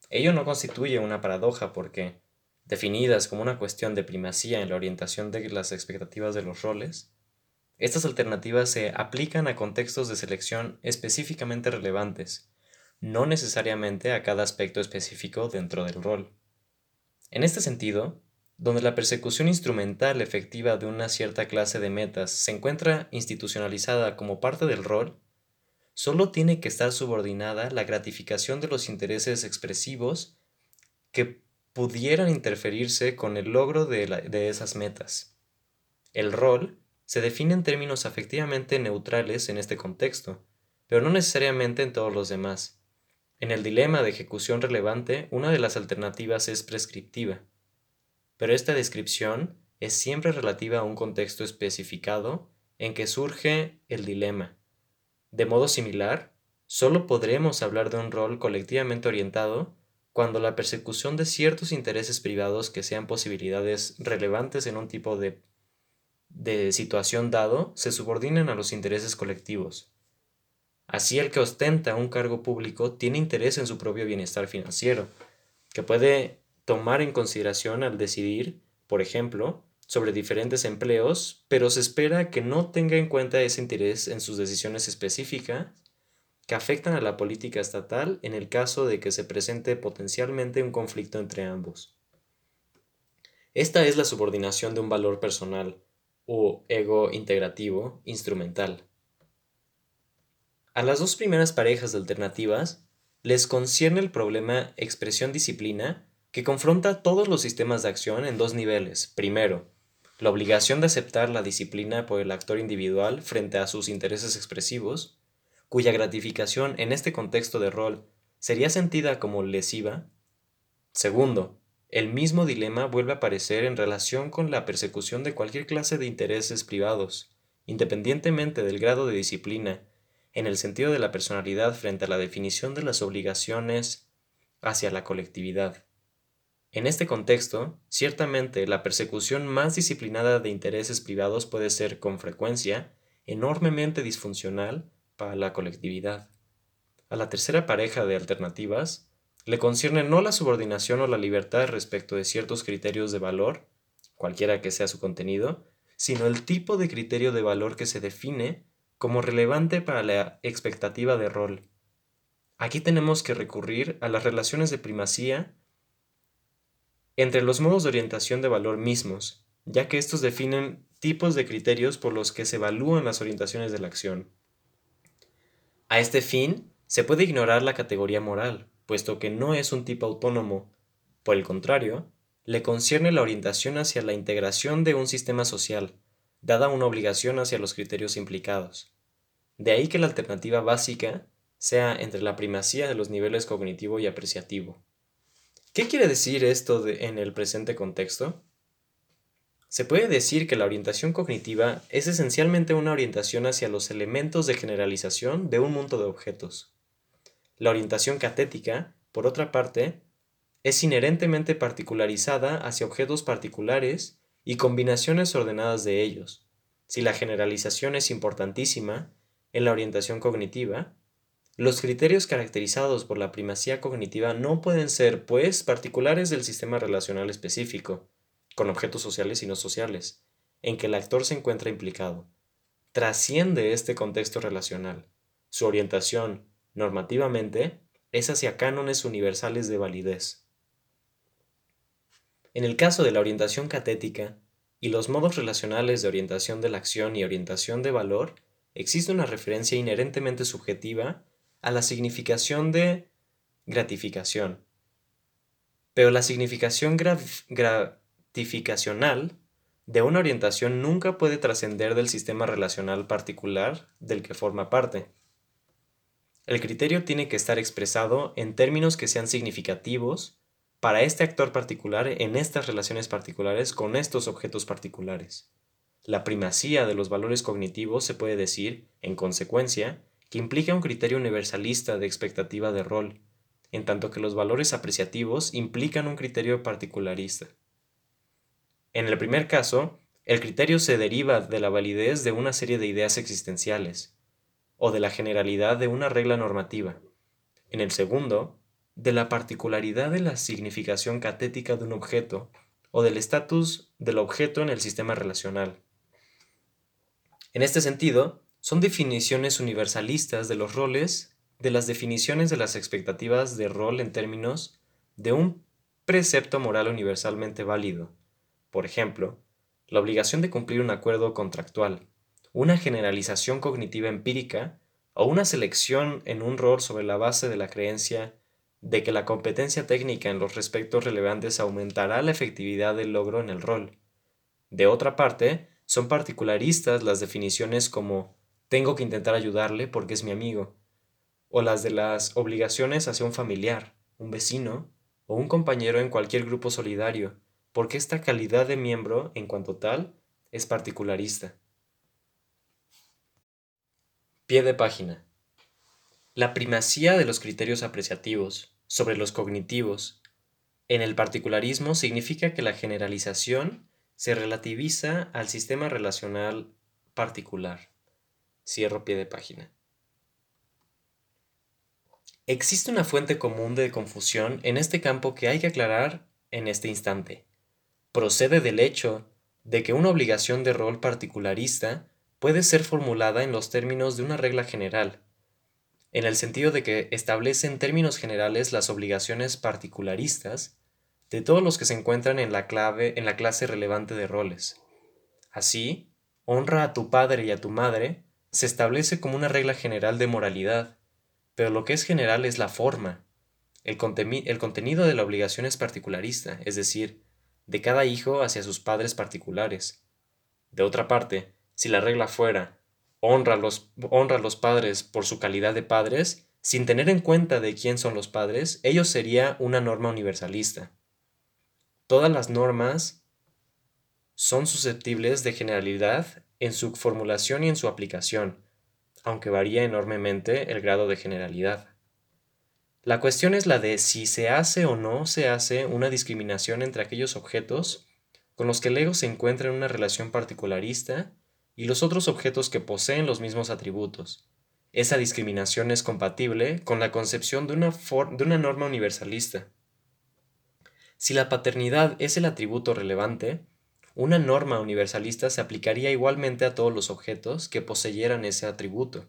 Ello no constituye una paradoja porque, definidas como una cuestión de primacía en la orientación de las expectativas de los roles, estas alternativas se aplican a contextos de selección específicamente relevantes, no necesariamente a cada aspecto específico dentro del rol. En este sentido, donde la persecución instrumental efectiva de una cierta clase de metas se encuentra institucionalizada como parte del rol, solo tiene que estar subordinada la gratificación de los intereses expresivos que pudieran interferirse con el logro de, de esas metas. El rol se define en términos afectivamente neutrales en este contexto, pero no necesariamente en todos los demás. En el dilema de ejecución relevante, una de las alternativas es prescriptiva, pero esta descripción es siempre relativa a un contexto especificado en que surge el dilema. De modo similar, solo podremos hablar de un rol colectivamente orientado cuando la persecución de ciertos intereses privados que sean posibilidades relevantes en un tipo de de situación dado se subordinen a los intereses colectivos. Así el que ostenta un cargo público tiene interés en su propio bienestar financiero, que puede tomar en consideración al decidir, por ejemplo, sobre diferentes empleos, pero se espera que no tenga en cuenta ese interés en sus decisiones específicas que afectan a la política estatal en el caso de que se presente potencialmente un conflicto entre ambos. Esta es la subordinación de un valor personal, o ego integrativo instrumental. A las dos primeras parejas de alternativas les concierne el problema expresión-disciplina que confronta todos los sistemas de acción en dos niveles. Primero, la obligación de aceptar la disciplina por el actor individual frente a sus intereses expresivos, cuya gratificación en este contexto de rol sería sentida como lesiva. Segundo, el mismo dilema vuelve a aparecer en relación con la persecución de cualquier clase de intereses privados, independientemente del grado de disciplina, en el sentido de la personalidad frente a la definición de las obligaciones hacia la colectividad. En este contexto, ciertamente la persecución más disciplinada de intereses privados puede ser, con frecuencia, enormemente disfuncional para la colectividad. A la tercera pareja de alternativas, le concierne no la subordinación o la libertad respecto de ciertos criterios de valor, cualquiera que sea su contenido, sino el tipo de criterio de valor que se define como relevante para la expectativa de rol. Aquí tenemos que recurrir a las relaciones de primacía entre los modos de orientación de valor mismos, ya que estos definen tipos de criterios por los que se evalúan las orientaciones de la acción. A este fin, se puede ignorar la categoría moral, puesto que no es un tipo autónomo. Por el contrario, le concierne la orientación hacia la integración de un sistema social, dada una obligación hacia los criterios implicados. De ahí que la alternativa básica sea entre la primacía de los niveles cognitivo y apreciativo. ¿Qué quiere decir esto en el presente contexto? Se puede decir que la orientación cognitiva es esencialmente una orientación hacia los elementos de generalización de un mundo de objetos. La orientación catética, por otra parte, es inherentemente particularizada hacia objetos particulares y combinaciones ordenadas de ellos. Si la generalización es importantísima en la orientación cognitiva, los criterios caracterizados por la primacía cognitiva no pueden ser, pues, particulares del sistema relacional específico, con objetos sociales y no sociales, en que el actor se encuentra implicado. Trasciende este contexto relacional. Su orientación, normativamente, es hacia cánones universales de validez. En el caso de la orientación catética y los modos relacionales de orientación de la acción y orientación de valor, existe una referencia inherentemente subjetiva a la significación de gratificación. Pero la significación gratificacional de una orientación nunca puede trascender del sistema relacional particular del que forma parte. El criterio tiene que estar expresado en términos que sean significativos para este actor particular en estas relaciones particulares con estos objetos particulares. La primacía de los valores cognitivos se puede decir, en consecuencia, que implica un criterio universalista de expectativa de rol, en tanto que los valores apreciativos implican un criterio particularista. En el primer caso, el criterio se deriva de la validez de una serie de ideas existenciales, o de la generalidad de una regla normativa. En el segundo, de la particularidad de la significación catética de un objeto, o del estatus del objeto en el sistema relacional. En este sentido, son definiciones universalistas de los roles, de las definiciones de las expectativas de rol en términos de un precepto moral universalmente válido. Por ejemplo, la obligación de cumplir un acuerdo contractual, una generalización cognitiva empírica o una selección en un rol sobre la base de la creencia de que la competencia técnica en los respectos relevantes aumentará la efectividad del logro en el rol. De otra parte, son particularistas las definiciones como tengo que intentar ayudarle porque es mi amigo, o las de las obligaciones hacia un familiar, un vecino o un compañero en cualquier grupo solidario, porque esta calidad de miembro, en cuanto tal, es particularista. Pie de página. La primacía de los criterios apreciativos sobre los cognitivos en el particularismo significa que la generalización se relativiza al sistema relacional particular. Cierro pie de página. Existe una fuente común de confusión en este campo que hay que aclarar en este instante. Procede del hecho de que una obligación de rol particularista puede ser formulada en los términos de una regla general, en el sentido de que establece en términos generales las obligaciones particularistas de todos los que se encuentran en la, clave, en la clase relevante de roles. Así, honra a tu padre y a tu madre se establece como una regla general de moralidad, pero lo que es general es la forma. El, el contenido de la obligación es particularista, es decir, de cada hijo hacia sus padres particulares. De otra parte, si la regla fuera honra a los, honra los padres por su calidad de padres, sin tener en cuenta de quién son los padres, ello sería una norma universalista. Todas las normas son susceptibles de generalidad en su formulación y en su aplicación, aunque varía enormemente el grado de generalidad. La cuestión es la de si se hace o no se hace una discriminación entre aquellos objetos con los que el ego se encuentra en una relación particularista y los otros objetos que poseen los mismos atributos. Esa discriminación es compatible con la concepción de una, de una norma universalista. Si la paternidad es el atributo relevante, una norma universalista se aplicaría igualmente a todos los objetos que poseyeran ese atributo.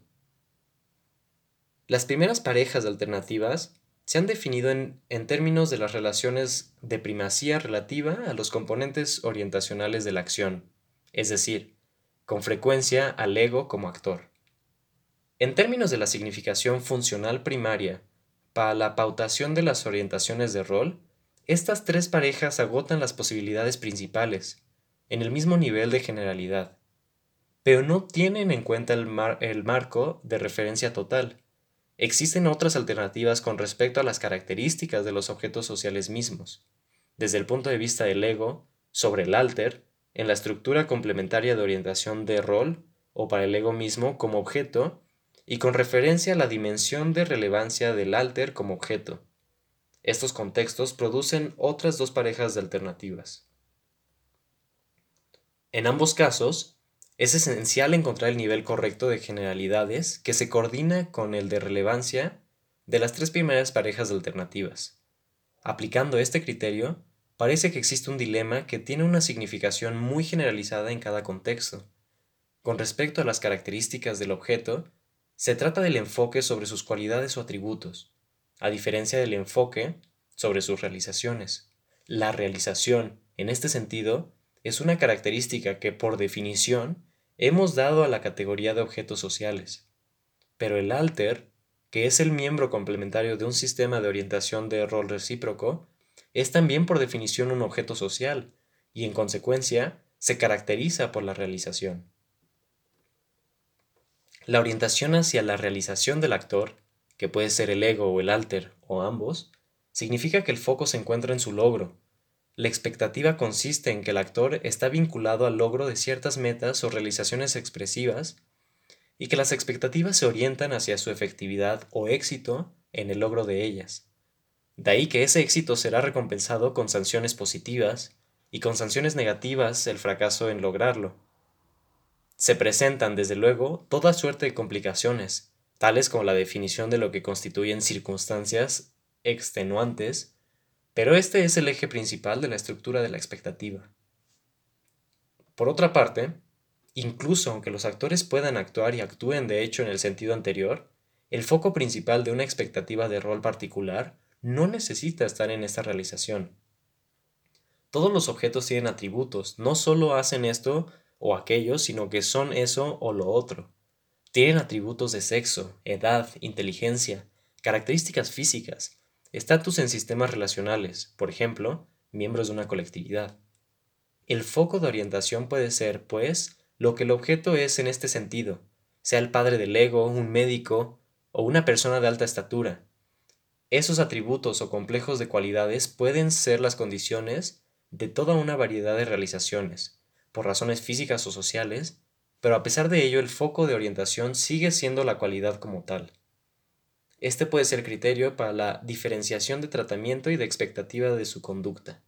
Las primeras parejas de alternativas se han definido en, términos de las relaciones de primacía relativa a los componentes orientacionales de la acción, es decir, con frecuencia al ego como actor. En términos de la significación funcional primaria, para la pautación de las orientaciones de rol, estas tres parejas agotan las posibilidades principales, en el mismo nivel de generalidad, pero no tienen en cuenta el, marco de referencia total, Existen otras alternativas con respecto a las características de los objetos sociales mismos, desde el punto de vista del ego, sobre el alter, en la estructura complementaria de orientación de rol, o para el ego mismo como objeto, y con referencia a la dimensión de relevancia del alter como objeto. Estos contextos producen otras dos parejas de alternativas. En ambos casos, es esencial encontrar el nivel correcto de generalidades que se coordina con el de relevancia de las tres primeras parejas de alternativas. Aplicando este criterio, parece que existe un dilema que tiene una significación muy generalizada en cada contexto. Con respecto a las características del objeto, se trata del enfoque sobre sus cualidades o atributos, a diferencia del enfoque sobre sus realizaciones. La realización, en este sentido, es una característica que por definición hemos dado a la categoría de objetos sociales. Pero el alter, que es el miembro complementario de un sistema de orientación de rol recíproco, es también por definición un objeto social y en consecuencia se caracteriza por la realización. La orientación hacia la realización del actor, que puede ser el ego o el alter o ambos, significa que el foco se encuentra en su logro, la expectativa consiste en que el actor está vinculado al logro de ciertas metas o realizaciones expresivas y que las expectativas se orientan hacia su efectividad o éxito en el logro de ellas. De ahí que ese éxito será recompensado con sanciones positivas y con sanciones negativas el fracaso en lograrlo. Se presentan, desde luego, toda suerte de complicaciones, tales como la definición de lo que constituyen circunstancias extenuantes pero este es el eje principal de la estructura de la expectativa. Por otra parte, incluso aunque los actores puedan actuar y actúen de hecho en el sentido anterior, el foco principal de una expectativa de rol particular no necesita estar en esta realización. Todos los objetos tienen atributos, no solo hacen esto o aquello, sino que son eso o lo otro. Tienen atributos de sexo, edad, inteligencia, características físicas, Estatus en sistemas relacionales, por ejemplo, miembros de una colectividad. El foco de orientación puede ser, pues, lo que el objeto es en este sentido, sea el padre del ego, un médico o una persona de alta estatura. Esos atributos o complejos de cualidades pueden ser las condiciones de toda una variedad de realizaciones, por razones físicas o sociales, pero a pesar de ello el foco de orientación sigue siendo la cualidad como tal. Este puede ser criterio para la diferenciación de tratamiento y de expectativa de su conducta.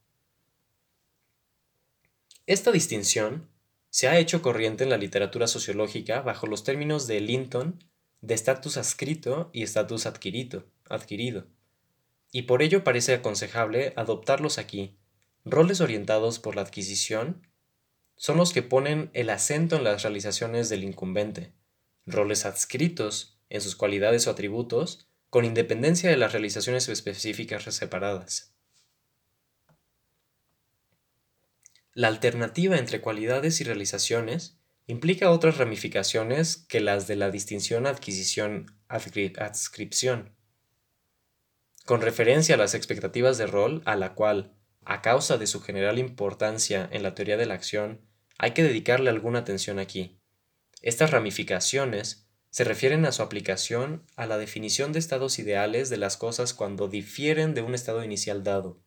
Esta distinción se ha hecho corriente en la literatura sociológica bajo los términos de Linton de estatus adscrito y estatus adquirido, adquirido, y por ello parece aconsejable adoptarlos aquí. Roles orientados por la adquisición son los que ponen el acento en las realizaciones del incumbente. Roles adscritos en sus cualidades o atributos, con independencia de las realizaciones específicas separadas. La alternativa entre cualidades y realizaciones implica otras ramificaciones que las de la distinción adquisición-adscripción. Con referencia a las expectativas de rol, a la cual, a causa de su general importancia en la teoría de la acción, hay que dedicarle alguna atención aquí. Estas ramificaciones se refieren a su aplicación a la definición de estados ideales de las cosas cuando difieren de un estado inicial dado.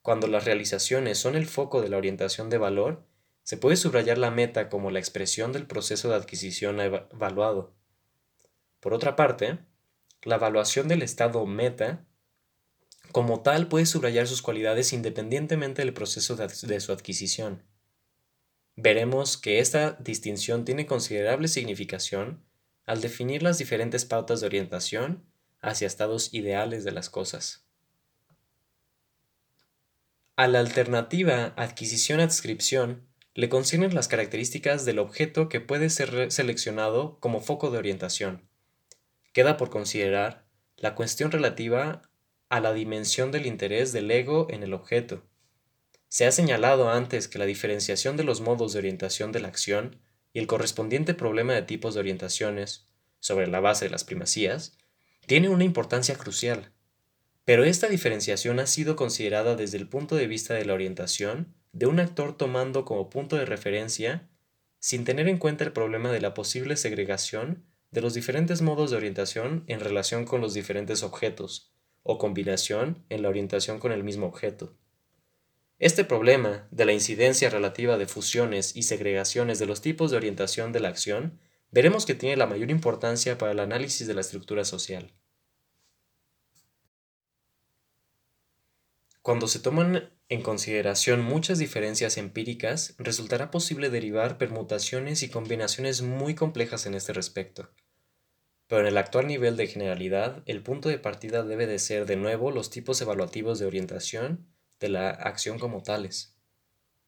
Cuando las realizaciones son el foco de la orientación de valor, se puede subrayar la meta como la expresión del proceso de adquisición evaluado. Por otra parte, la evaluación del estado meta como tal puede subrayar sus cualidades independientemente del proceso de, su adquisición. Veremos que esta distinción tiene considerable significación al definir las diferentes pautas de orientación hacia estados ideales de las cosas. A la alternativa adquisición-adscripción le conciernen las características del objeto que puede ser seleccionado como foco de orientación. Queda por considerar la cuestión relativa a la dimensión del interés del ego en el objeto. Se ha señalado antes que la diferenciación de los modos de orientación de la acción y el correspondiente problema de tipos de orientaciones, sobre la base de las primacías, tiene una importancia crucial. Pero esta diferenciación ha sido considerada desde el punto de vista de la orientación de un actor tomando como punto de referencia, sin tener en cuenta el problema de la posible segregación de los diferentes modos de orientación en relación con los diferentes objetos, o combinación en la orientación con el mismo objeto. Este problema de la incidencia relativa de fusiones y segregaciones de los tipos de orientación de la acción veremos que tiene la mayor importancia para el análisis de la estructura social. Cuando se toman en consideración muchas diferencias empíricas, resultará posible derivar permutaciones y combinaciones muy complejas en este respecto. Pero en el actual nivel de generalidad, el punto de partida debe de ser de nuevo los tipos evaluativos de orientación de la acción como tales.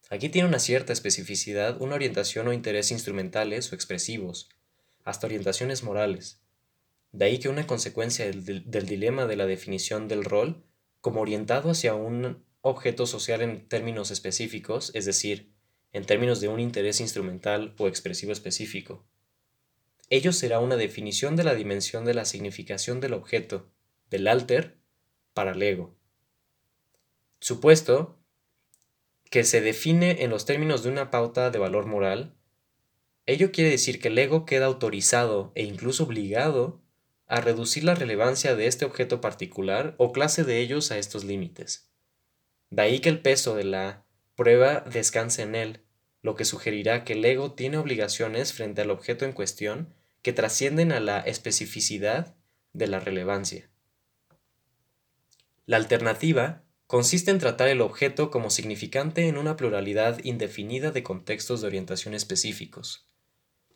Aquí tiene una cierta especificidad una orientación o interés instrumentales o expresivos, hasta orientaciones morales. De ahí que una consecuencia del, del dilema de la definición del rol como orientado hacia un objeto social en términos específicos, es decir, en términos de un interés instrumental o expresivo específico. Ello será una definición de la dimensión de la significación del objeto, del alter, para el ego. Supuesto que se define en los términos de una pauta de valor moral, ello quiere decir que el ego queda autorizado e incluso obligado a reducir la relevancia de este objeto particular o clase de ellos a estos límites. De ahí que el peso de la prueba descanse en él, lo que sugerirá que el ego tiene obligaciones frente al objeto en cuestión que trascienden a la especificidad de la relevancia. La alternativa consiste en tratar el objeto como significante en una pluralidad indefinida de contextos de orientación específicos.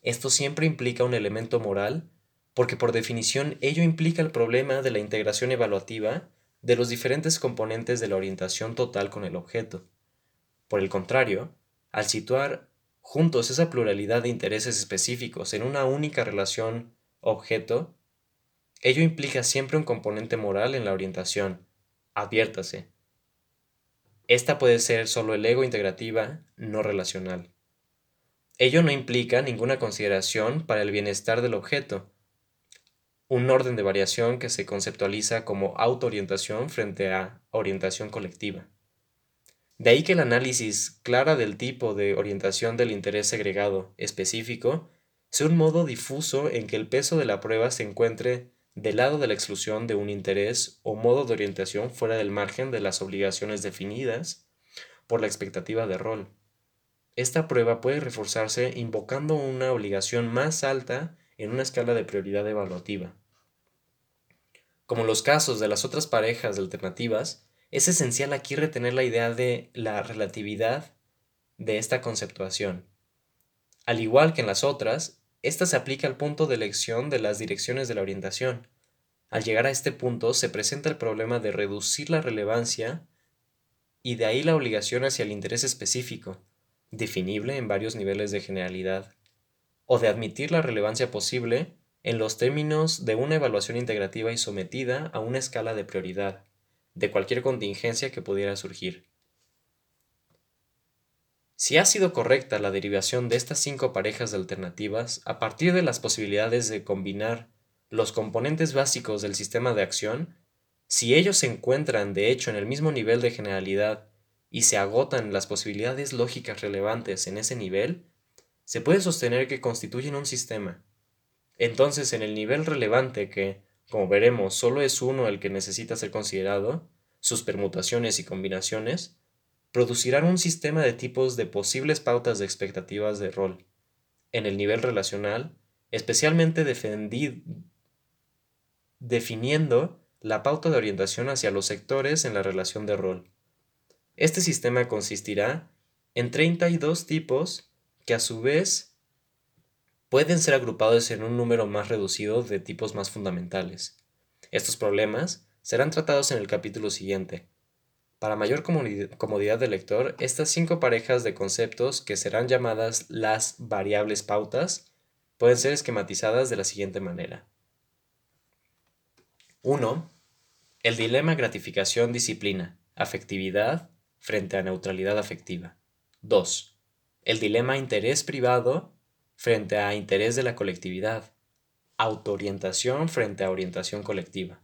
Esto siempre implica un elemento moral porque por definición ello implica el problema de la integración evaluativa de los diferentes componentes de la orientación total con el objeto. Por el contrario, al situar juntos esa pluralidad de intereses específicos en una única relación objeto, ello implica siempre un componente moral en la orientación. Adviértase. Esta puede ser solo el ego integrativa, no relacional. Ello no implica ninguna consideración para el bienestar del objeto, un orden de variación que se conceptualiza como autoorientación frente a orientación colectiva. De ahí que el análisis clara del tipo de orientación del interés segregado específico sea un modo difuso en que el peso de la prueba se encuentre del lado de la exclusión de un interés o modo de orientación fuera del margen de las obligaciones definidas por la expectativa de rol. Esta prueba puede reforzarse invocando una obligación más alta en una escala de prioridad evaluativa. Como los casos de las otras parejas alternativas, es esencial aquí retener la idea de la relatividad de esta conceptuación. Al igual que en las otras, esta se aplica al punto de elección de las direcciones de la orientación. Al llegar a este punto se presenta el problema de reducir la relevancia y de ahí la obligación hacia el interés específico, definible en varios niveles de generalidad o de admitir la relevancia posible en los términos de una evaluación integrativa y sometida a una escala de prioridad de cualquier contingencia que pudiera surgir. Si ha sido correcta la derivación de estas cinco parejas de alternativas a partir de las posibilidades de combinar los componentes básicos del sistema de acción, si ellos se encuentran de hecho en el mismo nivel de generalidad y se agotan las posibilidades lógicas relevantes en ese nivel, se puede sostener que constituyen un sistema. Entonces, en el nivel relevante que, como veremos, solo es uno el que necesita ser considerado, sus permutaciones y combinaciones, producirán un sistema de tipos de posibles pautas de expectativas de rol. En el nivel relacional, especialmente definiendo la pauta de orientación hacia los sectores en la relación de rol. Este sistema consistirá en 32 tipos que a su vez pueden ser agrupados en un número más reducido de tipos más fundamentales. Estos problemas serán tratados en el capítulo siguiente. Para mayor comodidad del lector, estas cinco parejas de conceptos, que serán llamadas las variables pautas, pueden ser esquematizadas de la siguiente manera. 1. El dilema gratificación-disciplina, afectividad frente a neutralidad afectiva. 2. El dilema interés privado frente a interés de la colectividad, autoorientación frente a orientación colectiva.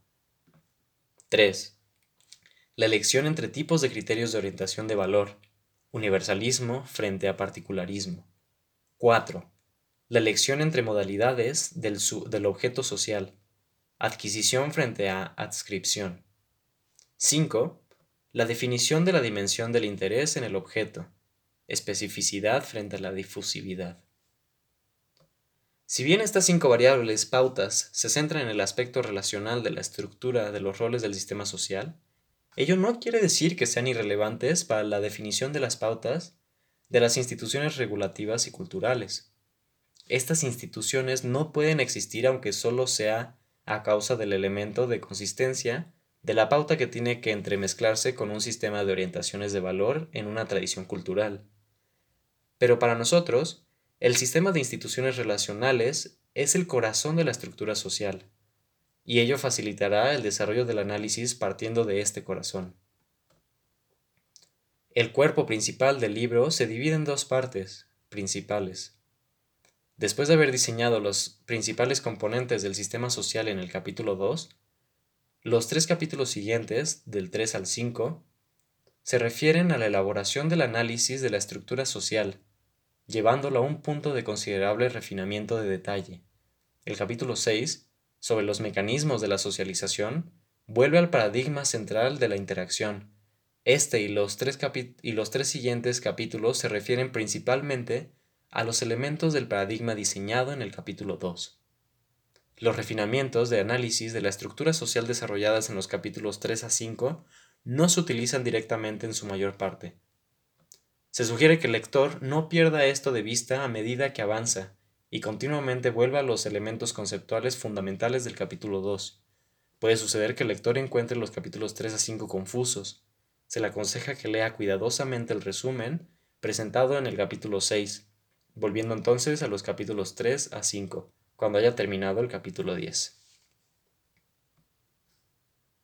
3. La elección entre tipos de criterios de orientación de valor, universalismo frente a particularismo. 4. La elección entre modalidades del, del objeto social, adquisición frente a adscripción. 5. La definición de la dimensión del interés en el objeto, especificidad frente a la difusividad. Si bien estas cinco variables pautas se centran en el aspecto relacional de la estructura de los roles del sistema social, ello no quiere decir que sean irrelevantes para la definición de las pautas de las instituciones regulativas y culturales. Estas instituciones no pueden existir aunque solo sea a causa del elemento de consistencia de la pauta que tiene que entremezclarse con un sistema de orientaciones de valor en una tradición cultural. Pero para nosotros, el sistema de instituciones relacionales es el corazón de la estructura social y ello facilitará el desarrollo del análisis partiendo de este corazón. El cuerpo principal del libro se divide en dos partes principales. Después de haber diseñado los principales componentes del sistema social en el capítulo 2, los tres capítulos siguientes, del 3 al 5, se refieren a la elaboración del análisis de la estructura social, llevándolo a un punto de considerable refinamiento de detalle. El capítulo 6 sobre los mecanismos de la socialización, vuelve al paradigma central de la interacción. Este y los tres, y los tres siguientes capítulos se refieren principalmente a los elementos del paradigma diseñado en el capítulo 2. Los refinamientos de análisis de la estructura social desarrolladas en los capítulos 3 a 5 no se utilizan directamente en su mayor parte. Se sugiere que el lector no pierda esto de vista a medida que avanza y continuamente vuelva a los elementos conceptuales fundamentales del capítulo 2. Puede suceder que el lector encuentre los capítulos 3 a 5 confusos. Se le aconseja que lea cuidadosamente el resumen presentado en el capítulo 6, volviendo entonces a los capítulos 3 a 5, cuando haya terminado el capítulo 10.